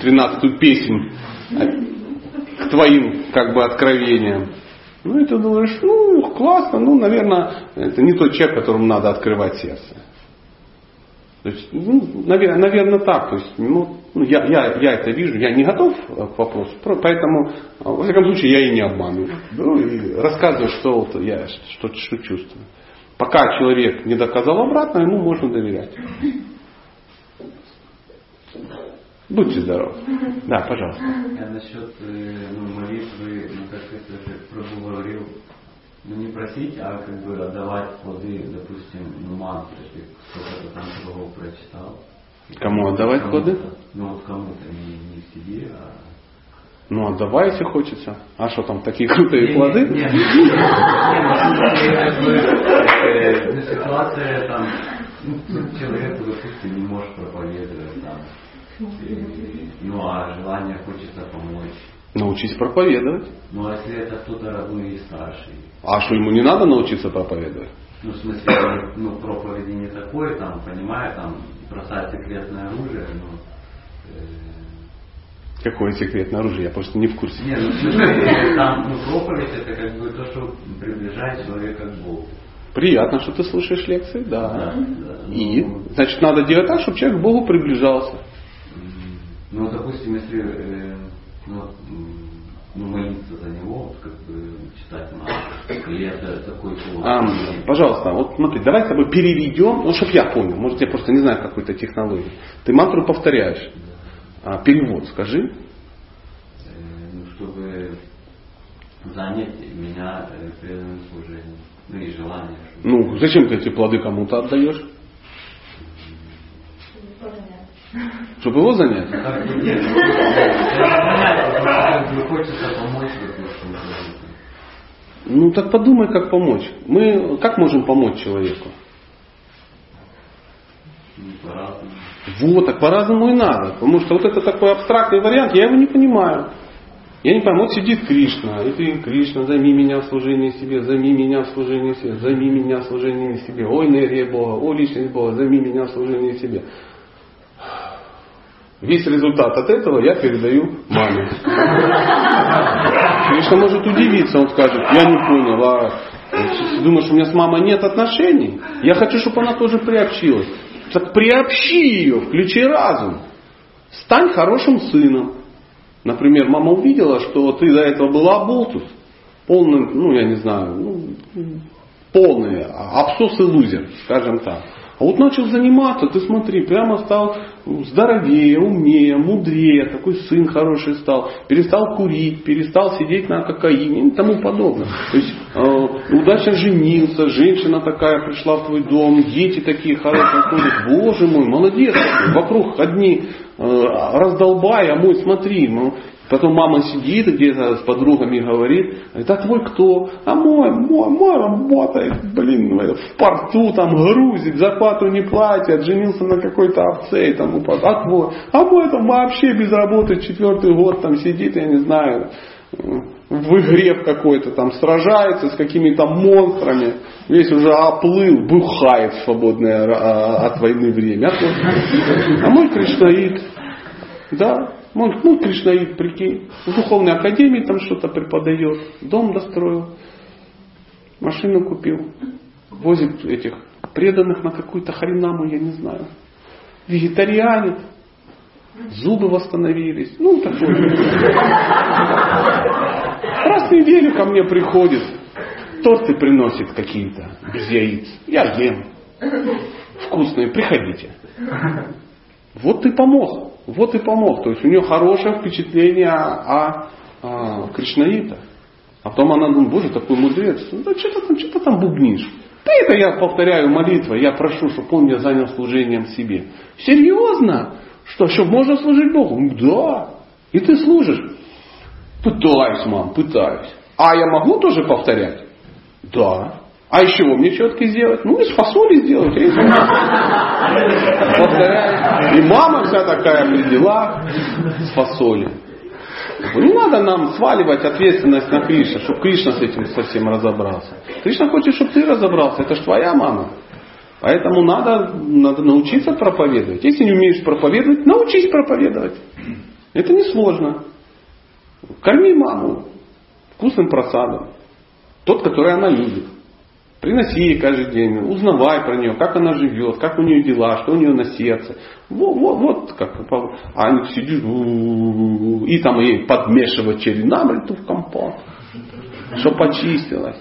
13 э, песнь к твоим как бы откровениям. Ну и ты думаешь, ну классно, ну наверное, это не тот человек, которому надо открывать сердце. То есть, ну, наверное, наверное так. То есть, ну, ну, я, я, я это вижу, я не готов к вопросу, поэтому, во всяком случае, я и не обманываю. Ну, и рассказываю, что вот я что, что чувствую. Пока человек не доказал обратно, ему можно доверять. Будьте здоровы. Да, пожалуйста. Я насчет э, ну, молитвы, ну как это же Прабу говорил, ну не просить, а как бы отдавать плоды, допустим, ну мантры, если кто-то там другого прочитал. Кому отдавать плоды? Ну вот кому-то, не, не себе, а ну, отдавай, если хочется. А что там, такие крутые плоды? Нет, нет, ситуация там, ну, человек, допустим, не может проповедовать там, ну, а желание хочется помочь. Научись проповедовать. Ну, а если это кто-то родной и старший? А что, ему не надо научиться проповедовать? Ну, в смысле, ну, проповеди не такой, там, понимаю, там, бросать секретное оружие, ну, Какое секретное оружие? Я просто не в курсе. Нет, ну, смысле, там, ну, проповедь это как бы то, что приближает человека к Богу. Приятно, что ты слушаешь лекции, да. да, да. И, ну, значит, надо делать так, чтобы человек к Богу приближался. Ну, допустим, если э, ну, ну, молиться за него, как бы читать надо. Или это такой а, Пожалуйста, вот смотри, давай с тобой переведем, ну, чтобы я понял, может, я просто не знаю какой-то технологии. Ты мантру повторяешь. А, перевод скажи. Э, ну, чтобы занять меня э, преданным служением. Ну и желание. Ну, зачем ты эти плоды кому-то отдаешь? Чтобы его занять? Ну так подумай, как помочь. Мы как можем помочь человеку? Вот, так по-разному и надо. Потому что вот это такой абстрактный вариант, я его не понимаю. Я не понимаю, вот сидит Кришна, и ты, Кришна, займи меня в служение себе, займи меня в служение себе, займи меня в служение себе, ой, энергия Бога, о, личность Бога, займи меня в служение себе. Весь результат от этого я передаю маме. Кришна может удивиться, он скажет, я не понял, а думаешь, у меня с мамой нет отношений? Я хочу, чтобы она тоже приобщилась. Так приобщи ее, включи разум. Стань хорошим сыном. Например, мама увидела, что ты до этого была оболтус, полный, ну я не знаю, ну, полный абсос и лузер, скажем так. А вот начал заниматься, ты смотри, прямо стал здоровее, умнее, мудрее, такой сын хороший стал, перестал курить, перестал сидеть на кокаине и тому подобное. То есть э, удачно женился, женщина такая пришла в твой дом, дети такие хорошие ходят, боже мой, молодец, вокруг одни раздолбай, а мой смотри, ну, Потом мама сидит где-то с подругами говорит, говорит, а твой кто? А мой, мой, мой работает, блин, в порту там грузит, зарплату не платят, женился на какой-то овце и тому подобное. А твой? А мой там вообще без работы четвертый год там сидит, я не знаю, в игре в какой-то там сражается с какими-то монстрами, весь уже оплыл, бухает в свободное а, от войны время. А, а мой кришнаит, да, он, ну, Кришнаид, прикинь, в духовной академии там что-то преподает, дом достроил, машину купил, возит этих преданных на какую-то хренаму, я не знаю. Вегетарианец, зубы восстановились, ну такой. Раз в неделю ко мне приходит, торты приносит какие-то, без яиц. Я ем. Вкусные, приходите. Вот ты помог. Вот и помог. То есть у нее хорошее впечатление о, о Кришнаитах. А потом она думает, боже, такой мудрец. Ну, да что ты там, что ты там бубнишь? Да это я повторяю молитвы, я прошу, чтобы он меня занял служением себе. Серьезно? Что, чтобы можно служить Богу? Да. И ты служишь. Пытаюсь, мам, пытаюсь. А я могу тоже повторять? Да. А из чего мне четко сделать? Ну, из фасоли сделать. Повторяю. И мама вся такая при делах с фасоли. Не надо нам сваливать ответственность на Кришна, чтобы Кришна с этим совсем разобрался. Кришна хочет, чтобы ты разобрался. Это же твоя мама. Поэтому надо, надо научиться проповедовать. Если не умеешь проповедовать, научись проповедовать. Это несложно. Корми маму вкусным просадом. Тот, который она любит. Приноси ей каждый день, узнавай про нее, как она живет, как у нее дела, что у нее на сердце. Вот, вот, вот как. А они сидят и там ей подмешивать через намриту в компот, что почистилась.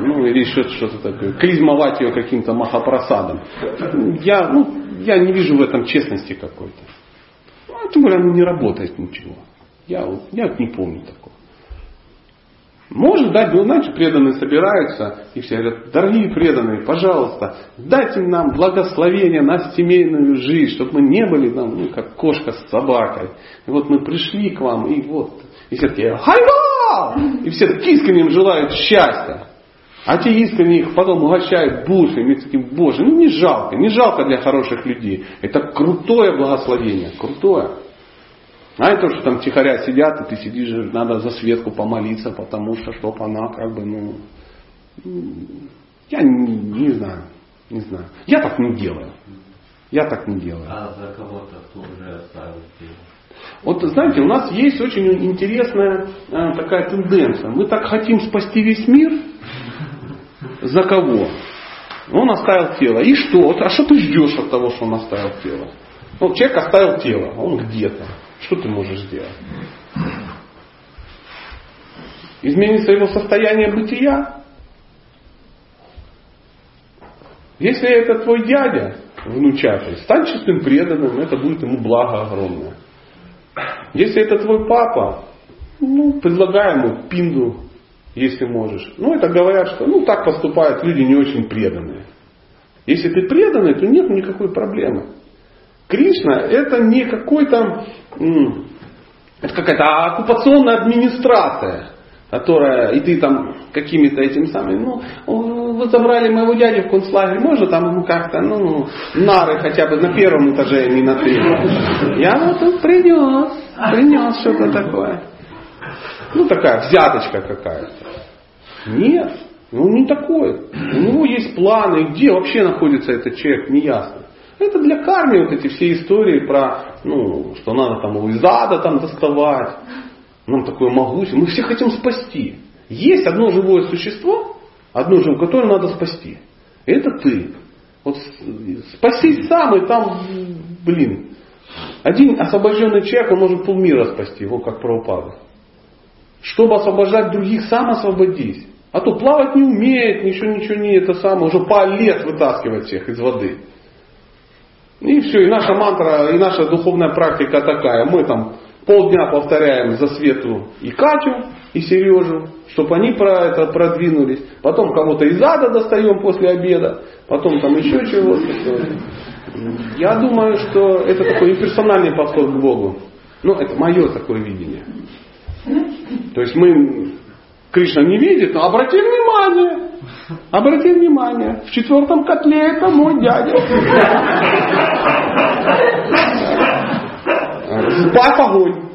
Ну, или что-то, что-то такое. Клизмовать ее каким-то махопросадом. Я, ну, я не вижу в этом честности какой-то. Ну, тем более, оно не работает ничего. Я, я не помню такого. Может дать, ну, знаете, преданные собираются, и все говорят, дорогие преданные, пожалуйста, дайте нам благословение на семейную жизнь, чтобы мы не были там, ну, как кошка с собакой. И вот мы пришли к вам, и вот, и все такие, хайва! И все так искренне желают счастья. А те искренне их потом угощают бушами, и таким, боже, ну не жалко, не жалко для хороших людей. Это крутое благословение, крутое. А это что там тихоря сидят, и ты сидишь, надо за Светку помолиться, потому что, чтоб она как бы, ну, я не, не знаю, не знаю. Я так не делаю. Я так не делаю. А за кого-то кто уже оставил Вот знаете, у нас есть очень интересная а, такая тенденция. Мы так хотим спасти весь мир. За кого? Он оставил тело. И что? А что ты ждешь от того, что он оставил тело? Ну, человек оставил тело, он где-то. Что ты можешь сделать? Изменится его состояние бытия? Если это твой дядя, внучатый, стань чистым преданным, это будет ему благо огромное. Если это твой папа, ну, предлагай ему пинду, если можешь. Ну, это говорят, что ну, так поступают люди не очень преданные. Если ты преданный, то нет никакой проблемы. Кришна это не какой-то, это какая-то оккупационная администрация, которая, и ты там какими-то этим самым, ну, вы забрали моего дядю в концлагерь, можно там ему как-то, ну, нары хотя бы на первом этаже, а не на третьем. Я вот принес, принес что-то такое. Ну, такая взяточка какая-то. Нет, он не такой. У него есть планы, где вообще находится этот человек, неясно. Это для кармы вот эти все истории про, ну, что надо там из ада там доставать. Нам такое могущество. Мы все хотим спасти. Есть одно живое существо, одно живое, которое надо спасти. Это ты. Вот спасись сам, и там, блин, один освобожденный человек, он может полмира спасти, его как правопада. Чтобы освобождать других, сам освободись. А то плавать не умеет, ничего, ничего не это самое, уже по лет вытаскивать всех из воды. И все, и наша мантра, и наша духовная практика такая. Мы там полдня повторяем за Свету и Катю, и Сережу, чтобы они про это продвинулись. Потом кого-то из ада достаем после обеда, потом там еще чего-то. Я думаю, что это такой имперсональный подход к Богу. Ну, это мое такое видение. То есть мы, Кришна не видит, но обрати внимание, обрати внимание, в четвертом котле это мой дядя. Сбавь огонь.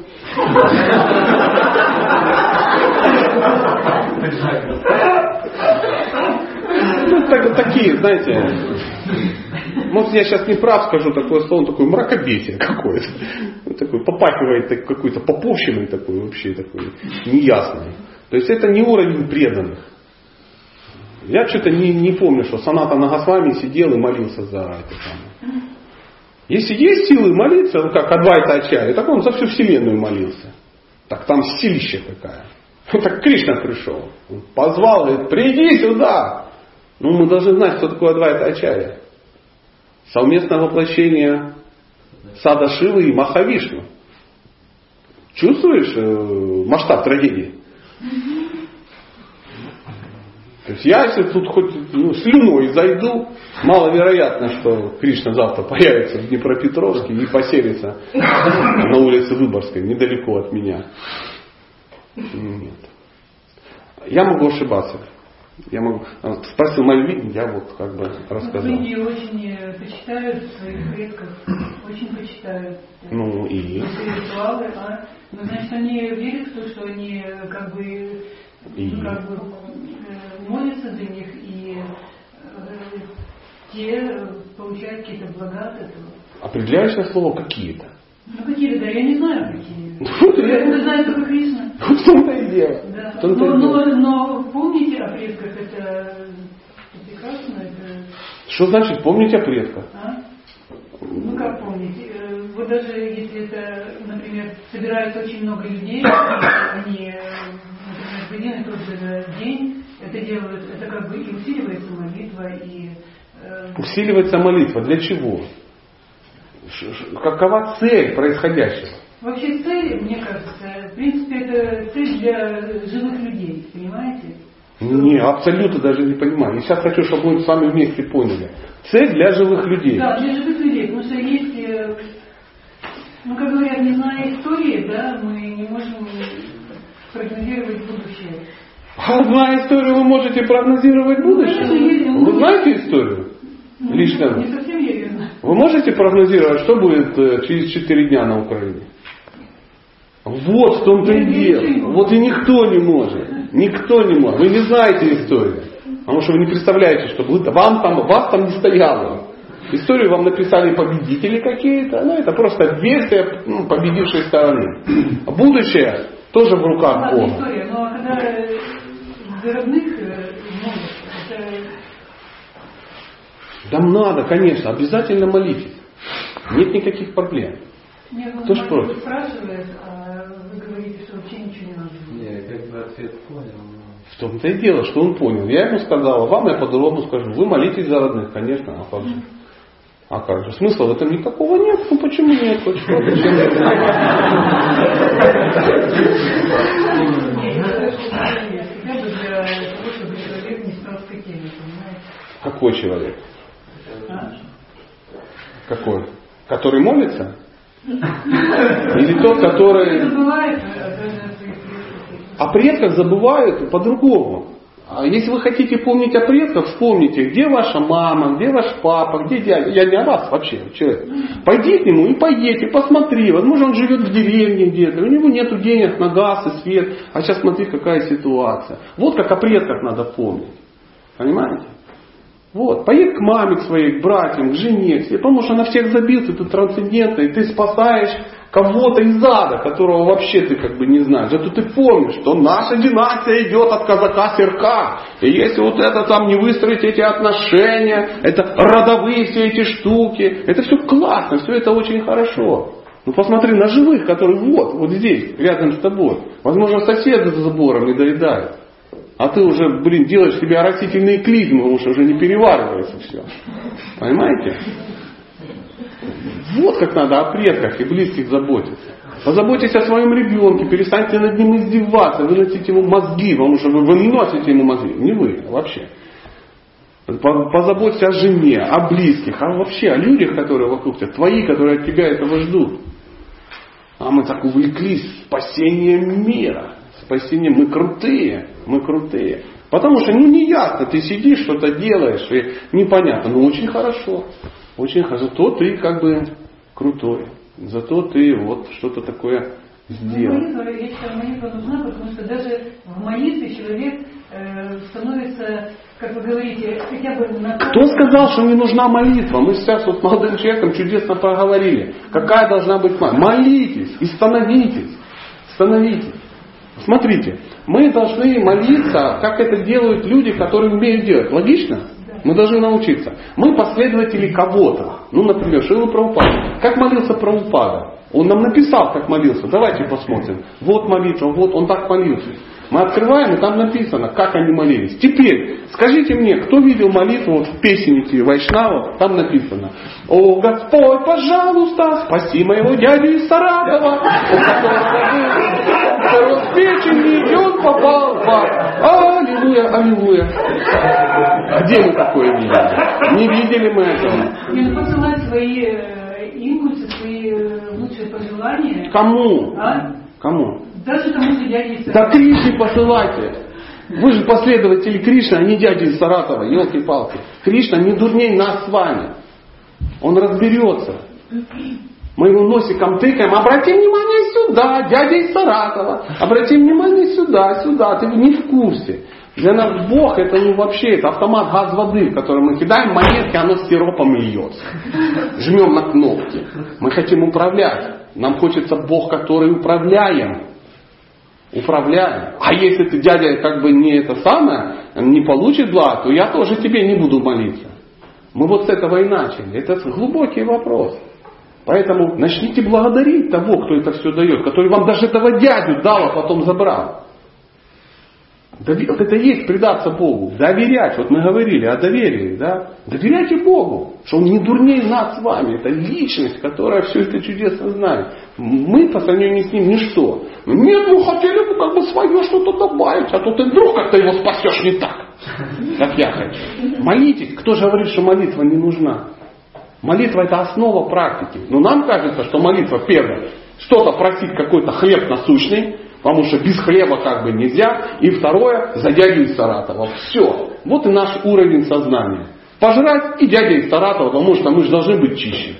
Ну, так, такие, знаете, может я сейчас не прав скажу такое слово, такое мракобесие какое-то. Такой попахивает так, какой-то поповщиной такой вообще такой неясный. То есть это не уровень преданных. Я что-то не, не помню, что Саната Нагасвами сидел и молился за это самое. Если есть силы молиться, ну как Адвайта Ачарья, так он за всю вселенную молился. Так там силища какая. Так Кришна пришел. Он позвал, говорит, приди сюда. Ну, мы должны знать, кто такой Адвайта Ачарья. Совместное воплощение Сада Шивы и Махавишну. Чувствуешь э, масштаб трагедии? То есть я, если тут хоть ну, слюной зайду, маловероятно, что Кришна завтра появится в Днепропетровске и поселится на улице Выборгской, недалеко от меня. Нет. Я могу ошибаться. Я могу... Спросил мое видение, я вот как бы рассказал. Ну, люди очень почитают своих предков, очень почитают. Ну и? Ритуалы, а? Ну, значит, они верят в то, что они как бы, и? ну, как бы молятся за них, и э, те получают какие-то блага от этого. Определяющее слово какие-то. Ну какие-то, да, я не знаю какие. Я знаю только Кришна. В том-то и дело. Да. Но, но, но помните о предках, это прекрасно. Это... Что значит помнить о предках? А? Ну как помнить? Э, вот даже если это, например, собирается очень много людей, они, например, в один и тот же день это делают, это как бы и усиливается молитва, и... Э... Усиливается молитва. Для чего? Какова цель происходящего? Вообще цель, мне кажется, в принципе, это цель для живых людей, понимаете? Не, абсолютно даже не понимаю. Я сейчас хочу, чтобы мы с вами вместе поняли. Цель для живых людей. Да, для живых людей. Потому что есть, э, ну, как говорят, не зная истории, да, мы не можем прогнозировать будущее. А зная историю, вы можете прогнозировать будущее? Ну, вы знаете историю? Ну, Лично. Не совсем знаю. Вы можете прогнозировать, что будет э, через 4 дня на Украине? Вот в том-то и дело. Вот и никто не может. Никто не может. Вы не знаете историю. Потому что вы не представляете, что вы, вам там, вас там не стояло. Историю вам написали победители какие-то. Ну, это просто версия ну, победившей стороны. А будущее тоже в руках Бога. история, но когда за родных это... Да надо, конечно, обязательно молитесь. Нет никаких проблем. Нет, Кто ж против? спрашивает, а вы говорите, что вообще ничего не надо. Я как бы ответ понял. В том-то и дело, что он понял. Я ему сказал, а вам я по-другому скажу. Вы молитесь за родных, конечно, а как же? А как же? Смысла в этом никакого нет. Ну почему нет? Почему? Какой человек? Какой? Который молится? Или тот, который... О предках забывают по-другому. А если вы хотите помнить о предках, вспомните, где ваша мама, где ваш папа, где дядя. Я не о вас вообще, человек. Пойди к нему и поедьте, посмотри. Возможно, он живет в деревне где-то, у него нет денег на газ и свет. А сейчас смотри, какая ситуация. Вот как о предках надо помнить. Понимаете? Вот, поедь к маме к своей, к братьям, к жене, к себе, потому что на всех забился, ты трансцендентный, ты спасаешь кого-то из ада, которого вообще ты как бы не знаешь. Зато ты помнишь, что наша династия идет от казака Серка. И если вот это там не выстроить эти отношения, это родовые все эти штуки, это все классно, все это очень хорошо. Ну посмотри на живых, которые вот, вот здесь, рядом с тобой. Возможно, соседи за забором не доедают. А ты уже, блин, делаешь себе растительные клизмы, что уже не переваривается все. Понимаете? Вот как надо о предках и близких заботиться. Позаботьтесь о своем ребенке, перестаньте над ним издеваться, выносить ему мозги, потому что вы выносите ему мозги. Не вы, а вообще. Позаботься о жене, о близких, а вообще о людях, которые вокруг тебя, твои, которые от тебя этого ждут. А мы так увлеклись спасением мира спасение, мы крутые, мы крутые. Потому что ну не ясно, ты сидишь, что-то делаешь, и непонятно, но очень хорошо, очень хорошо. Зато ты как бы крутой, зато ты вот что-то такое сделал. Ну, молитва, я считаю, молитва нужна, потому что даже в молитве человек э, становится, как вы говорите, хотя бы на... Кто сказал, что не нужна молитва? Мы сейчас вот молодым человеком чудесно поговорили. Какая должна быть молитва? Молитесь и становитесь. Становитесь. Смотрите, мы должны молиться, как это делают люди, которые умеют делать. Логично? Мы должны научиться. Мы последователи кого-то. Ну, например, Шилу Прабхупада. Как молился Прабхупада? Он нам написал, как молился. Давайте посмотрим. Вот молитва, вот он так молился. Мы открываем, и там написано, как они молились. Теперь, скажите мне, кто видел молитву вот в песеннике Вайшнава, там написано, «О Господь, пожалуйста, спаси моего дядю из Саратова, у в печени, и он попал в ад. Аллилуйя, аллилуйя». Где мы такое видели? Не видели мы этого. Не ну, посылать свои э, импульсы, свои э, лучшие пожелания. Кому? А? Кому? Даже тому, что я есть. Да Кришне посылайте. Вы же последователи Кришны, а не дяди из Саратова, елки-палки. Кришна не дурней нас с вами. Он разберется. Мы его носиком тыкаем, обрати внимание сюда, дядя из Саратова, обрати внимание сюда, сюда, ты не в курсе. Для нас Бог это ну вообще, это автомат газ воды, в который мы кидаем монетки, оно сиропом льется. Жмем на кнопки. Мы хотим управлять. Нам хочется Бог, который управляем. Управляем. А если ты, дядя, как бы не это самое, не получит благ, то я тоже тебе не буду молиться. Мы вот с этого и начали. Это глубокий вопрос. Поэтому начните благодарить того, кто это все дает, который вам даже этого дядю дал, а потом забрал. Вот это и есть предаться Богу. Доверять. Вот мы говорили о доверии. Да? Доверяйте Богу, что Он не дурнее нас с вами. Это личность, которая все это чудесно знает. Мы по сравнению с Ним ничто. Нет, мы хотели бы как бы свое что-то добавить, а то ты вдруг как-то его спасешь не так, как я хочу. Молитесь. Кто же говорит, что молитва не нужна? Молитва это основа практики. Но нам кажется, что молитва первое, что-то просить какой-то хлеб насущный, потому что без хлеба как бы нельзя. И второе, за дядю из Саратова. Все. Вот и наш уровень сознания. Пожрать и дядя из Саратова, потому что мы же должны быть чище.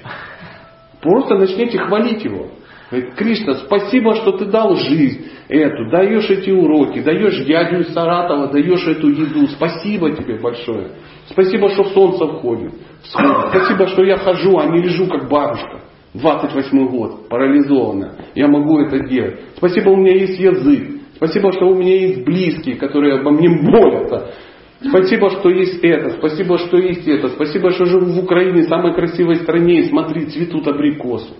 Просто начните хвалить его. Говорит, Кришна, спасибо, что ты дал жизнь эту, даешь эти уроки, даешь дядю из Саратова, даешь эту еду. Спасибо тебе большое. Спасибо, что солнце входит. Спасибо, что я хожу, а не лежу как бабушка. 28 год, парализованная. Я могу это делать. Спасибо, у меня есть язык. Спасибо, что у меня есть близкие, которые обо мне молятся. Спасибо, что есть это. Спасибо, что есть это. Спасибо, что живу в Украине, самой красивой стране, и смотри, цветут абрикосы.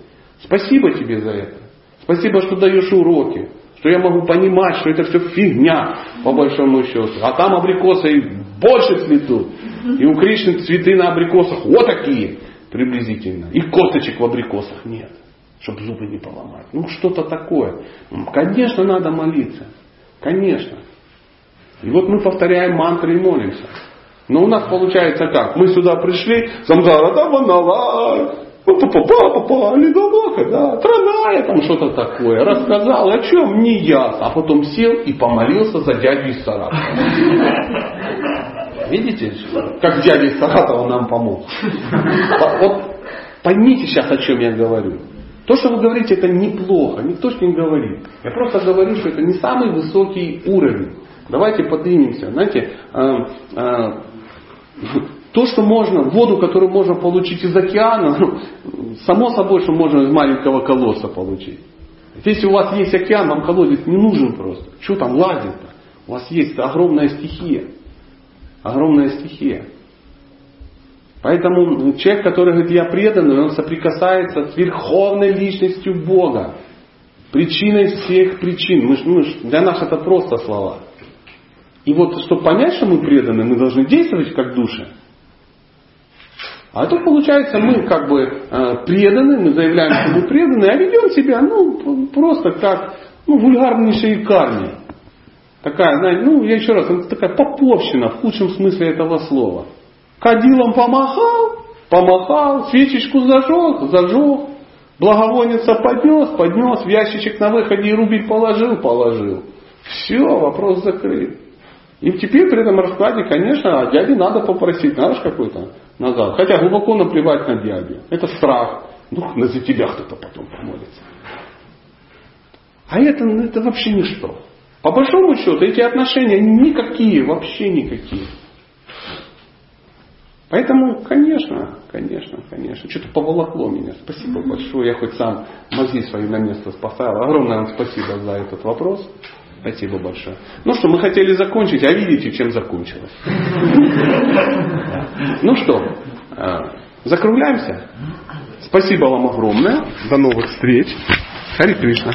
Спасибо тебе за это. Спасибо, что даешь уроки. Что я могу понимать, что это все фигня, по большому счету. А там абрикосы и больше цветут. И у Кришны цветы на абрикосах вот такие приблизительно. И косточек в абрикосах нет, чтобы зубы не поломать. Ну что-то такое. Конечно, надо молиться. Конечно. И вот мы повторяем мантры и молимся. Но у нас получается как? Мы сюда пришли, самзара да па-па-па-па-па, ледолока, да, траная, там что-то такое. Рассказал, о чем не я. А потом сел и помолился за дядю из Саратова. Видите, как дядя из Саратова нам помог. Вот поймите сейчас, о чем я говорю. То, что вы говорите, это неплохо, никто же не говорит. Я просто говорю, что это не самый высокий уровень. Давайте поднимемся. Знаете, а, а, то, что можно, воду, которую можно получить из океана, ну, само собой, что можно из маленького колодца получить. Если у вас есть океан, вам колодец не нужен просто. Что там лазить-то? У вас есть огромная стихия. Огромная стихия. Поэтому человек, который говорит, я преданный, он соприкасается с верховной личностью Бога. Причиной всех причин. Мы, ну, для нас это просто слова. И вот, чтобы понять, что мы преданы, мы должны действовать как души. А тут получается, мы как бы э, преданы, мы заявляем, что мы преданы, а ведем себя, ну, просто как, ну, вульгарнейшие карни. Такая, знаете, ну, я еще раз, это такая поповщина в худшем смысле этого слова. Кадилом помахал, помахал, свечечку зажег, зажег, благовонница поднес, поднес, в ящичек на выходе и рубель положил, положил. Все, вопрос закрыт. И теперь при этом раскладе, конечно, а дяде надо попросить, надо какой-то назад. Хотя глубоко наплевать на дядю. Это страх. Ну, за тебя кто-то потом помолится. А это, ну, это вообще ничто. По большому счету, эти отношения никакие, вообще никакие. Поэтому, конечно, конечно, конечно. Что-то поволокло меня. Спасибо большое. Я хоть сам мозги свои на место поставил. Огромное вам спасибо за этот вопрос. Спасибо большое. Ну что, мы хотели закончить, а видите, чем закончилось. Ну что, а, закругляемся? Спасибо вам огромное. До новых встреч. Хари Кришна.